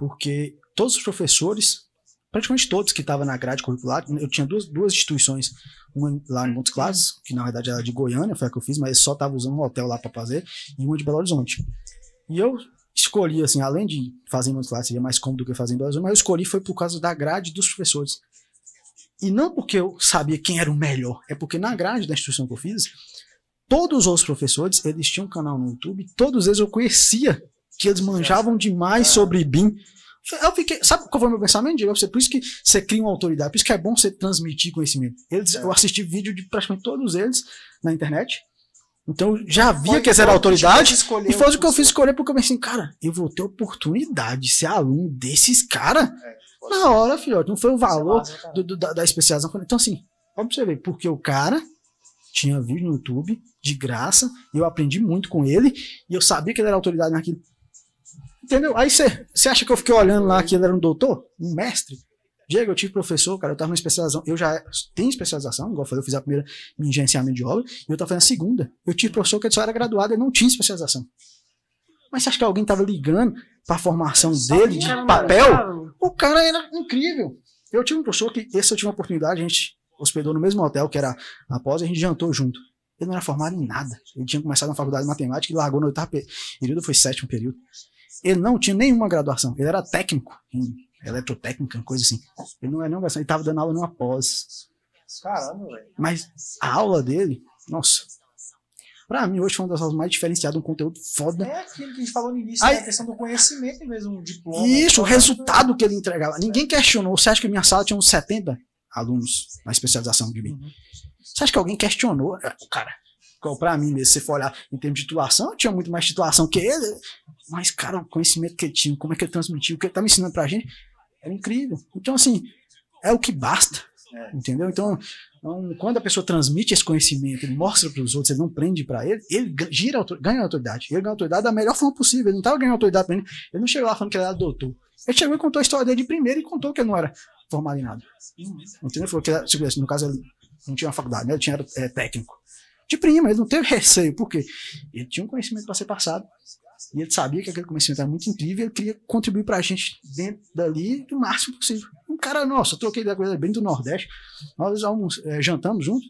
Porque todos os professores, praticamente todos que estavam na grade curricular, eu tinha duas, duas instituições, uma lá em Montes Claros, que na verdade era de Goiânia, foi a que eu fiz, mas só estava usando um hotel lá para fazer, e uma de Belo Horizonte. E eu escolhi, assim, além de fazer em Montes Claros, seria mais cômodo do que fazer em Belo Horizonte, mas eu escolhi foi por causa da grade dos professores. E não porque eu sabia quem era o melhor, é porque na grade da instituição que eu fiz, todos os professores, eles tinham um canal no YouTube, todos eles eu conhecia que eles manjavam demais É. sobre BIM. Eu fiquei, sabe qual foi o meu pensamento, Diego? Por isso que você cria uma autoridade, por isso que é bom você transmitir conhecimento. Eles, É. Eu assisti vídeo de praticamente todos eles na internet, então eu já via Foi que eles eram autoridade, e foi o que eu fiz escolher, porque eu pensei, cara, eu vou ter oportunidade de ser aluno desses caras É, na hora, filhote. Não foi o ser valor massa, cara. do- do- da, da especialização. Então, assim, ver, porque o cara tinha vídeo no YouTube de graça, e eu aprendi muito com ele, e eu sabia que ele era autoridade naquilo. Entendeu? Aí você acha que eu fiquei olhando lá que ele era um doutor? Um mestre? Diego, eu tive professor, cara, eu tava numa especialização, eu já tenho especialização, igual eu falei, eu fiz a primeira em gerenciamento de obra, e eu tava fazendo a segunda. Eu tive professor que ele só era graduado, ele não tinha especialização. Mas você acha que alguém tava ligando pra formação dele de papel? O cara era incrível. Eu tive um professor que, esse eu tive uma oportunidade, a gente hospedou no mesmo hotel que era após, e a gente jantou junto. Ele não era formado em nada. Ele tinha começado na faculdade de matemática e largou no oitavo pe- período, foi sétimo período. Ele não tinha nenhuma graduação. Ele era técnico em eletrotécnica, coisa assim. Ele não era nenhuma graduação, ele estava dando aula numa pós. Caramba, velho. Mas a aula dele, nossa. Pra mim, hoje foi uma das aulas mais diferenciadas, um conteúdo foda. É aquilo que a gente falou no início, Aí- né? a questão do conhecimento mesmo, um diploma. Isso, o resultado que ele entregava. Ninguém questionou. Você acha que a minha sala tinha uns 70 alunos na especialização de BIM? Uhum. Você acha que alguém questionou? É, Cara, qual pra mim mesmo, se você for olhar em termos de titulação, eu tinha muito mais titulação que ele. Mas, cara, o conhecimento que ele tinha, como é que ele transmitiu, o que ele estava ensinando pra gente, era incrível. Então, assim, é o que basta. É. Entendeu? Então, então, quando a pessoa transmite esse conhecimento, ele mostra para os outros, ele não prende para ele, ele gira, ganha autoridade. Ele ganha autoridade da melhor forma possível. Ele não estava ganhando autoridade pra ele. Ele não chegou lá falando que ele era doutor. Ele chegou e contou a história dele de primeiro e contou que ele não era formado em nada. Entendeu? Falou que, era- no caso, ele não tinha uma faculdade, né? ele tinha é, técnico. De prima, ele não teve receio, por quê? Ele tinha um conhecimento para ser passado. E ele sabia que aquele conhecimento era muito incrível ele queria contribuir para a gente dentro dali do máximo possível. Um cara, nossa, eu troquei da coisa bem do Nordeste. Nós almoç- é, jantamos juntos.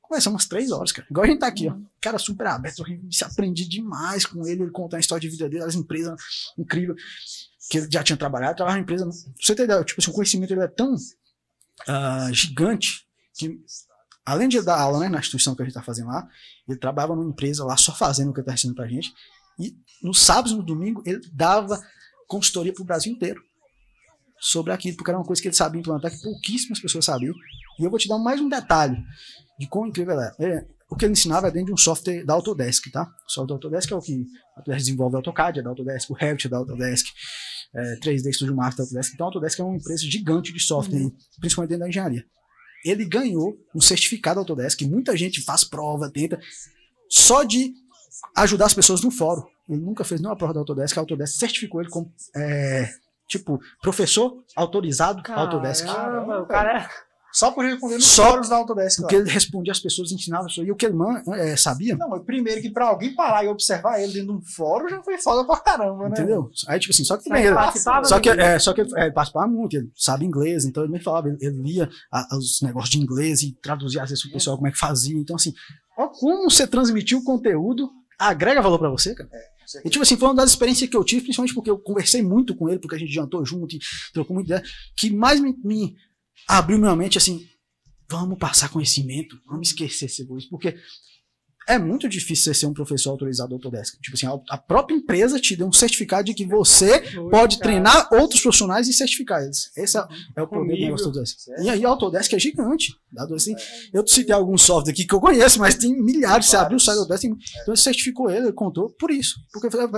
Conversamos umas três horas, cara. Igual a gente tá aqui, ó. Cara super aberto, eu se aprendi demais com ele, ele contar a história de vida dele, as empresas incríveis que ele já tinha trabalhado, trabalhava em empresa. Você ter ideia, tipo assim, o conhecimento ele é tão ah, gigante que, além de dar aula né, na instituição que a gente tá fazendo lá, ele trabalhava numa empresa lá só fazendo o que ele tá ensinando pra gente. E nos sábados e no domingo ele dava consultoria pro Brasil inteiro sobre aquilo, porque era uma coisa que ele sabia implantar que pouquíssimas pessoas sabiam. E eu vou te dar mais um detalhe de quão incrível ela é. É, O que ele ensinava é dentro de um software da Autodesk, tá? O software da Autodesk é o que a Autodesk desenvolve o AutoCAD, é da Autodesk, o Revit é da Autodesk, é, 3D Studio Master da Autodesk. Então a Autodesk é uma empresa gigante de software, aí, principalmente dentro da engenharia. Ele ganhou um certificado Autodesk, que muita gente faz prova, tenta, só de ajudar as pessoas no fórum. Ele nunca fez nenhuma prova da Autodesk, a Autodesk certificou ele como, é, tipo, professor autorizado Autodesk. Caramba, o cara é Só por responder nos Só fóruns da Autodesk. Porque lá. ele respondia as pessoas, ensinava as pessoas. E o que ele é, sabia, Não, mas primeiro que pra alguém parar e observar ele dentro de um fórum já foi foda pra caramba, né? entendeu? Aí, tipo assim, só que também ele, participava Só que, é, só que ele, é, ele participava muito, ele sabe inglês, então ele me falava, ele, ele lia a- os negócios de inglês e traduzia às vezes pro pessoal como é que fazia. Então, assim, ó, como você transmitiu o conteúdo agrega valor pra você, cara. Com E, tipo assim, foi uma das experiências que eu tive, principalmente porque eu conversei muito com ele, porque a gente jantou junto e trocou muita ideia, que mais me, me abriu minha mente, assim, vamos passar conhecimento, vamos esquecer esse egoísmo, porque é muito difícil você ser um professor autorizado Autodesk. Tipo assim, a, própria empresa te deu um certificado de que você pode cara. treinar outros profissionais e certificar eles. Esse é, é o problema do negócio Autodesk. Certo. E aí a Autodesk é gigante. Dado assim, eu citei alguns softwares aqui que eu conheço, mas tem milhares. Você Vários. abriu o site do Autodesk, tem- então ele certificou ele, ele contou por isso. Porque eu falei,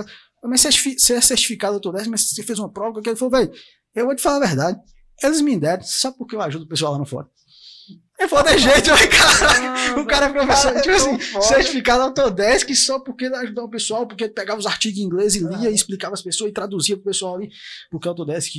mas certifi- você é certificado Autodesk, mas você fez uma prova que ele falou, velho, eu vou te falar a verdade. Eles me deram só porque eu ajudo o pessoal lá no fora. Ele falou, de jeito, eu falei, cara, o cara é professor, Cara, é tipo assim, foda. certificado Autodesk só porque ele ajudava o pessoal, porque ele pegava os artigos em inglês e lia e explicava as pessoas e traduzia pro pessoal ali, porque o Autodesk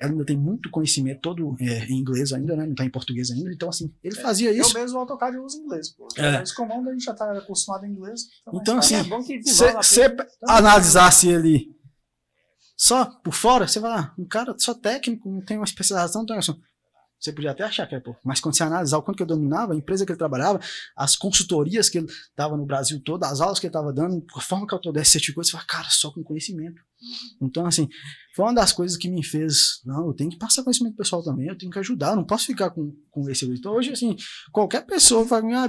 ela ainda tem muito conhecimento todo é, em inglês ainda, né? Não tá em português ainda. Então, assim, ele fazia Eu isso. mesmo o AutoCAD eu uso inglês, pô. É. Os comandos a gente já tá acostumado em inglês. Então, assim, é bom que Se a você analisasse ele só por fora, você vai lá, um cara só técnico, não tem uma especialização, não tem uma você podia até achar que é, pô. Mas quando você analisar o quanto que ele dominava, a empresa que ele trabalhava, as consultorias que ele dava no Brasil todo, as aulas que ele estava dando, a forma que a Autodesk certificou, você fala, cara, só com conhecimento. Então, assim, foi uma das coisas que me fez, não, eu tenho que passar conhecimento pessoal também, eu tenho que ajudar, eu não posso ficar com, com esse. Então, hoje, assim, qualquer pessoa fala, ah,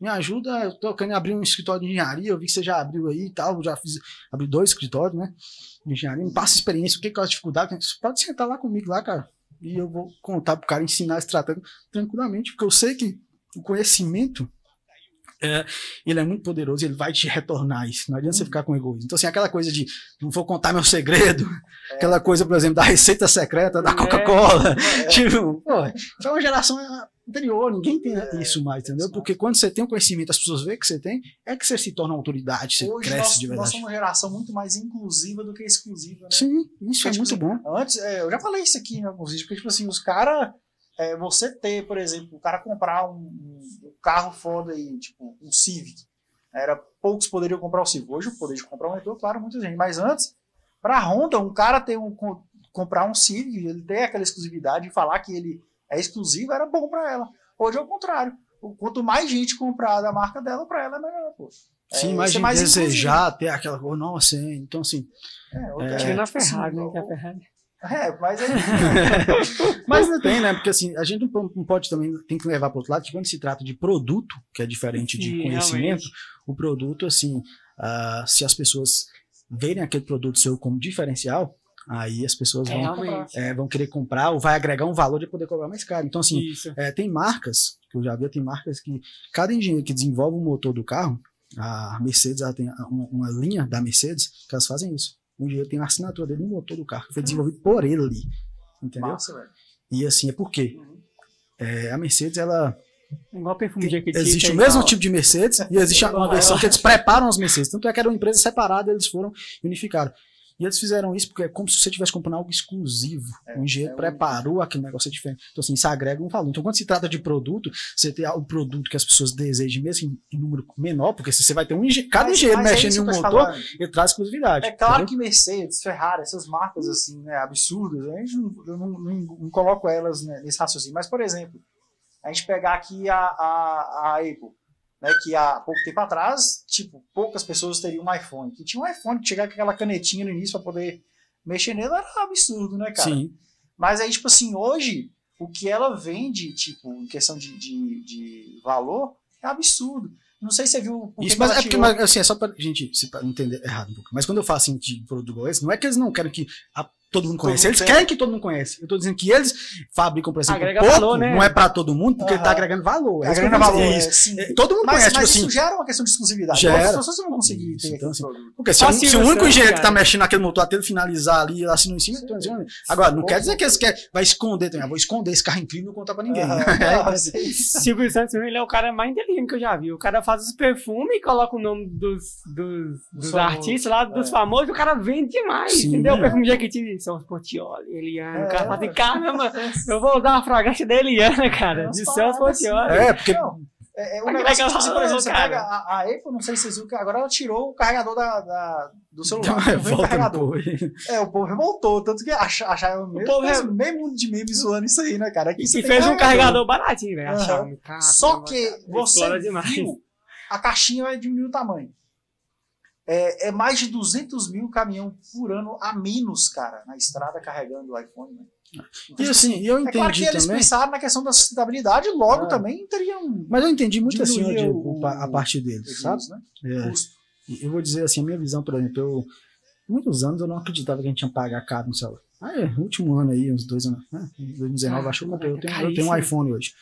me ajuda, eu tô querendo abrir um escritório de engenharia, eu vi que você já abriu aí e tal, já fiz, abri dois escritórios, né, de engenharia, me passa experiência, o que que é a dificuldade, você pode sentar lá comigo lá, cara, e eu vou contar pro cara ensinar a estratégia tranquilamente, porque eu sei que o conhecimento é, ele é muito poderoso e ele vai te retornar isso. Não adianta você ficar com egoísmo. Então, assim, aquela coisa de não vou contar meu segredo, aquela coisa, por exemplo, da receita secreta da É. Coca-Cola. É. Tipo, pô, foi uma geração anterior, ninguém tem isso mais, entendeu? Porque quando você tem um conhecimento, as pessoas veem que você tem, é que você se torna uma autoridade, você Hoje cresce nós, de nós verdade. somos uma geração muito mais inclusiva do que exclusiva, né? Sim, isso é Porque, muito tipo bom. assim, Antes, é, eu já falei isso aqui em alguns vídeos, porque, tipo assim, os caras. você ter, por exemplo, o cara comprar um, um carro foda aí, tipo, um Civic. Era, poucos poderiam comprar o Civic. Hoje o poder de comprar aumentou, claro, muita gente. Mas antes, pra Honda, um cara ter um, co- comprar um Civic, ele ter aquela exclusividade e falar que ele é exclusivo, era bom pra ela. Hoje é o contrário. Quanto mais gente comprar da marca dela, pra ela é melhor, pô. É, Sim, imagina mais desejar ter aquela coisa, nossa, é, então assim, É, É. Tirando a tipo assim, Ferrari, né? o- Que a Ferrari. É, mas é. Mas não tem, né? Porque assim, a gente não po- não pode também, tem que levar para outro lado, que quando se trata de produto, que é diferente de Sim, conhecimento, realmente. o produto, assim, ah, se as pessoas verem aquele produto seu como diferencial, aí as pessoas É, vão, é, vão querer comprar ou vai agregar um valor de poder cobrar mais caro. Então, assim, é, tem marcas, que eu já vi, tem marcas que cada engenheiro que desenvolve o motor do carro, a Mercedes ela tem uma, uma linha da Mercedes que elas fazem isso. O engenheiro tem a assinatura dele no motor do carro, que foi desenvolvido por ele. Entendeu? Massa, velho. E assim, é porque é, a Mercedes, ela. Igual perfume de Jequiti. Existe o é mesmo igual- tipo de Mercedes e existe uma versão que eles preparam as Mercedes. Tanto é que era uma empresa separada, eles foram e unificaram. E eles fizeram isso porque é como se você estivesse comprando algo exclusivo. É, o engenheiro é um- preparou aquele negócio diferente. Então, assim, isso agrega um valor. Então, quando se trata de produto, você tem um produto que as pessoas desejam mesmo em, número menor, porque se você vai ter um engenheiro, cada Mas- engenheiro mas é mexendo em um motor, falando. ele traz exclusividade. É claro entendeu? que Mercedes, Ferrari, essas marcas assim, né, absurdas, a gente não, eu não, não, não coloco elas né, nesse raciocínio. Mas, por exemplo, a gente pegar aqui a, a, a Apple, né, que há pouco tempo atrás, tipo, poucas pessoas teriam um iPhone. Que tinha um iPhone que chegava com aquela canetinha no início para poder mexer nele, era absurdo, né, cara? Sim. Mas aí, tipo assim, hoje, o que ela vende, tipo, em questão de, de, de valor, é absurdo. Não sei se você viu. que Isso, mas é porque, mas, assim, é só pra gente se pra entender errado um pouco. Mas quando eu falo assim de produto igual esse, não é que eles não querem que a- todo mundo mundo Eles querem que todo mundo conheça. Eu tô dizendo que eles fabricam, por exemplo, Agrega pouco, valor, né? não é pra todo mundo, porque ele tá Aham. agregando valor. É isso que eu Agrega tô valor, é, Isso. sim. É, Todo mundo Mas, conhece, mas tipo isso assim. gera uma questão de exclusividade. Gera. As pessoas não vão conseguir Isso, ter então, assim. Porque se, se o único engenheiro que tá cara. mexendo naquele motor até ele finalizar ali e assinar em cima, então, assim, agora, não quer dizer que eles querem, vai esconder também. Ah, vou esconder esse carro incrível e não contar pra ninguém. É, é. Silvio Santos, ele é o cara mais inteligente que eu já vi. O cara faz os perfumes e coloca o nome dos, dos, artistas lá, dos famosos, e o cara vende demais, Sim, entendeu? O perfume de Jequiti, Celso Portioli, Eliana. É, o cara fala assim, caramba, eu vou usar uma fragrância da Eliana, cara, Umas de Celso Portioli. assim. É, porque Não, é, é um Mas negócio que tipo assim, por exemplo, você cara. pega a, a Apple, não sei se vocês viram, que agora ela tirou o carregador da, da- do celular. não o carregador. É, o povo revoltou, tanto que acha- acharam mesmo, povo re- meio mundo de memes zoando isso aí, né, cara? Aqui E fez um carregador baratinho, Xiaomi, cara, Só cara, que você viu, a caixinha vai diminuir o tamanho. É, é mais de 200 mil caminhão por ano a menos, cara, na estrada carregando o iPhone. Né? E assim, eu é claro que entendi eles também. pensaram na questão da sustentabilidade, logo É. também teriam Mas eu entendi muito assim, Diego, o- a parte deles, sabe? né? É. Eu vou dizer assim, a minha visão, por exemplo, eu, muitos anos eu não acreditava que a gente ia pagar caro no celular. Ah, é, último ano aí, uns dois anos, né? Em 2019, Ah, acho que eu. Eu tenho, eu caríssimo. tenho um iPhone hoje.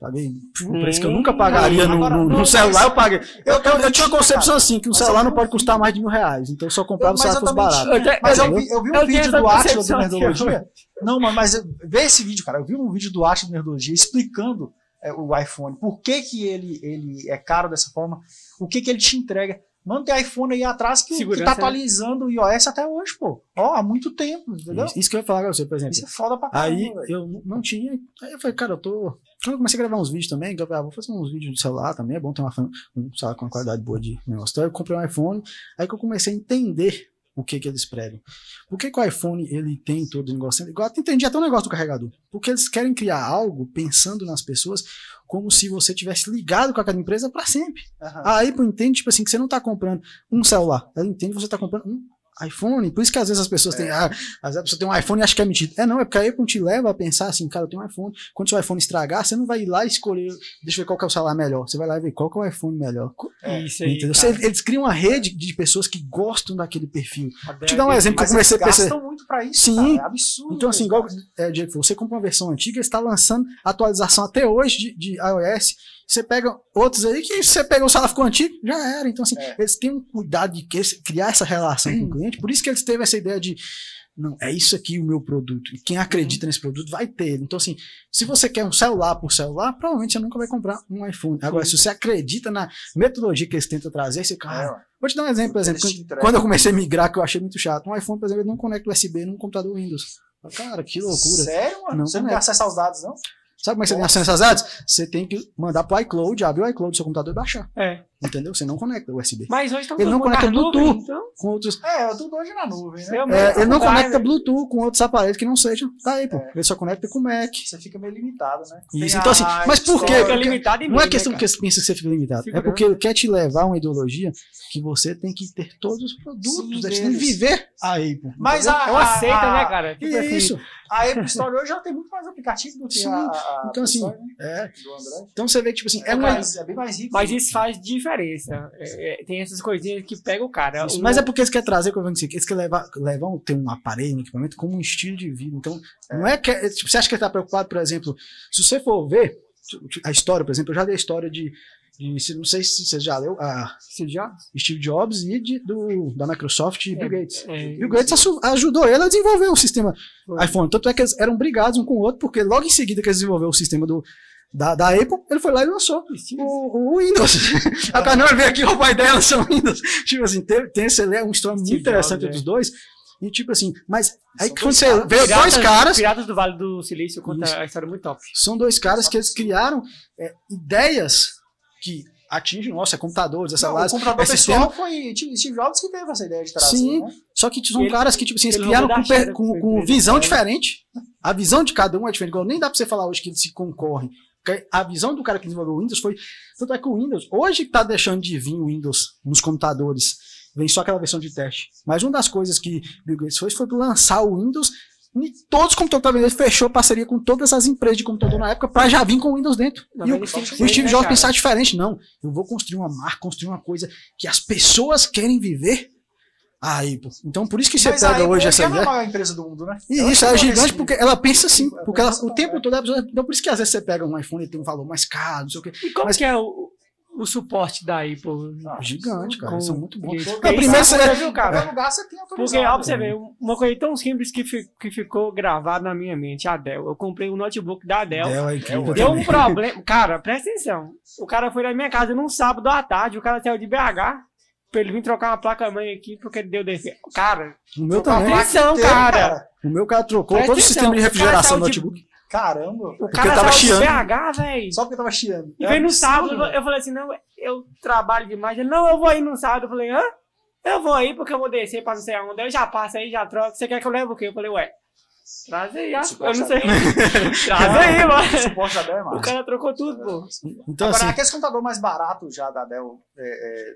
Paguei um preço que eu nunca pagaria no, no- no celular, eu paguei. Eu, eu, eu tinha uma tinha, concepção assim, que um celular não pode custar mais de mil reais. Então eu só comprava Mas se ela eu fosse também barato. Eu te- Mas eu vi, eu vi um vídeo do Atlas do Nerdologia. Não, mas, mas vê esse vídeo, cara. Eu vi um vídeo do Atlas do Nerdologia explicando é, o iPhone. Por que, que ele, ele é caro dessa forma? O que, que ele te entrega? Mano, tem iPhone aí atrás que, que tá né? atualizando o iOS até hoje, pô. Ó, há muito tempo, entendeu? Isso, isso que eu ia falar pra você, por exemplo. Isso é foda pra caramba, Aí eu não tinha. Aí eu falei, cara, eu tô. Quando eu comecei a gravar uns vídeos também, que eu falei, ah, vou fazer uns vídeos de celular também, é bom ter uma, um celular com uma qualidade boa de negócio. Então eu comprei um iPhone, aí que eu comecei a entender o que que eles pregam. Por que, que o iPhone ele tem todo o negócio? Igual eu entendi até o negócio do carregador. Porque eles querem criar algo pensando nas pessoas como se você tivesse ligado com aquela empresa para sempre. Aham. A Apple entende, tipo assim, que você não tá comprando um celular. Ela entende que você tá comprando um iPhone. Por isso que às vezes as pessoas têm. Ah, às vezes a pessoa tem um iPhone e acha que é mentira. É não, é porque a Apple te leva a pensar assim, cara, eu tenho um iPhone. Quando seu iPhone estragar, você não vai ir lá e escolher, deixa eu ver qual que é o celular melhor. Você vai lá e ver qual que é o iPhone melhor. É, Isso aí. Você- eles criam uma rede de pessoas que gostam daquele perfil. Vou te dar um exemplo que eu comecei a perceber. gastam muito pra isso, Sim. cara. É absurdo. Então, assim, igual é, Diego, você compra uma versão antiga, está lançando atualização até hoje de, de iOS. Você pega outros aí que você pega o celular ficou antigo, já era. Então, assim, É. eles têm um cuidado de criar essa relação com o cliente. Por isso que eles teve essa ideia de. Não, é isso aqui o meu produto. E quem acredita nesse produto vai ter. Então, assim, se você quer um celular por celular, provavelmente você nunca vai comprar um iPhone. Agora, se você acredita na metodologia que eles tentam trazer, você, É, cara, ué. Vou te dar um exemplo, por exemplo. Quando, eu comecei a migrar, que eu achei muito chato, um iPhone, por exemplo, ele não conecta USB num computador Windows. Cara, que loucura. Sério, mano? Não você não tem acesso aos dados, não? Sabe como é que você tem acesso às dados? Você tem que mandar pro iCloud, abrir o iCloud do seu computador e baixar. É. Entendeu? Você não conecta USB. Mas hoje estão Ele não conecta na nuvem, Bluetooth. então. Com outros, É, eu tô hoje na nuvem, né? Eu é, mesmo ele não conecta né? Bluetooth com outros aparelhos que não sejam da Apple. É. Ele só conecta com Mac. Você fica meio limitado, né? Isso, então assim, mas por quê? Fica limitado e Não é questão né, que você pensa que você fica limitado. É Segurança. porque ele quer te levar a uma ideologia que você tem que ter todos os produtos. Sim, você tem que viver a Apple. Mas entendeu? a, É uma a- né, cara? Tipo assim, Isso. A Apple Store hoje já tem muito mais aplicativo do que Sim. a, a, Então, assim, né? É. do Android. Então você vê que, tipo assim, é, É, mais, é bem mais rico. Mas isso faz diferença. É, é, tem essas coisinhas que pega o cara. Isso, O- mas é porque eles querem trazer, como eu disse, eles querem levar, levar ter um aparelho, um equipamento como um estilo de vida. Então, não é que. é, Tipo, você acha que ele está preocupado, por exemplo, se você for ver a história, por exemplo, eu já li a história de. de não sei se você já leu, a Steve Jobs? Steve Jobs e de, do, da Microsoft e Bill Gates. É, Bill Gates ajudou ele a desenvolver o sistema Foi. iPhone. Tanto é que eles eram brigados um com o outro, porque logo em seguida que eles desenvolveram o sistema do, da, da Apple, ele foi lá e lançou o, o Windows. a cara não veio aqui, o pai dela são Windows. Tipo assim, tem, tem esse é uma história muito interessante Jobs, dos dois. E tipo assim, mas aí São quando dois você caras. vê dois caras, Piratas do Vale do Silício conta Isso. a história muito top. são dois caras que eles criaram é, ideias que atingem, nossa, computadores, essa lá, o computador esse pessoal foi Steve Jobs que teve essa ideia de trazer, Sim. né? Só que são Ele- caras que, tipo assim, eles ele criaram com, per- com, com visão dela. diferente. A visão de cada um é diferente. Igual nem dá pra você falar hoje que eles se concorrem. A visão do cara que desenvolveu o Windows foi. Tanto é que o Windows, hoje que tá deixando de vir o Windows nos computadores, vem só aquela versão de teste. Mas uma das coisas que Bill Gates fez foi lançar o Windows. E todos os computadores dele fechou parceria com todas as empresas de computador na época pra já vir com o Windows dentro. E o, Também e o tem Steve né, Jobs cara? pensar diferente. Não, eu vou construir uma marca, construir uma coisa que as pessoas querem viver. Aí, pô. Então, por isso que você Mas a pega Apple hoje essa é a maior empresa do mundo, né? E Ela isso tá é gigante porque ela pensa assim. É, Porque ela, o tempo é. todo. ela- Então, por isso que às vezes você pega um iPhone e tem um valor mais caro, não sei o quê. E como Mas- que é o, o suporte da Apple? Ah, Gigante, cara. Com- Eles são muito bons. Porque primeiro é você- coisa, viu, cara? Qualquer lugar você tem. Porque, ó, você ver, uma coisa tão simples que, fi- que ficou gravada na minha mente, a Dell. Eu comprei um notebook da Dell. Dell é incrível Deu também. um problema. Cara, presta atenção. O cara foi na minha casa num sábado à tarde, o cara saiu de BH. Pra ele vir trocar uma placa-mãe aqui porque deu defeito. Cara, O meu também. Atenção, inteira, cara. O meu cara trocou Presta todo o sistema de cara refrigeração do saiu de- notebook. Caramba. o Porque cara eu tava chiando. BH, velho. Só porque tava chiando. E É veio no sábado, eu falei assim, não, eu trabalho demais. Ele, não, eu vou aí no sábado. Eu falei, hã? Eu vou aí porque eu vou descer pra não sei aonde. Eu já passo aí, já troco. Você quer que eu leve o quê? Eu falei, ué, traz aí, ah, eu não sei. traz aí, mano. é O cara trocou tudo, pô. Então, Agora, assim, aquele computador mais barato já da Dell, é, é,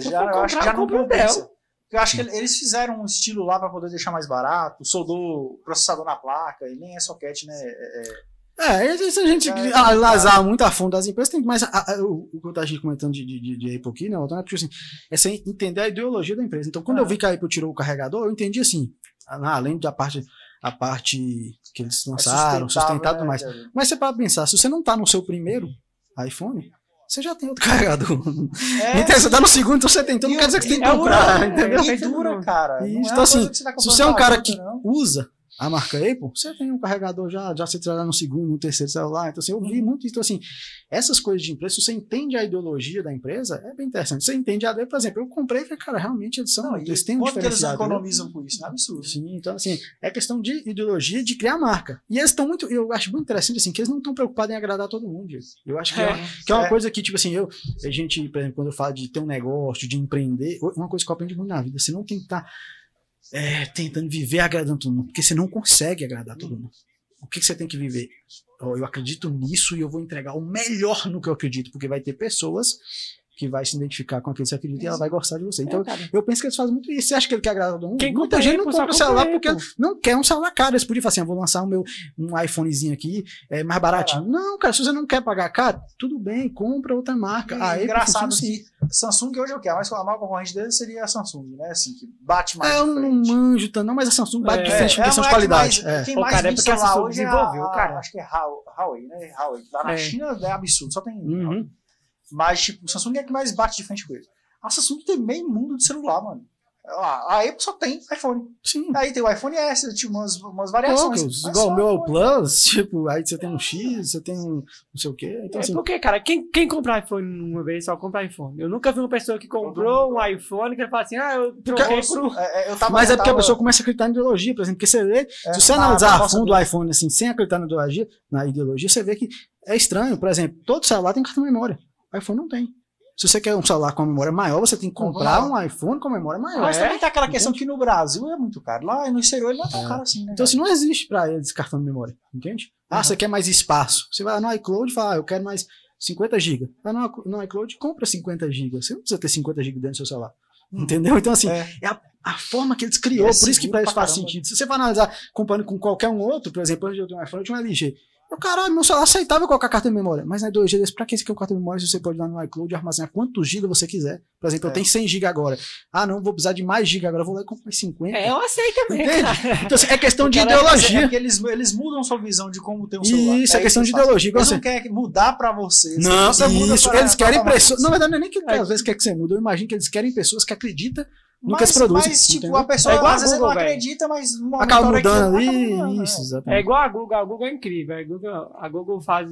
já, eu acho que já não compensa. Eu acho que ele- eles fizeram um estilo lá para poder deixar mais barato, soldou processador na placa, e nem é socket, né? É, é- é, isso a gente É, analisar muito a fundo das empresas, tem mais. a- a- o o que eu tava aqui comentando de, de, de, Apple aqui, né, Otávio, é porque assim, é sem entender a ideologia da empresa. Então, quando Ah. eu vi que a Apple tirou o carregador, eu entendi assim, ah, além da parte, a parte que eles é lançaram, sustentável, sustentado e tudo né, mais. Kevin? Mas você para pensar, se você não tá no seu primeiro iPhone, você já tem outro carregador. É, então, você tá no segundo, então você tem. Então não quer dizer que você tem que é comprar, é, entendeu? E dura, cara. Isso, é então, assim, tá Se você é um cara que usa a marca Apple, você tem um carregador já, já você traz no segundo, no terceiro celular. Então, assim, eu vi muito isso. Então, assim, essas coisas de empresa, se você entende a ideologia da empresa, é bem interessante. Você entende a dele, por exemplo, eu comprei e falei, cara, realmente eles são, Não, eles têm um quanto que eles diferencial. economizam com isso? É absurdo. Sim, então assim, é questão de ideologia de criar marca. E eles estão muito, eu acho muito interessante assim, que eles não estão preocupados em agradar todo mundo. Eu acho que é, que é uma É. coisa que, tipo assim, eu, a gente, por exemplo, quando eu falo de ter um negócio, de empreender, uma coisa que eu aprendi muito na vida, você não tem que estar é, tentando viver agradando todo mundo, porque você não consegue agradar todo mundo. O que, que você tem que viver? Eu acredito nisso e eu vou entregar o melhor no que eu acredito, porque vai ter pessoas que vai se identificar com aquilo que você acredita e ela vai gostar de você. Então, É, eu penso que eles fazem muito isso. Você acha que ele quer agradar todo mundo? Quem Muita gente não compra compra celular porque não quer um celular caro. Eles podiam falar assim: eu vou lançar o meu um iPhonezinho aqui, é mais baratinho. Não, cara, se você não quer pagar caro, tudo bem, compra outra marca. E A Apple engraçado assim. que Samsung hoje é o que? A mais a maior concorrente dele seria a Samsung, né? Assim, que bate mais É, eu não manjo tanto, não, mas a Samsung bate É, de frente em questão de qualidade. mais- é. Quem Pô, mais cara, é vende porque a celular Samsung hoje é a- desenvolveu, cara. Acho que é Huawei, né? Huawei. Lá na É. China é absurdo, só tem. Mas, tipo, o Samsung é que mais bate de frente com ele. A Samsung tem meio mundo de celular, mano. A a Apple só tem iPhone. Sim. Aí tem o iPhone S, tipo, umas, umas variações. igual o meu é o iPhone. Plus, tipo, aí você tem um X, você tem um não sei o quê. Então, É assim, porque, cara, quem, quem compra iPhone uma vez só compra iPhone. Eu nunca vi uma pessoa que comprou um iPhone que ele fala assim, ah, eu troquei por. É, é, eu tava, mas é porque a tava- pessoa começa a acreditar em ideologia, por exemplo, porque você vê é, Se você na- analisar na a fundo o iPhone, assim, sem acreditar na ideologia, na ideologia, você vê que é estranho. Por exemplo, todo celular tem cartão de memória. IPhone não tem. Se você quer um celular com a memória maior, você tem que comprar um iPhone com memória maior. Mas É? também tem aquela questão que no Brasil é muito caro. Lá no exterior ele não é tão É. caro assim, né? Então, assim, não existe pra eles cartão de memória, entende? Ah, Uhum. você quer mais espaço. Você vai lá no iCloud e fala, ah, eu quero mais 50 GB. Vai no, no iCloud compra 50 GB. Você não precisa ter 50 GB dentro do seu celular. Entendeu? Então, assim, É. é a, a forma que eles criou, É por isso que pra eles faz caramba. sentido. Se você for analisar comparando com qualquer um outro, por exemplo, eu tenho um iPhone, eu tinha um LG. Eu, caralho, meu celular aceitável colocar cartão de memória. Mas na ideologia desse, pra que você quer o cartão de memória se você pode lá no iCloud e armazenar quantos GB você quiser? Por exemplo, É. eu tenho 100 GB agora. Ah, não, vou precisar de mais GB agora, vou lá e compro mais 50. É, eu aceito também, cara. Então, assim, é questão de Cara, é ideologia. porque eles, eles mudam sua visão de como ter um celular. Isso, é questão que de ideologia. Eles você- não querem mudar pra você. Não, você isso, eles querem pessoas. Na verdade, não é nem que É. às vezes quer que você mude. Eu imagino que eles querem pessoas que acreditam que mas, eles produzem. Mas, tipo, entendeu? a pessoa É igual às vezes Google, não velho. acredita, mas uma acaba mudando ali. mudando, Isso, né? É exatamente. igual a Google, a Google é incrível. A Google, a Google faz.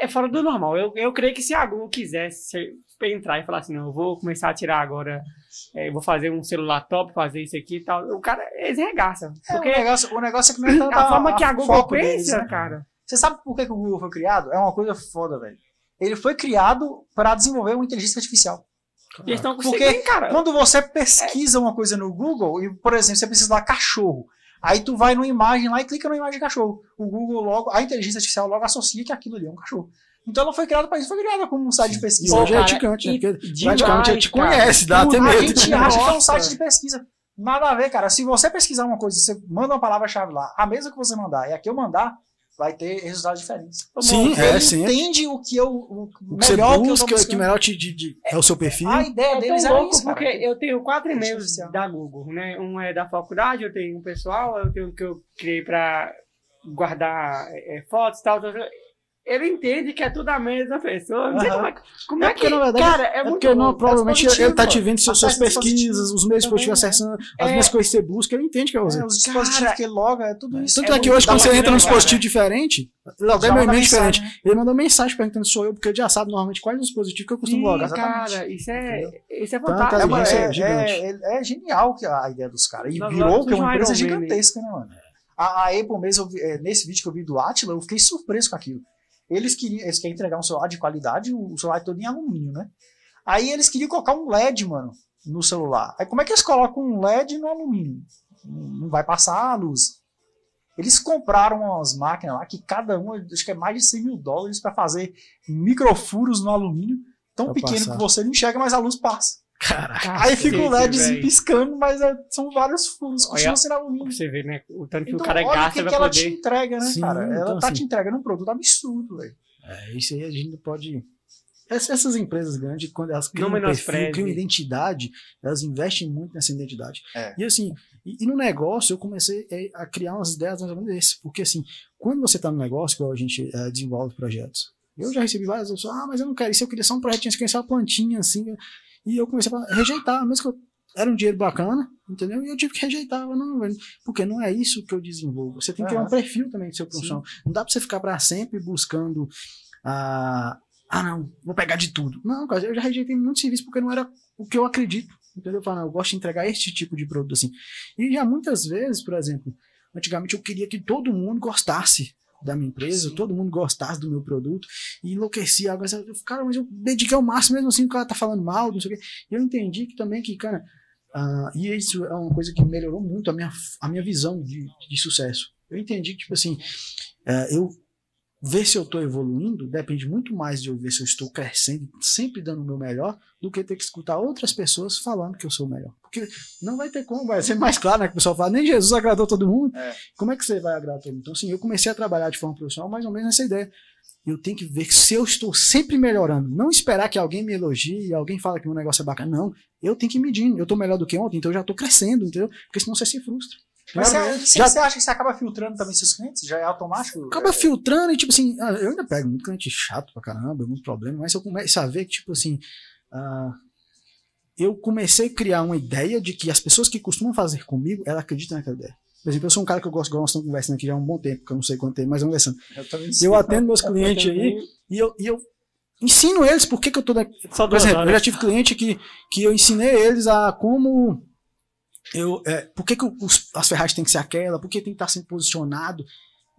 É fora do normal. Eu, eu creio que se a Google quisesse entrar e falar assim, não, eu vou começar a tirar agora, é, eu vou fazer um celular top, fazer isso aqui e tal, o cara, eles regaçam. É, Porque o, negócio, o negócio é que não é tanto a forma que a Google foco pensa, deles, né? cara. Você sabe por que, que o Google foi criado? É uma coisa foda, velho. Ele foi criado para desenvolver uma inteligência artificial. E eles estão Porque cara. Quando você pesquisa uma coisa no Google, e, por exemplo, você precisa lá cachorro. Aí tu vai numa imagem lá e clica na imagem de cachorro. O Google logo, a inteligência artificial logo associa que aquilo ali é um cachorro. Então ela foi criada para isso, foi criada como um site de E pesquisa. hoje é cara, ticante, né? e Porque demais, praticamente a gente conhece, dá até a medo. gente acha que é um site de pesquisa. Nada a ver, cara. Se você pesquisar uma coisa, você manda uma palavra-chave lá, a mesma que você mandar e a que eu mandar, vai ter resultados diferentes. Sim, Ele é, sim. entende o que eu, o O que você melhor que eu busca, o que melhor te, de, de- é o seu perfil. A ideia É deles tão era louco isso, cara. porque eu tenho quatro e-mails Artificial. da Google, né? Um é da faculdade, eu tenho um pessoal, eu tenho um que eu criei pra guardar é, fotos e tal, tal, tal. Ele entende que é tudo a mesma pessoa. Não sei Aham. como é, que- como É é, porque, que. na verdade, cara, é, É, muito porque não, provavelmente ele tá te vendo suas, suas pesquisas, os meios Também, positivos né? acessando, as É. mesmas coisas que você busca, ele entende que é você. É, os dispositivos que ele loga, é tudo isso. Tanto é, que hoje, quando você entra num dispositivo diferente, logo é Já meu manda e-mail mensagem, diferente. né? Ele mandou mensagem perguntando se sou eu, porque ele já sabe normalmente quais os dispositivos que eu costumo logar. cara, isso é, isso é fantástico. É, é, é- é- é genial que a ideia dos caras. E virou que é uma um empresa gigantesca, né, mano? A, Apple mesmo, é, nesse vídeo que eu vi do Atila, eu fiquei surpreso com aquilo. Eles queriam, eles querem entregar um celular de qualidade, o celular é todo em alumínio, né? Aí eles queriam colocar um LED, mano, no celular. Aí como é que eles colocam um LED no alumínio? Não vai passar a luz. Eles compraram umas máquinas lá que cada uma, acho que é mais de 100 mil dólares para fazer microfuros no alumínio, tão pequeno passar. que você não enxerga, mas a luz passa. Caraca. Aí fica o LED piscando, mas é- são vários furos, continua sendo alumínio. Você ver, né? O tanto que Então, o cara olha o gasta que, que ela te entrega, né, Sim, cara? Ela então, tá assim- te entregando um produto absurdo, velho. É, isso aí a gente não pode. Ess- Essas empresas grandes, quando elas criam Não um perfil, criam identidade, elas investem muito nessa identidade. É. E assim, e, e no negócio eu comecei é, a criar umas ideias mais ou menos desse. Porque assim, quando você está no negócio, igual a gente é, desenvolve projetos, eu já recebi várias pessoas, ah, mas eu não quero isso, eu queria só um projetinho, eu queria só uma plantinha assim. E eu comecei a rejeitar, mesmo que eu, era um dinheiro bacana, entendeu? E eu tive que rejeitar, não, porque não é isso que eu desenvolvo. Você tem que ter um Aham. perfil também do seu profissional. Não dá pra você ficar para sempre buscando a. Ah, não, vou pegar de tudo. Não, cara, eu já rejeitei muito serviço porque não era o que eu acredito. Entendeu? Eu falo, não, eu gosto de entregar este tipo de produto assim. E já muitas vezes, por exemplo, antigamente eu queria que todo mundo gostasse da minha empresa, Sim. todo mundo gostasse do meu produto e enlouquecia. Agora, eu, cara, mas eu dediquei ao máximo mesmo assim, o cara tá falando mal, não sei o quê. E eu entendi que também que, cara, ah, e isso é uma coisa que melhorou muito a minha, a minha visão de, de sucesso. Eu entendi que, tipo assim, eh, eu ver se eu estou evoluindo depende muito mais de eu ver se eu estou crescendo, sempre dando o meu melhor, do que ter que escutar outras pessoas falando que eu sou o melhor. Porque não vai ter como, vai ser mais claro, né? Que o pessoal fala, nem Jesus agradou todo mundo. É. Como é que você vai agradar todo mundo? Então, assim, eu comecei a trabalhar de forma profissional mais ou menos nessa ideia. Eu tenho que ver se eu estou sempre melhorando, não esperar que alguém me elogie, alguém fala que o meu negócio é bacana. Não, eu tenho que medir. Eu estou melhor do que ontem, então eu já estou crescendo, entendeu? Porque senão você se frustra. Mas você, já- você acha que você acaba filtrando também seus clientes? Já é automático? acaba É, filtrando e, tipo assim, ah, eu ainda pego muito cliente chato pra caramba, muito problema, mas eu começo a ver que, tipo assim, ah, eu comecei a criar uma ideia de que as pessoas que costumam fazer comigo, elas acreditam naquela ideia. Por exemplo, eu sou um cara que eu gosto, igual nós estamos conversando aqui já há um bom tempo, que eu não sei quanto tempo, mas vamos conversando. Eu, também Eu atendo meus clientes aí e eu, e eu ensino eles por que, que eu tô daqui. Por exemplo, eu já tive cliente que, que eu ensinei eles a como. Eu, é, por que, que os- as ferragens têm que ser aquela, por que tem que estar sempre posicionado.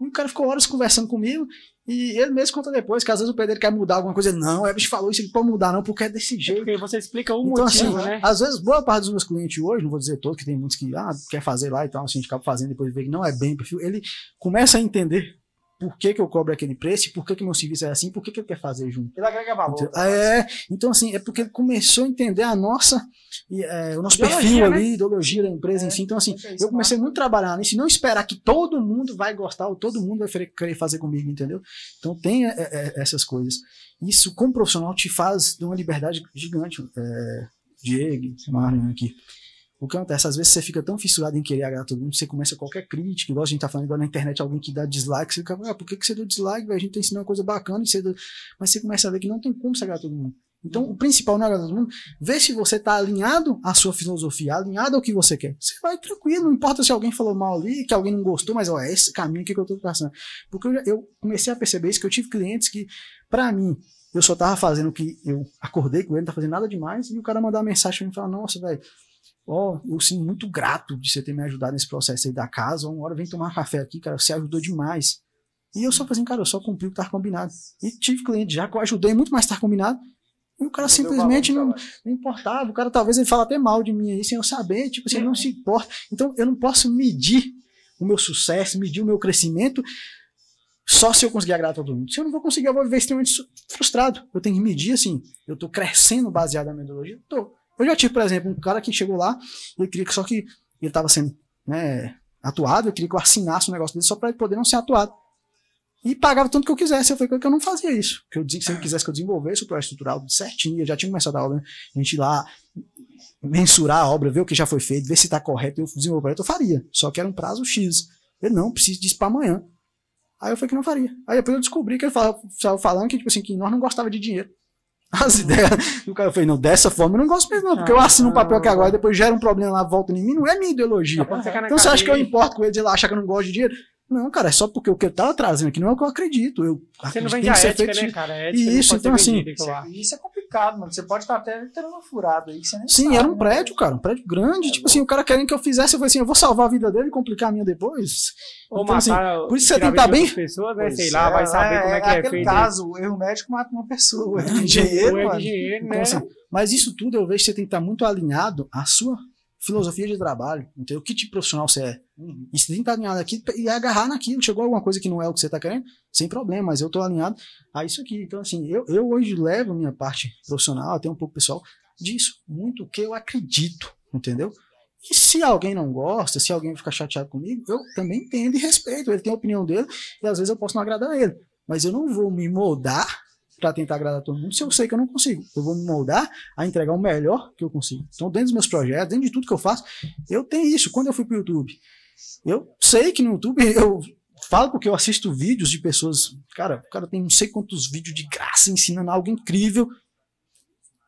E o cara ficou horas conversando comigo e ele mesmo conta depois que às vezes o pedreiro quer mudar alguma coisa. Não, é bicho falou isso, ele pode mudar não, porque é desse É jeito. porque você explica o Então, motivo, assim, né? às vezes, boa parte dos meus clientes hoje, não vou dizer todos, que tem muitos que ah, quer fazer lá e tal, assim, a gente acaba fazendo, depois vê que não é bem perfil. Ele começa a entender por que, que eu cobro aquele preço, por que, que meu serviço é assim, por que, que ele quer fazer junto. Ele agrega valor. Então, é, então, assim, é porque ele começou a entender a nossa, é, o nosso Ideologia, perfil né? ali, ideologia da empresa É, em si. Então, assim, é isso, eu comecei muito a trabalhar nisso, e não esperar que todo mundo vai gostar, ou todo mundo vai querer- fazer comigo, entendeu? Então, tem é, é, essas coisas. Isso, como profissional, te faz de uma liberdade gigante. É, Diego, Marion aqui. O que acontece? Às vezes você fica tão fissurado em querer agradar todo mundo, você começa qualquer crítica, igual a gente tá falando agora na internet, alguém que dá dislike, você fica, ah, por que, que você deu dislike? velho? A gente tá ensinando uma coisa bacana, e você deu... mas você começa a ver que não tem como você agradar todo mundo. Então, o principal não é agradar todo mundo, vê se você tá alinhado à sua filosofia, alinhado ao que você quer. Você vai tranquilo, não importa se alguém falou mal ali, que alguém não gostou, mas ó, é esse caminho aqui que eu tô passando. Porque eu, já- eu comecei a perceber isso, que eu tive clientes que, pra mim, eu só tava fazendo o que eu acordei com ele, não tá fazendo nada demais, e o cara mandar uma mensagem pra mim e falar, nossa, velho, ó, eu sinto muito grato de você ter me ajudado nesse processo aí da casa, uma hora vem tomar café aqui, cara, você ajudou demais. E eu só falei assim, cara, eu só cumpri o que tava combinado. E tive cliente já que eu ajudei muito mais tava combinado, e o cara Não simplesmente valor não, não importava. O cara talvez ele fala até mal de mim aí, sem eu saber, tipo assim, ele não se importa. Então eu não posso medir o meu sucesso, medir o meu crescimento só se eu conseguir agradar todo mundo. Se eu não vou conseguir, eu vou viver extremamente frustrado. Eu tenho que medir assim, eu tô crescendo baseado na metodologia? Tô. Eu já tive, por exemplo, um cara que chegou lá, ele queria que só que ele tava sendo, né, atuado, eu queria que eu assinasse um negócio dele só para ele poder não ser atuado. E pagava tanto que eu quisesse. Eu falei que eu não fazia isso. Que eu, se ele quisesse que eu desenvolvesse o projeto estrutural certinho, eu já tinha começado a obra, a gente ir lá mensurar a obra, ver o que já foi feito, ver se está correto, eu desenvolver o projeto, eu faria. Só que era um prazo X. Eu não preciso disso para amanhã. Aí eu falei que não faria. Aí depois eu descobri que ele estava falando que, tipo assim, que nós não gostava de dinheiro. As ideias do cara, eu falei, não, dessa forma eu não gosto mesmo, não, porque eu assino um papel aqui agora, depois gera um problema lá, volta em mim, não é minha ideologia. Então você acha que eu importo com ele de lá achar que eu não gosto de dinheiro? Não, cara, é só porque o que eu tava trazendo aqui não é o que eu acredito. Eu você não vende a ética, feito... né, cara? A ética isso, então assim. Isso é complicado, mano. Você pode estar até tendo uma furada aí. Sim, sabe, era um né? prédio, cara, um prédio grande. É tipo bom. assim, o cara querendo que eu fizesse, eu falei assim, eu vou salvar a vida dele e complicar a minha depois. Ou então, assim, por isso você tem que estar bem. Pessoas, né? Sei lá, vai saber é, como é que é, é feito. caso, o erro médico mata uma pessoa. O erro de dinheiro, o erro de dinheiro, então, né? Assim, mas isso tudo eu vejo que você tem que estar muito alinhado à sua filosofia de trabalho, entendeu? Que tipo profissional você é. Uhum. E você tem que estar alinhado aqui e agarrar naquilo. Chegou alguma coisa que não é o que você está querendo, sem problema, mas eu estou alinhado a isso aqui. Então, assim, eu, eu hoje levo minha parte profissional, até um pouco pessoal, disso. Muito que eu acredito, entendeu? E se alguém não gosta, se alguém ficar chateado comigo, eu também entendo e respeito. Ele tem a opinião dele e às vezes eu posso não agradar ele. Mas eu não vou me moldar para tentar agradar todo mundo se eu sei que eu não consigo. Eu vou me moldar a entregar o melhor que eu consigo. Então, dentro dos meus projetos, dentro de tudo que eu faço, eu tenho isso. Quando eu fui para o YouTube, eu sei que no YouTube eu falo porque eu assisto vídeos de pessoas. Cara, o cara tem não sei quantos vídeos de graça ensinando algo incrível.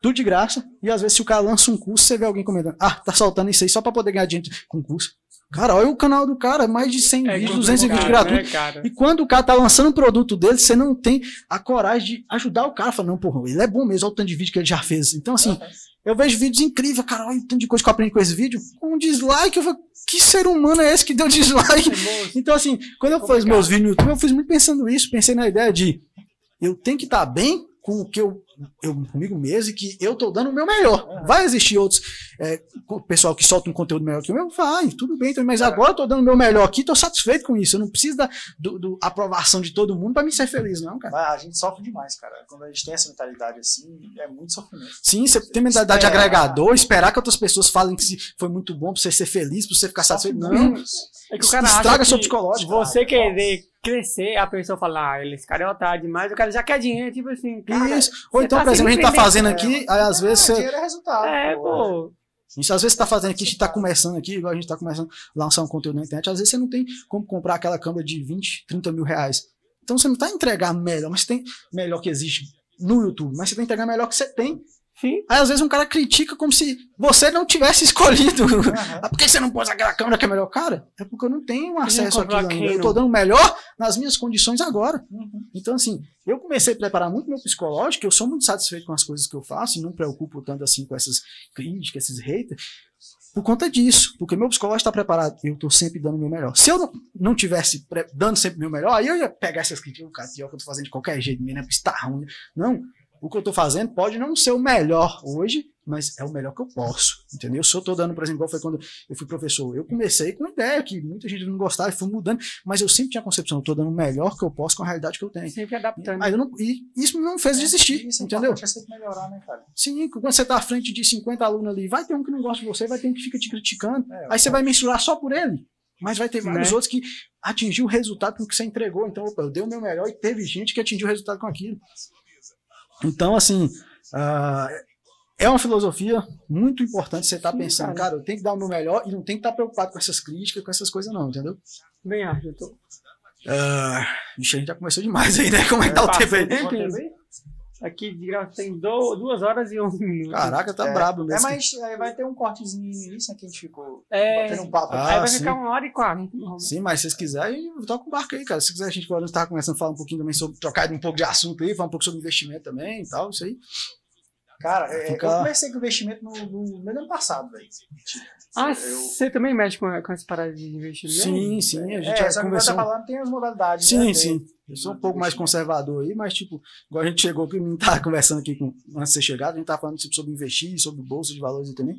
Tudo de graça. E às vezes, se o cara lança um curso, você vê alguém comentando: Ah, tá soltando isso aí só para poder ganhar dinheiro com curso. Cara, olha o canal do cara, mais de 100 é, vídeos, 200 vídeos gratuitos. Né, e quando o cara tá lançando o produto dele, você não tem a coragem de ajudar o cara. Fala, não, porra, ele é bom mesmo, olha o tanto de vídeo que ele já fez. Então, assim, eu vejo vídeos incríveis, cara, olha o tanto de coisa que eu aprendi com esse vídeo. Um dislike, eu falo, que ser humano é esse que deu dislike? É então, assim, quando eu fiz meus vídeos no YouTube, eu fiz muito pensando isso, pensei na ideia de eu tenho que estar tá bem com o que eu, eu comigo mesmo e que eu tô dando o meu melhor. Vai existir outros é, pessoal que solta um conteúdo melhor que o meu? Vai, tudo bem, mas agora eu tô dando o meu melhor aqui, tô satisfeito com isso. Eu não preciso da do, do aprovação de todo mundo para me ser feliz, não, cara. a gente sofre demais, cara. Quando a gente tem essa mentalidade assim, é muito sofrimento. Sim, você tem mentalidade de agregador, esperar que outras pessoas falem que foi muito bom pra você ser feliz, pra você ficar satisfeito. Não. É que o cara estraga seu psicológico. Você querer crescer, a pessoa fala, ah, esse cara é otário demais, o cara já quer dinheiro, tipo assim. Cara, Isso. Ou então, tá por exemplo, a gente tá fazendo aqui, aí às vezes. É, dinheiro é resultado. É, pô. Isso às vezes você tá fazendo aqui, a gente tá começando aqui, igual a gente tá começando a lançar um conteúdo na internet, às vezes você não tem como comprar aquela câmera de 20, 30 mil reais. Então você não tá entregando melhor, mas você tem melhor que existe no YouTube, mas você tem que entregar melhor que você tem Sim. Aí às vezes um cara critica como se você não tivesse escolhido. Uhum. Por que você não pôs aquela câmera que é melhor? Cara, é porque eu não tenho acesso àquilo Eu tô dando melhor nas minhas condições agora. Uhum. Então, assim, eu comecei a preparar muito meu psicológico, eu sou muito satisfeito com as coisas que eu faço e não me preocupo tanto assim com essas críticas, esses haters. Por conta disso, porque meu psicológico está preparado, eu estou sempre dando o meu melhor. Se eu não, não tivesse dando sempre o meu melhor, aí eu ia pegar essas críticas, cara, que eu tô fazendo de qualquer jeito, né? Porque está ruim. Não, o que eu estou fazendo pode não ser o melhor hoje, mas é o melhor que eu posso, entendeu? Se eu estou dando, por exemplo, igual foi quando eu fui professor, eu comecei com uma ideia que muita gente não gostava e fui mudando, mas eu sempre tinha a concepção, eu estou dando o melhor que eu posso com a realidade que eu tenho. Sempre adaptando. Aí não, e isso não fez desistir, isso, é entendeu? Você melhorar, né, cara? Sim, quando você está à frente de 50 alunos ali, vai ter um que não gosta de você, vai ter um que fica te criticando, é, aí você vai mensurar só por ele. Mas vai ter vários né? outros que atingiu o resultado com o que você entregou. Então, opa, eu dei o meu melhor e teve gente que atingiu o resultado com aquilo. Então, assim, uh, é uma filosofia muito importante você estar tá pensando, cara. cara. eu tenho que dar o meu melhor e não tem que estar tá preocupado com essas críticas, com essas coisas, não, entendeu? Bem tô. Uh, a gente já começou demais aí, né? Como é que tá o tempo aí? Aqui de graça tem do, duas horas e um minuto. Caraca, tá é, brabo mesmo. É, mas aí vai ter um cortezinho no início, né, que a gente ficou é, batendo um papo. Ah, aí vai sim. ficar uma hora e quarenta. Sim, mas se vocês quiserem, toca o barco aí, cara. Se quiser, a gente pode estar começando a falar um pouquinho também sobre, trocar um pouco de assunto aí, falar um pouco sobre investimento também e tal, isso aí. Cara, é, Fica... eu comecei com investimento no, no, no ano passado, velho. Ah, eu... você também mexe com, com essa parada de investimento? Sim, sim. A gente é, já conversou... tá falando tem as modalidades. Sim, né? sim. Eu sou um pouco mais conservador aí, mas, tipo, igual a gente chegou aqui, não tá conversando aqui com, antes de ser chegado, a gente tá falando tipo, sobre investir, sobre bolsa de valores também.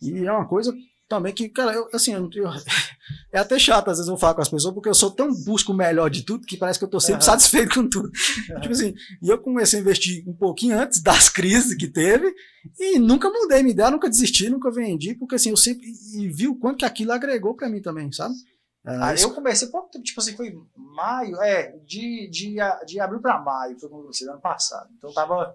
E é uma coisa também que, cara, eu, assim, eu, eu, é até chato às vezes eu falar com as pessoas, porque eu sou tão busco o melhor de tudo que parece que eu tô sempre uhum. satisfeito com tudo. Uhum. Tipo assim, e eu comecei a investir um pouquinho antes das crises que teve e nunca mudei minha ideia, nunca desisti, nunca vendi, porque assim, eu sempre e vi o quanto que aquilo agregou para mim também, sabe? Ah, eu comecei pouco tempo, tipo assim, foi maio, é, de, de, de abril para maio, foi quando eu comecei, ano passado. Então tava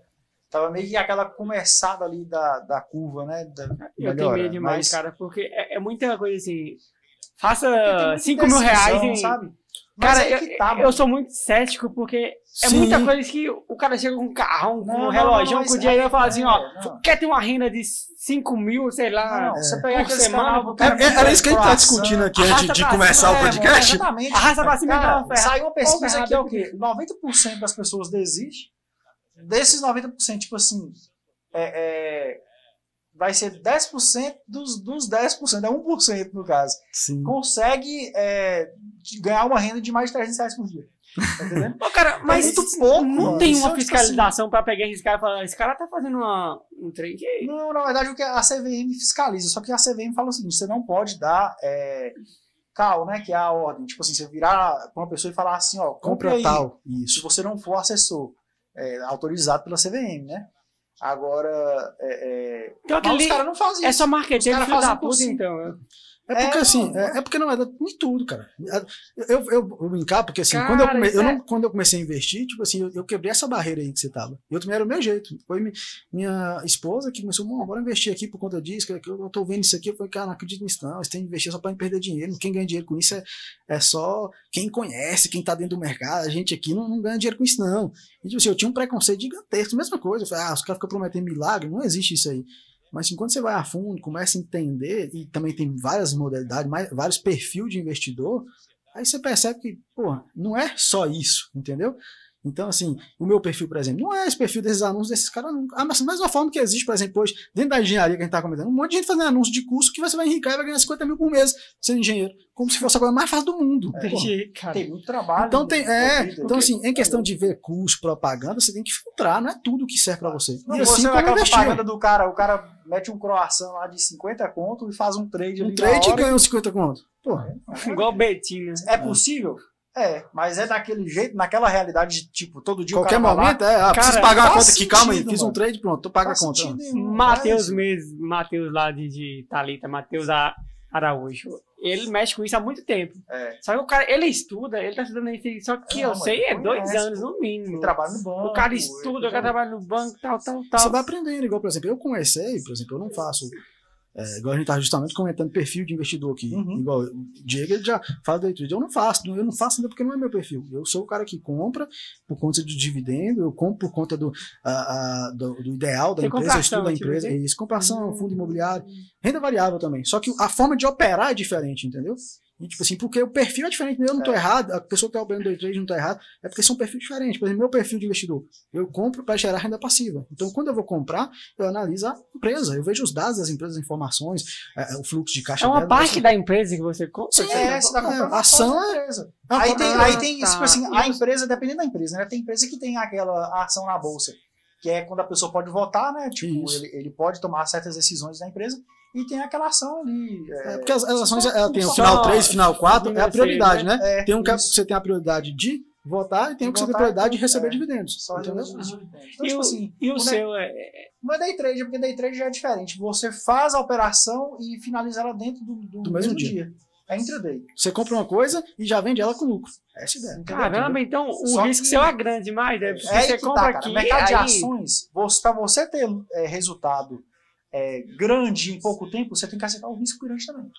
tava meio que aquela começada ali da, da curva, né? Da eu tenho medo demais, mas... cara, porque é, é, muita coisa assim. Faça 5 mil reais em. Sabe? Mas Cara, eu, que tá, eu mano. sou muito cético porque é Sim. muita coisa que o cara chega com um carrão, com Não, um relógio, com dinheiro é- e fala assim, ó, é, não. quer ter uma renda de 5 mil, sei lá, Não, você pega aquele semana, cara É- é- era isso que a gente tá discutindo aqui antes de começar cima, o é, podcast. Exatamente. Arrasta pra cima Cara, uma ferrada. saiu uma pesquisa que é o quê? 90% das pessoas desistem. Desses 90%, tipo assim, é, é, vai ser 10% dos, dos 10%, é 1% no caso. Sim. Consegue é, ganhar uma renda de mais de 300 reais por dia. Tá entendendo? Pô, cara, mas muito pouco, não mano. tem uma é, tipo fiscalização pra pegar esse cara e falar, esse cara tá fazendo uma, um trem que... Não, na verdade, o que a CVM fiscaliza. Só que a CVM fala o seguinte: você não pode dar é, cal, né? Que é a ordem. Tipo assim, você virar pra uma pessoa e falar assim, ó, compre Compra tal. se Isso. você não for assessor é, autorizado pela CVM, né? Agora, é, é, Então aquele os caras não fazem é isso. só marqueteiro, Os filho caras da fazem por puta, então. É porque É, assim, não, é, é porque não é em tudo, cara. Eu, eu, eu brincar, porque assim, quando, eu Cara, come- eu é- não- quando eu comecei a investir, tipo assim, eu, eu quebrei essa barreira aí que você tava. Eu também era o meu jeito. Foi mi- minha esposa que começou, "Bom, bora investir aqui por conta disso, que eu, eu tô vendo isso aqui. Eu falei, cara, não acredito nisso, não. Você tem que investir só pra não perder dinheiro. Quem ganha dinheiro com isso é, é só quem conhece, quem tá dentro do mercado. A gente aqui não, não ganha dinheiro com isso, não. E, tipo assim, eu tinha um preconceito gigantesco, mesma coisa. Eu falei, ah, os caras ficam prometendo milagre, não existe isso aí. Mas quando você vai a fundo, começa a entender, e também tem várias modalidades, mais- vários perfis de investidor, aí você percebe que, pô, não é só isso, entendeu? Então, assim, o meu perfil, por exemplo, não é esse perfil desses anúncios desses caras nunca. Ah, mas da mesma forma que existe, por exemplo, hoje, dentro da engenharia que a gente está comentando, um monte de gente fazendo anúncio de curso que você vai enricar e vai ganhar 50 mil por mês sendo engenheiro. Como se fosse a coisa mais fácil do mundo. É. Cara. Tem muito trabalho. Então tem, é, então assim, em questão de ver curso, propaganda, você tem que filtrar, não é tudo que serve para você. Não, e assim você como aquela investir. propaganda do cara, o cara mete um croissant lá de 50 conto e faz um trade ali Um na trade e ganha uns 50 conto. Porra. Igual o Betinho. É possível? É, mas é daquele jeito, naquela realidade de tipo, todo dia Qualquer o cara vai lá, momento, é, ah, preciso Cara, pagar a faz conta aqui, calma aí, fiz um trade, pronto, tu paga a faz conta. Matheus mas- mesmo, Matheus lá de, de Thalita, Matheus Araújo. Ele mexe com isso há muito tempo. É, Só que o cara, ele estuda, ele tá estudando isso, só que Não, eu sei, é conhece, dois anos pô. no mínimo. ele trabalha no banco. O cara estuda, o cara trabalha no banco, tal, tal, Você tal. vai aprendendo, igual, por exemplo, eu comecei, por exemplo, eu não faço. É, igual a gente tá justamente comentando perfil de investidor aqui. Uhum. Igual o Diego ele já fala day trade. Eu não faço, eu não faço ainda porque não é meu perfil. Eu sou o cara que compra por conta do dividendo, eu compro por conta do, do, do ideal da Você empresa, estudo ação, a tipo empresa, isso, compra ação, fundo imobiliário, renda variável também. Só que a forma de operar é diferente, entendeu? E, tipo assim, porque o perfil é diferente, eu não tô É. errado, a pessoa que tá operando day trade não tá errado, é porque são perfis diferentes. Por exemplo, meu perfil de investidor, eu compro para gerar renda passiva. Então, quando eu vou comprar, eu analiso a empresa, eu vejo os dados das empresas, informações, é, é, o fluxo de caixa É uma dela, parte assim. da empresa que você compra? Sim, Você É, tá- você tá comprando É, ação ação é- da empresa. Ah, Aí tem, tá. aí tem Tá. tipo assim, a empresa, dependendo da empresa, né? Tem empresa que tem aquela ação na bolsa, que é quando a pessoa pode votar, né? Tipo, ele, ele pode tomar certas decisões da empresa e tem aquela ação ali. É, porque as, as ações ela tem o final 3, final 4, é a financeiro, prioridade, né? É, Tem um que isso. você tem a prioridade de votar e tem De um que você tem votar, prioridade de então, receber é. dividendos. Só entendeu? os dividendos. Então, E tipo o, assim, e o né, seu é. não é day trade, porque day trade já é diferente. Você faz a operação e finaliza ela dentro do, do Do mesmo mesmo dia. É intraday. Você compra uma coisa e já vende ela com lucro. Essa é a ideia. Entendeu? Caramba, então o Só risco que- seu é grande demais. Né? É você que compra tá, aqui. mercado de aí- ações, você, para você ter é, resultado é, grande em pouco tempo, você tem que aceitar um risco grande também.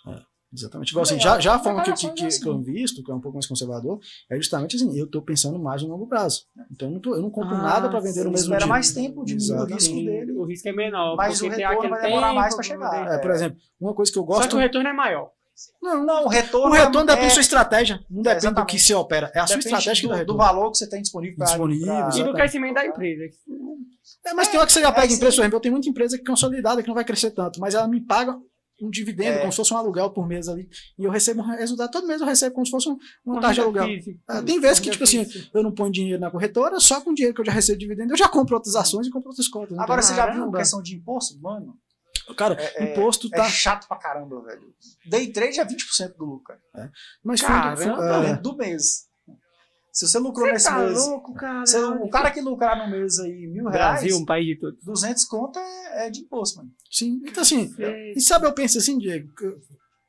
Exatamente. Igual assim, já, já a forma que, de que, que, é que eu assim. invisto, que é um pouco mais conservador, é justamente assim, eu estou pensando mais no longo prazo. Então eu não, tô- eu não compro Ah, nada para vender sim. no mesmo espera dia. mais tempo, diminui o Exatamente. risco dele. O risco é menor. Mas o tem retorno vai demorar mais tempo pra chegar. É, por exemplo, uma coisa que eu Só gosto. que o retorno é maior. Não, Não, o retorno. o retorno é, depende da sua estratégia. Não depende do que você opera. É a sua depende estratégia que dá do, do retorno. valor que você tem disponível para Disponível, E do crescimento da empresa. É, mas tem hora que você já pega é, empresa, por exemplo, eu tenho muita empresa que é consolidada, que não vai crescer tanto, mas ela me paga um dividendo, É. como se fosse um aluguel por mês ali, e eu recebo um resultado, todo mês eu recebo como se fosse um, uma Uma taxa de aluguel. física. É, tem vezes que, tipo assim, eu não ponho dinheiro na corretora, só com dinheiro que eu já recebo de dividendo, eu já compro outras ações e compro outras contas. Agora você já viu Caramba. questão de imposto? Mano, Cara, é- imposto é tá. chato pra caramba, velho. Day trade é 20% do lucro, cara. Mas Caramba. fundo- é, Dentro do mês. Se você lucrou Você nesse tá mês, louco, cara. você- o cara que lucrar no mês aí mil reais, Brasil, um país de tudo. 200 conto é, é de imposto, mano. sim, então assim, E sabe, eu penso assim, Diego, eu-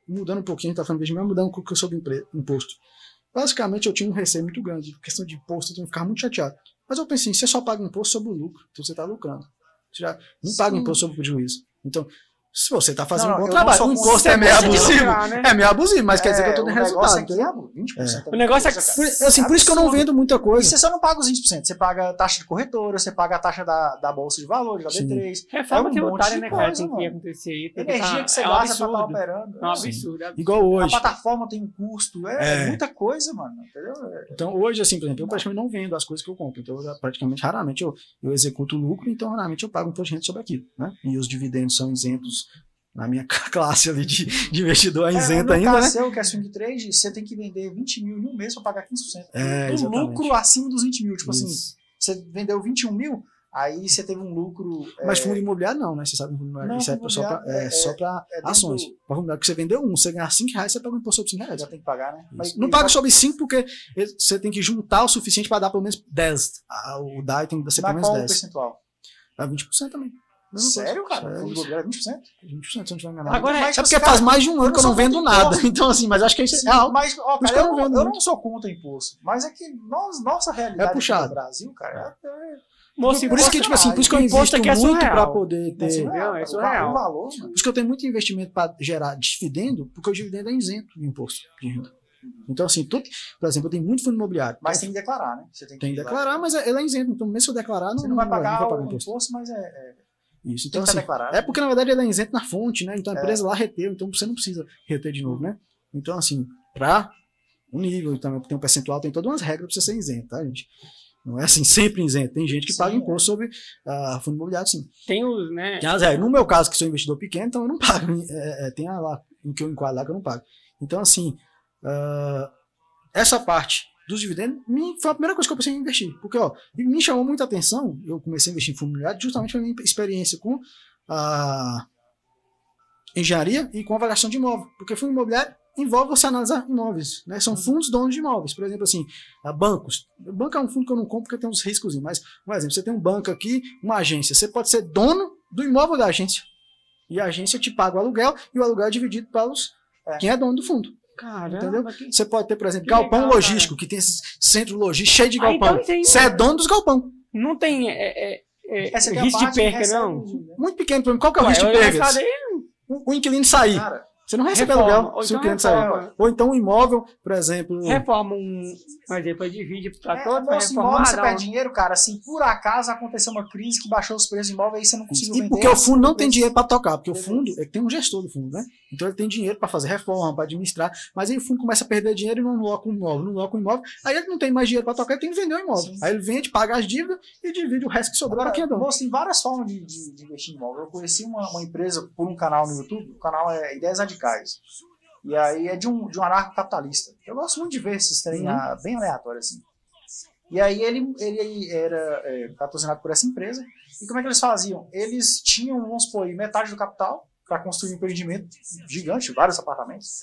mudando um pouquinho, tá falando de mas mudando um pouco sobre imposto. Basicamente, eu tinha um receio muito grande. Questão de imposto, eu ficava muito chateado. Mas eu pensei, você só paga imposto sobre o lucro, então você está lucrando. Você já não paga Sim. imposto sobre o prejuízo. Então, Se você tá fazendo Não, um bom trabalho, não o sou imposto Você é meio abusivo. lucrar, né? É meio abusivo, mas quer dizer que eu tô o tendo negócio resultado. aqui entendeu? é 20%. O negócio é que-. Por, assim, por isso que eu não vendo muita E coisa. você só não paga os 20%, você paga a taxa de corretora, você paga a taxa da, da bolsa de valores, da Sim. B3. Reforma É um tributária, monte de né, cara? coisa, Tem que acontecer aí. tem Energia tá- que você é um gasta pra estar absurdo. operando. É um absurdo. é absurdo. Igual A hoje. plataforma tem um custo, é, É. muita coisa, mano. Entendeu? É- Então, hoje, assim, por exemplo, eu praticamente não vendo as coisas que eu compro. Então, eu praticamente, raramente eu, eu executo lucro, então, raramente eu pago um imposto de renda sobre aquilo, né? E os dividendos são isentos na minha classe ali de, de investidor, é isento no ainda, caso né? seu, que é swing trade, você tem que vender 20 mil em um mês pra pagar 15%. É, exatamente. lucro acima dos 20 mil. Tipo assim, Isso. você vendeu 21 mil, aí você teve um lucro. Mas é, fundo imobiliário não, né? Você sabe que fundo imobiliário Não, isso é só imobiliário é, é- é ações. do- Para fundo que você vendeu um, você ganhar 5 reais, você paga um imposto sobre 5 reais. já tem que pagar, né? Isso. Não paga sobre 5 porque você tem que juntar o suficiente para dar pelo menos 10. Ah, O DAI tem que ser pelo Mas menos qual o 10. percentual? É 20% também. Sério, cara? É Fundo isso. imobiliário é 20%? 20%, se eu não tiver enganado. Agora, Mas, é porque cara, faz mais de um ano que eu não vendo nada. imposto. Então, assim, mas acho que isso Sim, é mas, ó, isso cara, eu eu, não eu não sou contra imposto, mas é que nós, nossa realidade É puxado. no Brasil, cara, é, Moço, Por isso que, tipo assim, por isso que eu invisto aqui é muito surreal. para poder é ter. surreal, é surreal. O valor, mano. Por isso que eu tenho muito investimento para gerar dividendo, porque o dividendo é isento de imposto de renda. Então, assim, tudo, por exemplo, eu tenho muito fundo imobiliário. Mas tem que declarar, né? Você tem que, Tem que declarar, mas ele é isento. Então, mesmo se eu declarar, não, Você não vai pagar não vai o imposto. imposto, mas é, é Isso. Então, estar assim, é porque, na verdade, ele é isento na fonte, né? Então, a É. empresa lá reteu, então você não precisa reter de novo, né? Então, assim, para o nível, também tem um percentual, tem todas umas regras para você ser isento, tá, gente? Não é assim, sempre isento. Tem gente que Sim, paga é. imposto sobre ah, fundo imobiliário, sim. Tem os, né? Tem as regras. No meu caso, que sou investidor pequeno, então eu não pago. É, é, tem a lá, o que eu enquadro lá que eu não pago. Então, assim, ah, essa parte dos dividendos me, foi a primeira coisa que eu pensei em investir. Porque, ó, me chamou muita atenção, eu comecei a investir em fundo imobiliário justamente pela minha experiência com a engenharia e com avaliação de imóvel. Porque fundo imobiliário envolve você analisar imóveis, né? São fundos donos de imóveis. Por exemplo, assim, bancos. Banco é um fundo que eu não compro porque tem uns riscos, mas, um exemplo, você tem um banco aqui, uma agência, você pode ser dono do imóvel da agência. E a agência te paga o aluguel e o aluguel é dividido pelos É. quem é dono do fundo. Caramba, Entendeu? que- Você pode ter, por exemplo, Que galpão legal, logístico, que tem esse centro logístico cheio de Ah, galpão. então tem- Você é dono dos galpão. Não tem é, é, é, Essa é risco de perca, não? o- Muito pequeno, qual que é o Ué, risco de aí, O, o inquilino sair. Cara, Você não recebe Reforma, aluguel se o então cliente sair. Ou então um imóvel, por exemplo. reforma um. Mas depois divide pra é, todo, reformar. imóvel você perde um- dinheiro, cara. Se por acaso aconteceu uma crise que baixou os preços do imóvel, aí você não conseguiu E vender. porque o fundo não tem dinheiro para tocar, porque o fundo ele tem um gestor do fundo, né? Então ele tem dinheiro para fazer reforma, para administrar, mas aí o fundo começa a perder dinheiro e não loca o imóvel, não loca o imóvel, aí ele não tem mais dinheiro para tocar, ele tem que vender o imóvel. Sim. Aí ele vende, paga as dívidas e divide o resto que sobrou para Agora, quem é dono. moço, tem várias formas de, de- de investir em imóvel. Eu conheci uma, uma empresa por um canal no YouTube, o canal é Ideias Radicais. E aí é de um, de um anarcocapitalista. Eu gosto muito de ver esses trem Uhum. bem aleatórios assim. E aí ele, ele era é, patrocinado por essa empresa. E como é que eles faziam? Eles tinham, vamos supor, metade do capital para construir um empreendimento gigante, vários apartamentos.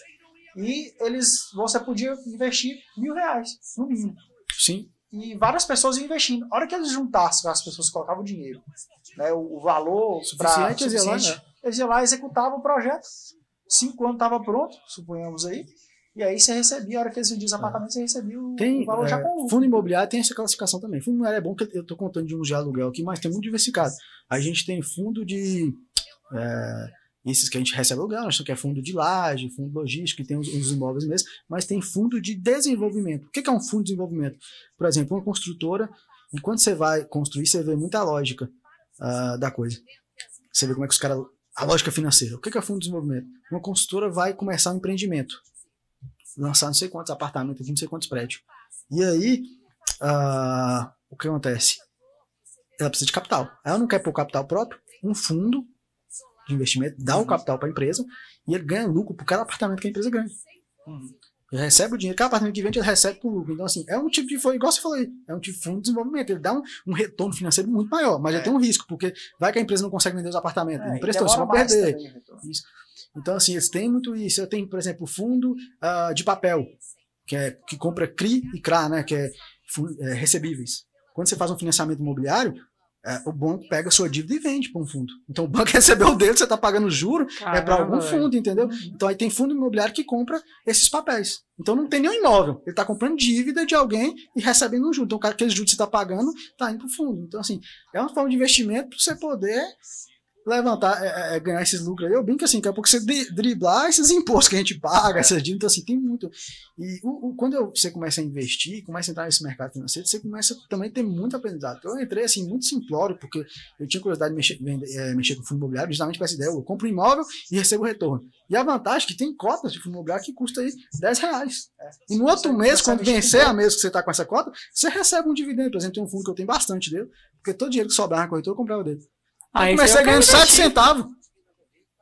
E eles, você podia investir mil reais, no mínimo Sim. e várias pessoas iam investindo. A hora que eles juntassem as pessoas colocavam o dinheiro, né, o, o valor pra- Suficiente, lá, suficiente, né? eles iam lá e executavam o projeto. Cinco anos estava pronto, suponhamos aí. E aí você recebia, a hora que eles vendiam os apartamentos, você recebia o, Tem, valor já é, com lucro. fundo imobiliário tem essa classificação também. Fundo imobiliário é bom que eu estou contando de um de aluguel aqui, mas tem muito diversificado. A gente tem fundo de. é, esses que a gente recebe aluguel, nós temos que é fundo de laje, fundo logístico, que tem os imóveis mesmo, mas tem fundo de desenvolvimento. O que é um fundo de desenvolvimento? Por exemplo, uma construtora, e quando você vai construir, você vê muita lógica ah, da coisa. Você vê como é que os caras. A lógica financeira. O que é fundo de desenvolvimento? Uma construtora vai começar um empreendimento lançar não sei quantos apartamentos não sei quantos prédios. E aí, ah, o que acontece? Ela precisa de capital. Ela não quer pôr capital próprio, um fundo de investimento dá o capital para a empresa e ele ganha lucro por cada apartamento que a empresa ganha. Uhum. Ele recebe o dinheiro, cada apartamento que vende, ele recebe por lucro. Então, assim, é um tipo de, foi igual você falou aí, é um tipo de fundo de desenvolvimento. Ele dá um, um retorno financeiro muito maior, mas É. ele tem um risco, porque vai que a empresa não consegue vender os apartamentos. É, você vai perder. também. Então, assim, eles têm muito isso. Eu tenho, por exemplo, fundo ah, de papel, que, é, que compra CRI e CRA, né? Que é, é, recebíveis. Quando você faz um financiamento imobiliário, é, o banco pega a sua dívida e vende para um fundo. Então o banco recebeu o dele, você está pagando juro, é para algum Caramba, velho. fundo, entendeu? Então aí tem fundo imobiliário que compra esses papéis. Então não tem nenhum imóvel. Ele está comprando dívida de alguém e recebendo um juro. Então aquele juro que você está pagando está indo para o fundo. Então, assim, é uma forma de investimento para você poder levantar, é, é, ganhar esses lucros aí. Eu que assim, daqui a pouco você driblar esses impostos que a gente paga, essas dívidas, então assim, tem muito. E o, o, quando eu, você começa a investir, começa a entrar nesse mercado financeiro, você começa também a ter muito aprendizado. Então, eu entrei assim, muito simplório, porque eu tinha curiosidade de mexer, é, mexer com fundo imobiliário, justamente com essa ideia, eu compro um imóvel e recebo retorno. E a vantagem é que tem cotas de fundo imobiliário que custa aí 10 reais. É, e no outro mês, quando vencer a mês que você está com essa cota, você recebe um dividendo. Por exemplo, tem um fundo que eu tenho bastante dele, porque todo dinheiro que sobrar na corretora eu comprava dele. Ah, eu comecei ganhando 7 centavos.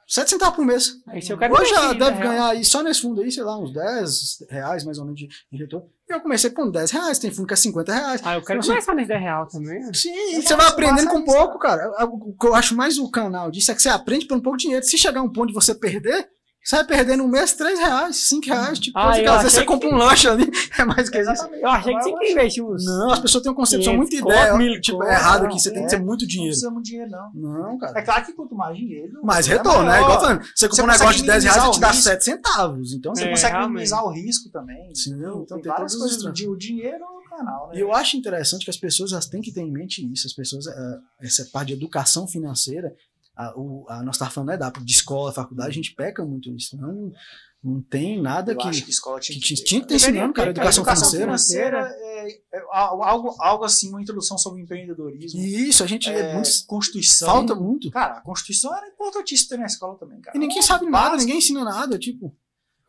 7 centavos por mês. Eu Hoje já deve ganhar aí, só nesse fundo aí, sei lá, uns 10 reais mais ou menos de, de retorno. Eu comecei com 10 reais, tem fundo que é 50 reais. Ah, eu quero então, começar nesse 10 reais também. Sim, você vai aprendendo com pouco, cara. O que eu acho mais o canal disso é que você aprende por um pouco de dinheiro. Se chegar um ponto de você perder, você vai perder no mês 3 reais, 5 reais. Tipo, ah, às vezes você compra um lanche ali, é mais que isso. Eu achei que você que investir uns. Não, as pessoas têm uma concepção muito ideia. Mil, tipo, é errado aqui, você tem que ter muito dinheiro. Não precisa muito dinheiro, não. Não, cara. É claro que quanto mais dinheiro. Mais é retorno, né? Igual falando. Você compra um negócio de 10 reais e te dá 7 centavos. Então você é, consegue minimizar o risco também. Sim, então tem, tem várias coisas. O dinheiro no canal, né? E eu acho interessante que as pessoas elas têm que ter em mente isso. As pessoas, eh, essa parte de educação financeira, a, o, a falando né, da de escola, faculdade, a gente peca muito isso. Não, não tem nada eu que, acho que escola tinha que, que, tinha que ter ensinando, cara, educação, educação financeira. financeira é, é, algo, algo assim, uma introdução sobre empreendedorismo. Isso, a gente é, é muito, Constituição. Falta muito. Cara, a Constituição era importantíssima ter na escola também, cara. E ninguém sabe nada, ninguém ensina nada, tipo.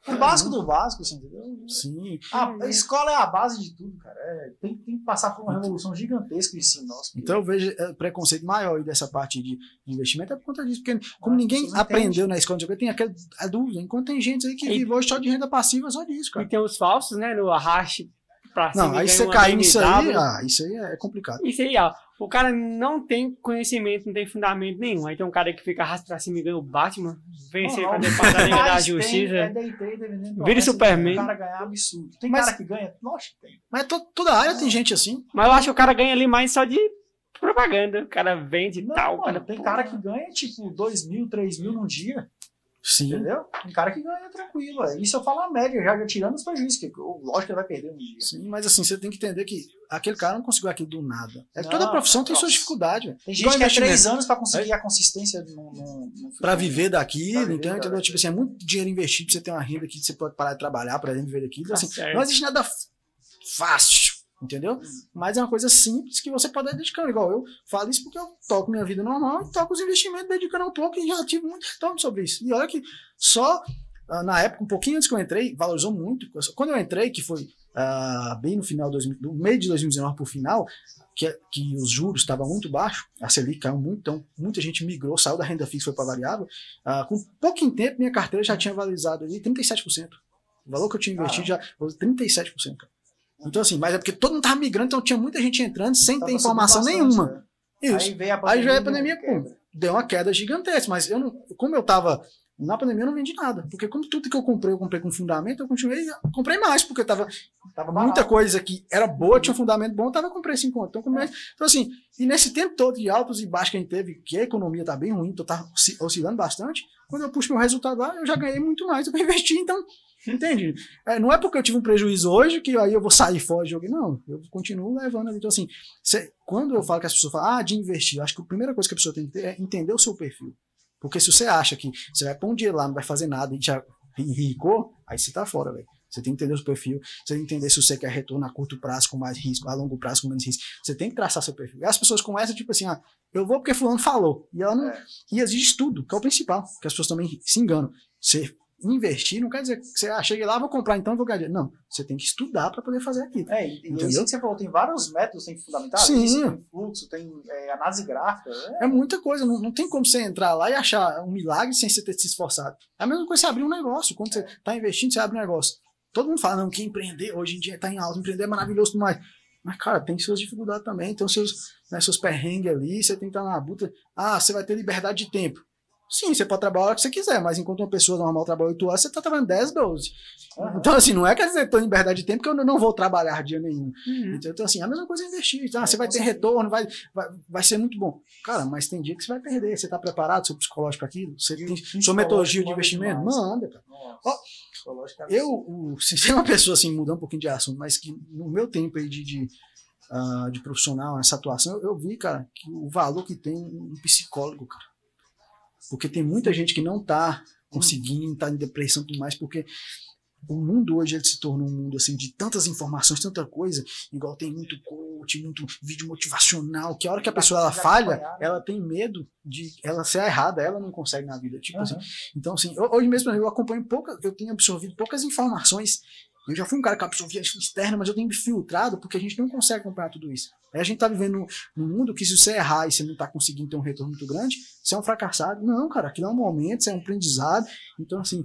O básico do básico, assim, entendeu? Sim. A, a, escola é a base de tudo, cara. É, tem, tem, que passar por uma revolução gigantesca de ensino nosso. Então eu vejo é, preconceito maior dessa parte de investimento é por conta disso. Porque como ah, ninguém aprendeu na escola, tem aquela a dúvida. Enquanto tem gente aí que e, vive hoje só de renda passiva só disso, cara. E tem os falsos, né? No arraste pra cima. Não, aí você cai nisso aí, ah, isso aí é complicado. Isso aí, ó. O cara não tem conhecimento, não tem fundamento nenhum. Aí tem um cara que fica arrasta pra cima e ganha o Batman, vencer pra depois da Liga da Justiça. É day Vira Superman. O cara ganhar absurdo. Tem mas, cara que ganha? Lógico que tem. Mas to, toda área tem gente assim. Mas eu acho que o cara ganha ali mais só de propaganda. O cara vende e tal. Mano, cara, tem cara que ganha tipo 2 mil, 3 mil num dia. Sim. Entendeu? Um cara que ganha tranquilo. É. Isso eu falo a média, já, já tirando os prejuízos, que lógico que ele vai perder um dia. Sim, mas assim, você tem que entender que aquele cara não conseguiu aquilo do nada. É, não, toda profissão tem suas dificuldades. Tem gente que é três anos para conseguir é? a consistência Para viver daquilo, então, entendeu? Tipo assim, é muito dinheiro investido pra você ter uma renda que você pode parar de trabalhar para viver daquilo. Tá assim, não existe nada fácil entendeu? Mas é uma coisa simples que você pode dedicar. Igual eu falo isso porque eu toco minha vida normal e toco os investimentos dedicando um pouco e já tive muito retorno sobre isso. E olha que só uh, na época, um pouquinho antes que eu entrei, valorizou muito. Quando eu entrei, que foi uh, bem no final, do meio de 2019 por final, que, que os juros estavam muito baixos, a Selic caiu muito, então muita gente migrou, saiu da renda fixa foi para variável. Uh, com pouquinho tempo, minha carteira já tinha valorizado ali 37%. O valor que eu tinha investido ah. já foi 37%. Cara. Então, assim, mas é porque todo mundo tava migrando, então tinha muita gente entrando sem ter informação nenhuma. É. Isso. Aí veio a pandemia. Aí veio a pandemia, pô, deu uma queda gigantesca. Mas eu não, como eu tava na pandemia, eu não vendi nada. Porque como tudo que eu comprei, eu comprei com fundamento, eu continuei, comprei mais, porque tava, tava muita coisa que era boa, tinha um fundamento bom, eu tava comprei 5 conto. Então, mais, então, assim, e nesse tempo todo de altos e baixos que a gente teve, que a economia tá bem ruim, então tá oscilando bastante, quando eu puxo meu resultado lá, eu já ganhei muito mais do que eu investi, então Entende? É, não é porque eu tive um prejuízo hoje que aí eu vou sair fora do jogo. Não, eu continuo levando ali. Então, assim, cê, quando eu falo que as pessoas falam, ah, de investir, acho que a primeira coisa que a pessoa tem que ter é entender o seu perfil. Porque se você acha que você vai pôr um dinheiro lá, não vai fazer nada e já enricou, aí você tá fora, velho. Você tem que entender o seu perfil, você tem que entender se você quer retorno a curto prazo com mais risco, a longo prazo com menos risco. Você tem que traçar seu perfil. E as pessoas começam, tipo assim, ah, eu vou porque fulano falou. E ela não. É. E exige estudo, que é o principal, que as pessoas também se enganam. Você investir não quer dizer que você ah, cheguei lá, vou comprar, então vou ganhar dinheiro. Não, você tem que estudar para poder fazer aquilo. É, e entendeu? isso que você falou, tem vários métodos tem fundamentais. Sim. Tem fluxo, tem é, análise gráfica. É. é, muita coisa, não, não tem como você entrar lá e achar um milagre sem você ter se esforçado. É a mesma coisa você abrir um negócio. Quando você está investindo, você abre um negócio. Todo mundo fala, não, que empreender hoje em dia está em alta, empreender é maravilhoso demais. Mas, cara, tem suas dificuldades também, tem os seus, né, seus perrengues ali, você tem que estar na buta. Ah, você vai ter liberdade de tempo. Sim, você pode trabalhar a hora que você quiser, mas enquanto uma pessoa normal trabalha 8 horas, você está trabalhando 10, 12. Uhum. Então, assim, não é que eu estou em liberdade de tempo que eu não vou trabalhar dia nenhum. Uhum. Então, então, assim, a mesma coisa é investir. Ah, você vai ter retorno, vai, vai, vai ser muito bom. Cara, mas tem dia que você vai perder. Você está preparado, seu psicológico para aquilo? Você tem sua metodologia de investimento? Manda, cara. Ó, eu, o, se tem uma pessoa, assim, mudando um pouquinho de assunto, mas que no meu tempo aí de, de, uh, de profissional, essa atuação, eu, eu vi, cara, que o valor que tem um psicólogo, cara Porque tem muita gente que não tá conseguindo, tá em depressão e tudo mais, porque o mundo hoje ele se tornou um mundo assim de tantas informações, tanta coisa, igual tem muito coach, muito vídeo motivacional, que a hora que a pessoa ela falha, né? ela tem medo de ela ser errada, ela não consegue na vida, tipo Aham. assim. Então assim, hoje mesmo eu acompanho poucas, eu tenho absorvido poucas informações. Eu já fui um cara que absorvia externa, mas eu tenho me filtrado porque a gente não consegue acompanhar tudo isso. Aí a gente tá vivendo num- mundo que se você errar e você não tá conseguindo ter um retorno muito grande, você é um fracassado. Não, cara, aquilo é um momento, isso é um aprendizado. Então, assim,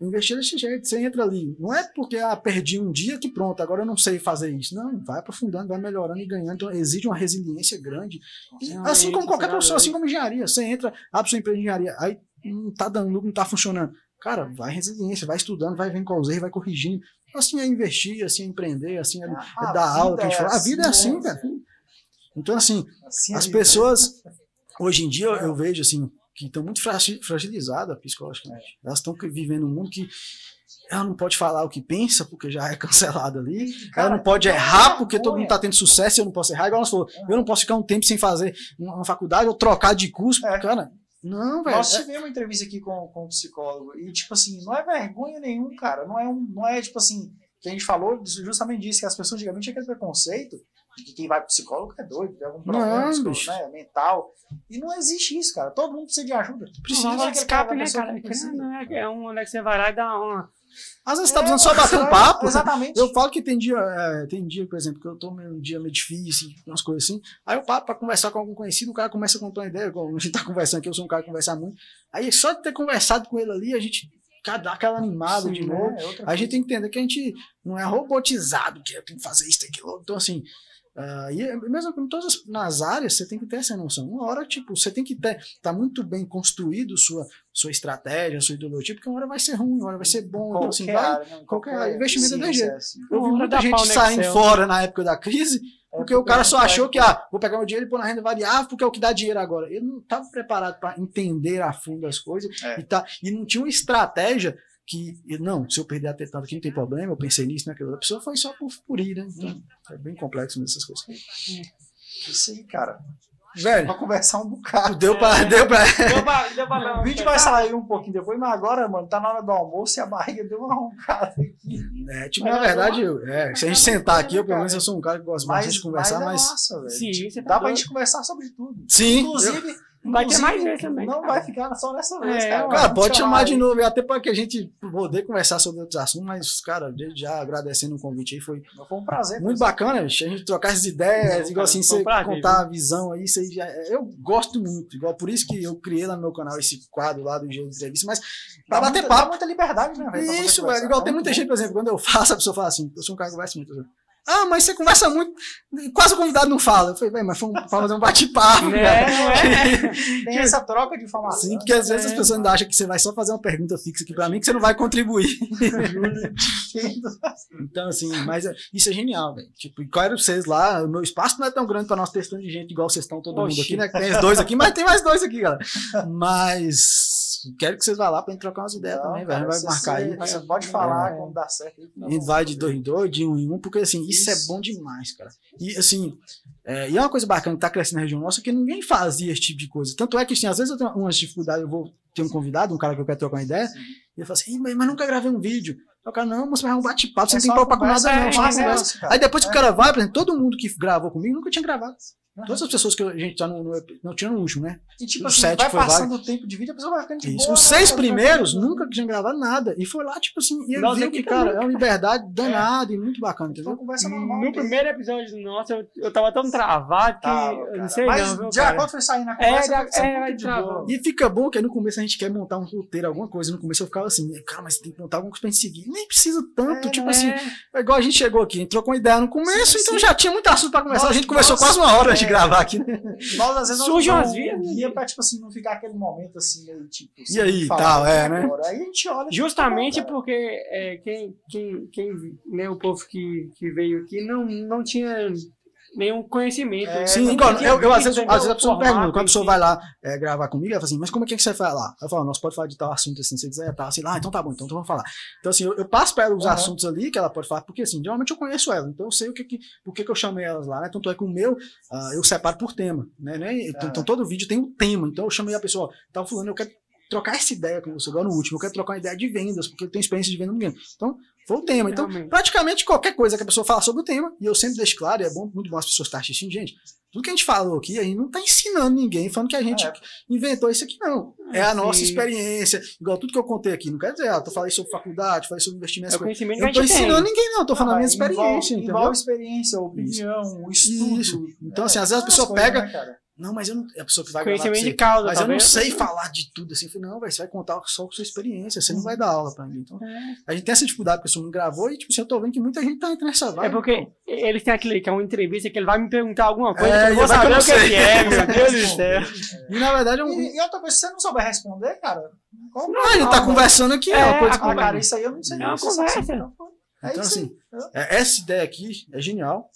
investir desse jeito, você entra ali. Não é porque, ah, perdi um dia que pronto, agora eu não sei fazer isso. Não, vai aprofundando, vai melhorando e ganhando. Então, exige uma resiliência grande. E, Sim, assim como qualquer isso é profissão, assim como engenharia. Você entra, abre sua empresa de engenharia, aí não tá dando lucro, não tá funcionando. Cara, vai resiliência, vai estudando, vai vendo qual os erros, vai corrigindo. Assim é investir, assim é empreender, assim é, é A dar aula, que a vida gente é fala. A vida é assim, assim, né? cara. Então, assim, Assim é as pessoas, hoje em dia, eu, vejo assim, que estão muito fragi- fragilizadas psicologicamente. Elas estão vivendo um mundo que ela não pode falar o que pensa, porque já é cancelada ali. Cara, ela não pode que errar, porque todo mundo está tendo sucesso e eu não posso errar. Igual nós falou, eu não posso ficar um tempo sem fazer uma uma faculdade ou trocar de curso. É. Cara, não, velho. Nós é- tivemos uma entrevista aqui com, com um psicólogo e, tipo assim, não é vergonha nenhum, cara. Não é, um, não é tipo assim, que a gente falou justamente disso, que as pessoas antigamente tinham aquele preconceito de que quem vai pro psicólogo é doido, tem algum problema Não, né, mental. E não existe isso, cara. Todo mundo precisa de ajuda. Precisa. De escape, né, cara? precisa. Não é, é um onde é que você vai lá e dá uma. Às vezes tá precisando só bater um papo. Exatamente. Eu falo que tem dia, é, tem dia, por exemplo, que eu tô meio- um dia meio difícil, umas coisas assim. Aí eu paro pra conversar com algum conhecido, o cara começa a contar uma ideia, igual a gente tá conversando aqui, eu sou um cara que conversa muito. Aí só de ter conversado com ele ali, a gente dá aquela animada Sim, de né? novo. É, A gente tem que entender que a gente não é robotizado, que eu tenho que fazer isso, aquilo. Então, assim, ah, e mesmo em todas as nas áreas, você tem que ter essa noção. Uma hora, tipo, você tem que ter, tá muito bem construído sua, sua estratégia, sua ideologia, porque uma hora vai ser ruim, uma hora vai ser bom. Então, assim, Qualquer vai, área, né? qualquer área. Investimento é ciência, desse jeito. assim. eu vi muita gente saindo Excel. fora na época da crise, É porque o cara não só achou que, ah, vou pegar meu dinheiro e pôr na renda variável, porque é o que dá dinheiro agora. Ele não estava preparado para entender a fundo as coisas É. e, tá, e não tinha uma estratégia que, não, se eu perder a aqui não tem problema, eu pensei nisso, naquilo. A pessoa foi só por, por ir, né? Então, é bem complexo mesmo essas coisas. Isso aí, cara. Velho, Pra conversar um bocado. deu pra. Deu pra... Deu pra, deu pra O vídeo vai sair um pouquinho depois, mas agora, mano, tá na hora do almoço e a barriga deu uma roncada aqui. É, tipo, Mas na é verdade, eu- é, se a gente sentar aqui, eu pelo menos eu sou um cara que gosta bastante de conversar, mas, mas. é massa, velho. Sim, Tipo, tá dá pra gente conversar sobre tudo. Sim, eu- Inclusive, Vai ter mais vezes também. Não cara. vai ficar só nessa vez, É, cara. Cara, pode chamar de novo, até para que a gente poder conversar sobre outros assuntos, mas, cara, desde já agradecendo o convite aí, foi Foi um prazer. muito bacana, a gente trocar essas ideias, igual assim, você prazer, contar a visão aí, isso aí já, eu gosto muito, igual por isso que eu criei lá no meu canal esse quadro lá do Engenho de Entrevista, mas pra Dá bater muita- papo. Dá muita liberdade, né, Isso, velho. Igual Tá tem muita gente, por exemplo, quando eu faço, a pessoa fala assim, eu sou um cara que conversa muito. Ah, mas você conversa muito, quase o convidado não fala. Eu falei, velho, mas foi um, pra fazer um bate-papo, cara. É, não é? Tem essa troca de informação. Sim, porque às vezes as pessoas ainda acham que você vai só fazer uma pergunta fixa aqui pra mim, que você não vai contribuir. Então, assim, mas é- isso é genial, velho. Tipo, e quero vocês lá, o meu espaço não é tão grande pra nós ter tanto de gente igual vocês estão, todo mundo Oxi. aqui, né? Tem os dois aqui, mas tem mais dois aqui, galera. Mas quero que vocês vá lá pra gente trocar umas ideias Não, também, velho. Vai você- marcar aí. Você pode falar É. quando dá certo. aí, gente vai de dois em dois, de um em um, porque assim, isso, Isso. é bom demais, cara. E assim, é, e é uma coisa bacana que tá crescendo na região nossa, que ninguém fazia esse tipo de coisa. Tanto é que, assim, às vezes eu tenho umas dificuldades, eu vou ter um convidado, um cara que eu quero trocar uma ideia, e ele fala assim, "Ih, mas, nunca gravei um vídeo. O cara, não, mas vai um bate-papo, você É não tem papo com nada, não, é, é. Aí depois que É. o cara vai, por exemplo, todo mundo que gravou comigo nunca tinha gravado. Todas as pessoas que a gente tá no, no não tinha no último, né? E tipo o assim, sete vai foi passando o tempo de vídeo, a pessoa vai ficando de Isso. boa. Os né, seis primeiros nunca tinham gravado nada. E foi lá, tipo assim, e ele Nós viu aqui que, cara, é uma liberdade danada e muito bacana, Então entendeu? conversa normal. No mesmo. primeiro episódio do nosso, eu, eu tava tão travado que eu cara. não sei Mas não, viu, quando foi sair na É, conversa, é, muito de travando. boa. E fica bom que aí no começo a gente quer montar um roteiro, alguma coisa. No começo eu ficava assim, cara, mas tem que montar alguma coisa pra gente seguir. Nem precisa tanto, É, tipo assim. É, É igual a gente chegou aqui, entrou com ideia no começo, então já tinha muito assunto pra conversar. A gente conversou nós- quase uma hora de gravar aqui, né? Nós, às vezes, usamos umas vias, guia pra, tipo assim, não ficar aquele momento assim, meio tipo. E aí, tal, é, agora. né? Aí a gente olha. Justamente tipo, porque é, quem, quem, quem né, o povo que, que veio aqui não, não tinha nenhum conhecimento. É, Sim, igual, eu, eu, às, vezes, às vezes a pessoa me pergunta, quando a pessoa vai lá é, gravar comigo, ela fala assim, mas como é que, é que você vai lá? Eu falo, nós pode falar de tal assunto assim, se você quiser, tá? Assim, ah, então tá bom, então, então vamos falar. Então, assim, eu, eu passo pra ela os Aham. assuntos ali que ela pode falar, porque assim, geralmente eu conheço ela, então eu sei o que, que por que, que eu chamei elas lá, né? Tanto é que o meu, ah, eu separo por tema, né? né? Então, Aham. então todo vídeo tem um tema, então eu chamei a pessoa, ó, tá fulano, eu quero trocar essa ideia com você, igual no último, eu quero trocar uma ideia de vendas, porque eu tenho experiência de venda muito grande. Então, foi o tema. Então, Realmente. praticamente qualquer coisa que a pessoa fala sobre o tema, e eu sempre deixo claro, e é bom, muito bom as pessoas estarem assistindo, gente, tudo que a gente falou aqui, a gente não está ensinando ninguém, falando que a gente É. inventou isso aqui, não. É a nossa Sim. experiência, igual tudo que eu contei aqui, não quer dizer, ah, tô falando sobre faculdade, falei sobre investimento, É eu não tô a gente tem. ensinando ninguém, não, tô falando a minha experiência, envolve, envolve experiência, opinião, estudo. Isso. Então, assim, É, às vezes a pessoa pega- né? Não, mas eu não. A pessoa que vai Conhecimento você, de causa, mas eu não talvez. sei falar de tudo assim. Eu falei, não, velho, você vai contar só com sua experiência, você não vai dar aula pra mim. Então, É. a gente tem essa dificuldade, a pessoa não gravou e, tipo, assim, eu tô vendo que muita gente tá entrando nessa vibe. É porque eles têm aquele que é uma entrevista que ele vai me perguntar alguma coisa É, que eu não vou e saber não o que, sei. que é, meu Deus do céu. E na verdade é um. E, e outra coisa, se você não souber responder, cara, qual Não, a gente tá conversando aqui, é É, uma coisa Ah, cara, isso aí eu não sei. É isso, assim, conversa. Então, É Então, assim, aí. é, essa ideia aqui é genial.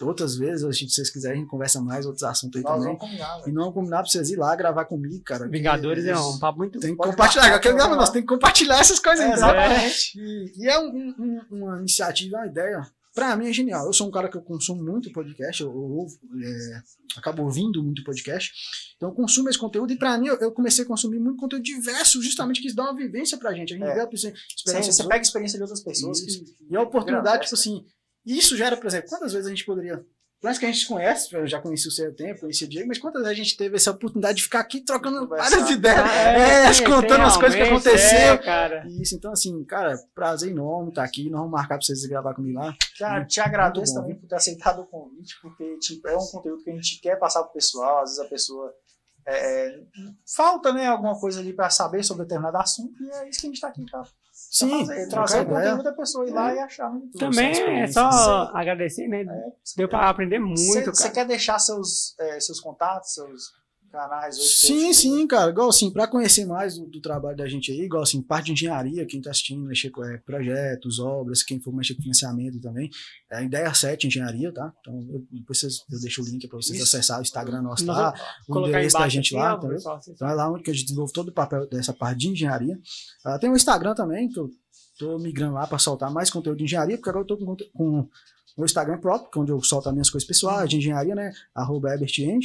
E outras vezes, se vocês quiserem, a gente conversa mais outros assuntos aí Nós também. vamos combinar, E não combinar pra vocês ir lá gravar comigo, cara. Vingadores é um papo muito. Tem que compartilhar. marcar, Aquele nós tem que compartilhar essas coisas. É, então. exatamente. E, e é um- um- uma iniciativa, uma ideia. Pra mim é genial. Eu sou um cara que eu consumo muito podcast, eu, eu é, acabo ouvindo muito podcast. Então eu consumo esse conteúdo e pra mim eu, eu comecei a consumir muito conteúdo diverso, justamente que isso dá uma vivência pra gente. A gente É. vê a experiência você pega a experiência de outras pessoas que, e a oportunidade, tipo assim, isso gera, por exemplo, quantas vezes a gente poderia. Por mais que a gente conhece, eu já conheci o seu tempo, conheci o Diego, mas quantas vezes a gente teve essa oportunidade de ficar aqui trocando várias ideias, Ah, é, contando as coisas que aconteceram. É, cara. Isso, então, assim, cara, prazer enorme estar aqui. Nós vamos marcar pra vocês gravar comigo lá. Cara, te agradeço bom, também por ter aceitado o convite, porque tipo, é um conteúdo que a gente quer passar pro pessoal, às vezes a pessoa é, é, falta né, alguma coisa ali para saber sobre determinado assunto, e é isso que a gente tá aqui pra Sim, fazer, trazer o ideia. conteúdo da pessoa ir lá e achar. Também é só agradecer, né? Deu pra aprender muito, Você quer deixar seus, é, seus contatos, seus canais hoje? Sim, sim, cara. Igual assim, pra conhecer mais do, do trabalho da gente aí, igual assim, parte de engenharia, quem tá assistindo, mexer com é, projetos, obras, quem for mexer com financiamento também. É a Ideia 7 Engenharia, tá? Então, eu, depois vocês, eu deixo o link pra vocês Isso. acessar o Instagram nosso Nós lá, vamos o endereço da gente lá, entendeu? vocês- Então é lá onde que a gente desenvolve todo o papel dessa parte de engenharia. Ah, tem o Instagram também, que eu tô migrando lá para soltar mais conteúdo de engenharia, porque agora eu tô com, com o Instagram próprio, que é onde eu solto as minhas coisas pessoais de engenharia, né? Arroba EbertEng.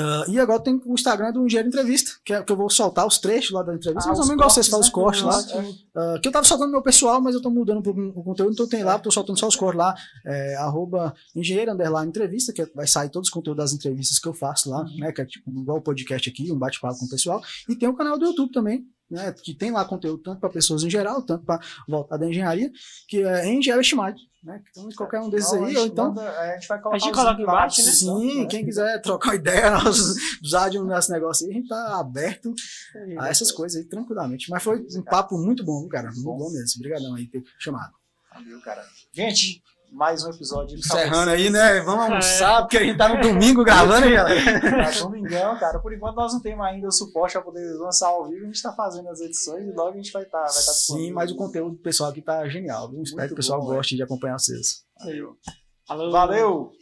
Ah, e agora tem o Instagram do Engenheiro Entrevista, que é que eu vou soltar os trechos lá da entrevista, Ah, os menos igual vocês fazem os né? cortes lá. Nossa, Ah, que eu tava soltando meu pessoal, mas eu tô mudando pouco o conteúdo, então tem lá, tô soltando só os cortes lá, é, arroba engenheiro underline entrevista, que vai sair todos os conteúdos das entrevistas que eu faço lá, né, que é tipo igual o podcast aqui, um bate-papo com o pessoal, e tem o canal do YouTube também, né, que tem lá conteúdo tanto para pessoas em geral, tanto para voltar da engenharia, que é Engenharia Estimado, né, então qualquer um desses aí, ou então... manda- a gente vai colocar, A gente coloca embaixo, embaixo, né? Sim, quem quiser trocar uma ideia, usar de um nosso negócio aí, a gente tá aberto a essas coisas aí tranquilamente. Mas foi um papo muito bom, cara. Muito bom mesmo. Obrigadão aí por ter chamado. Valeu, cara. Gente, mais um episódio. Encerrando aí, né? Vamos É. almoçar, porque a gente tá no domingo gravando, hein, galera? Tá domingão, cara. Por enquanto nós não temos ainda o suporte para poder lançar ao vivo. A gente tá fazendo as edições e logo a gente vai estar. vai tá Sim, mas o conteúdo do pessoal aqui tá genial. viu? Espero Muito que o pessoal bom, goste de acompanhar vocês. Valeu. Alô. Valeu!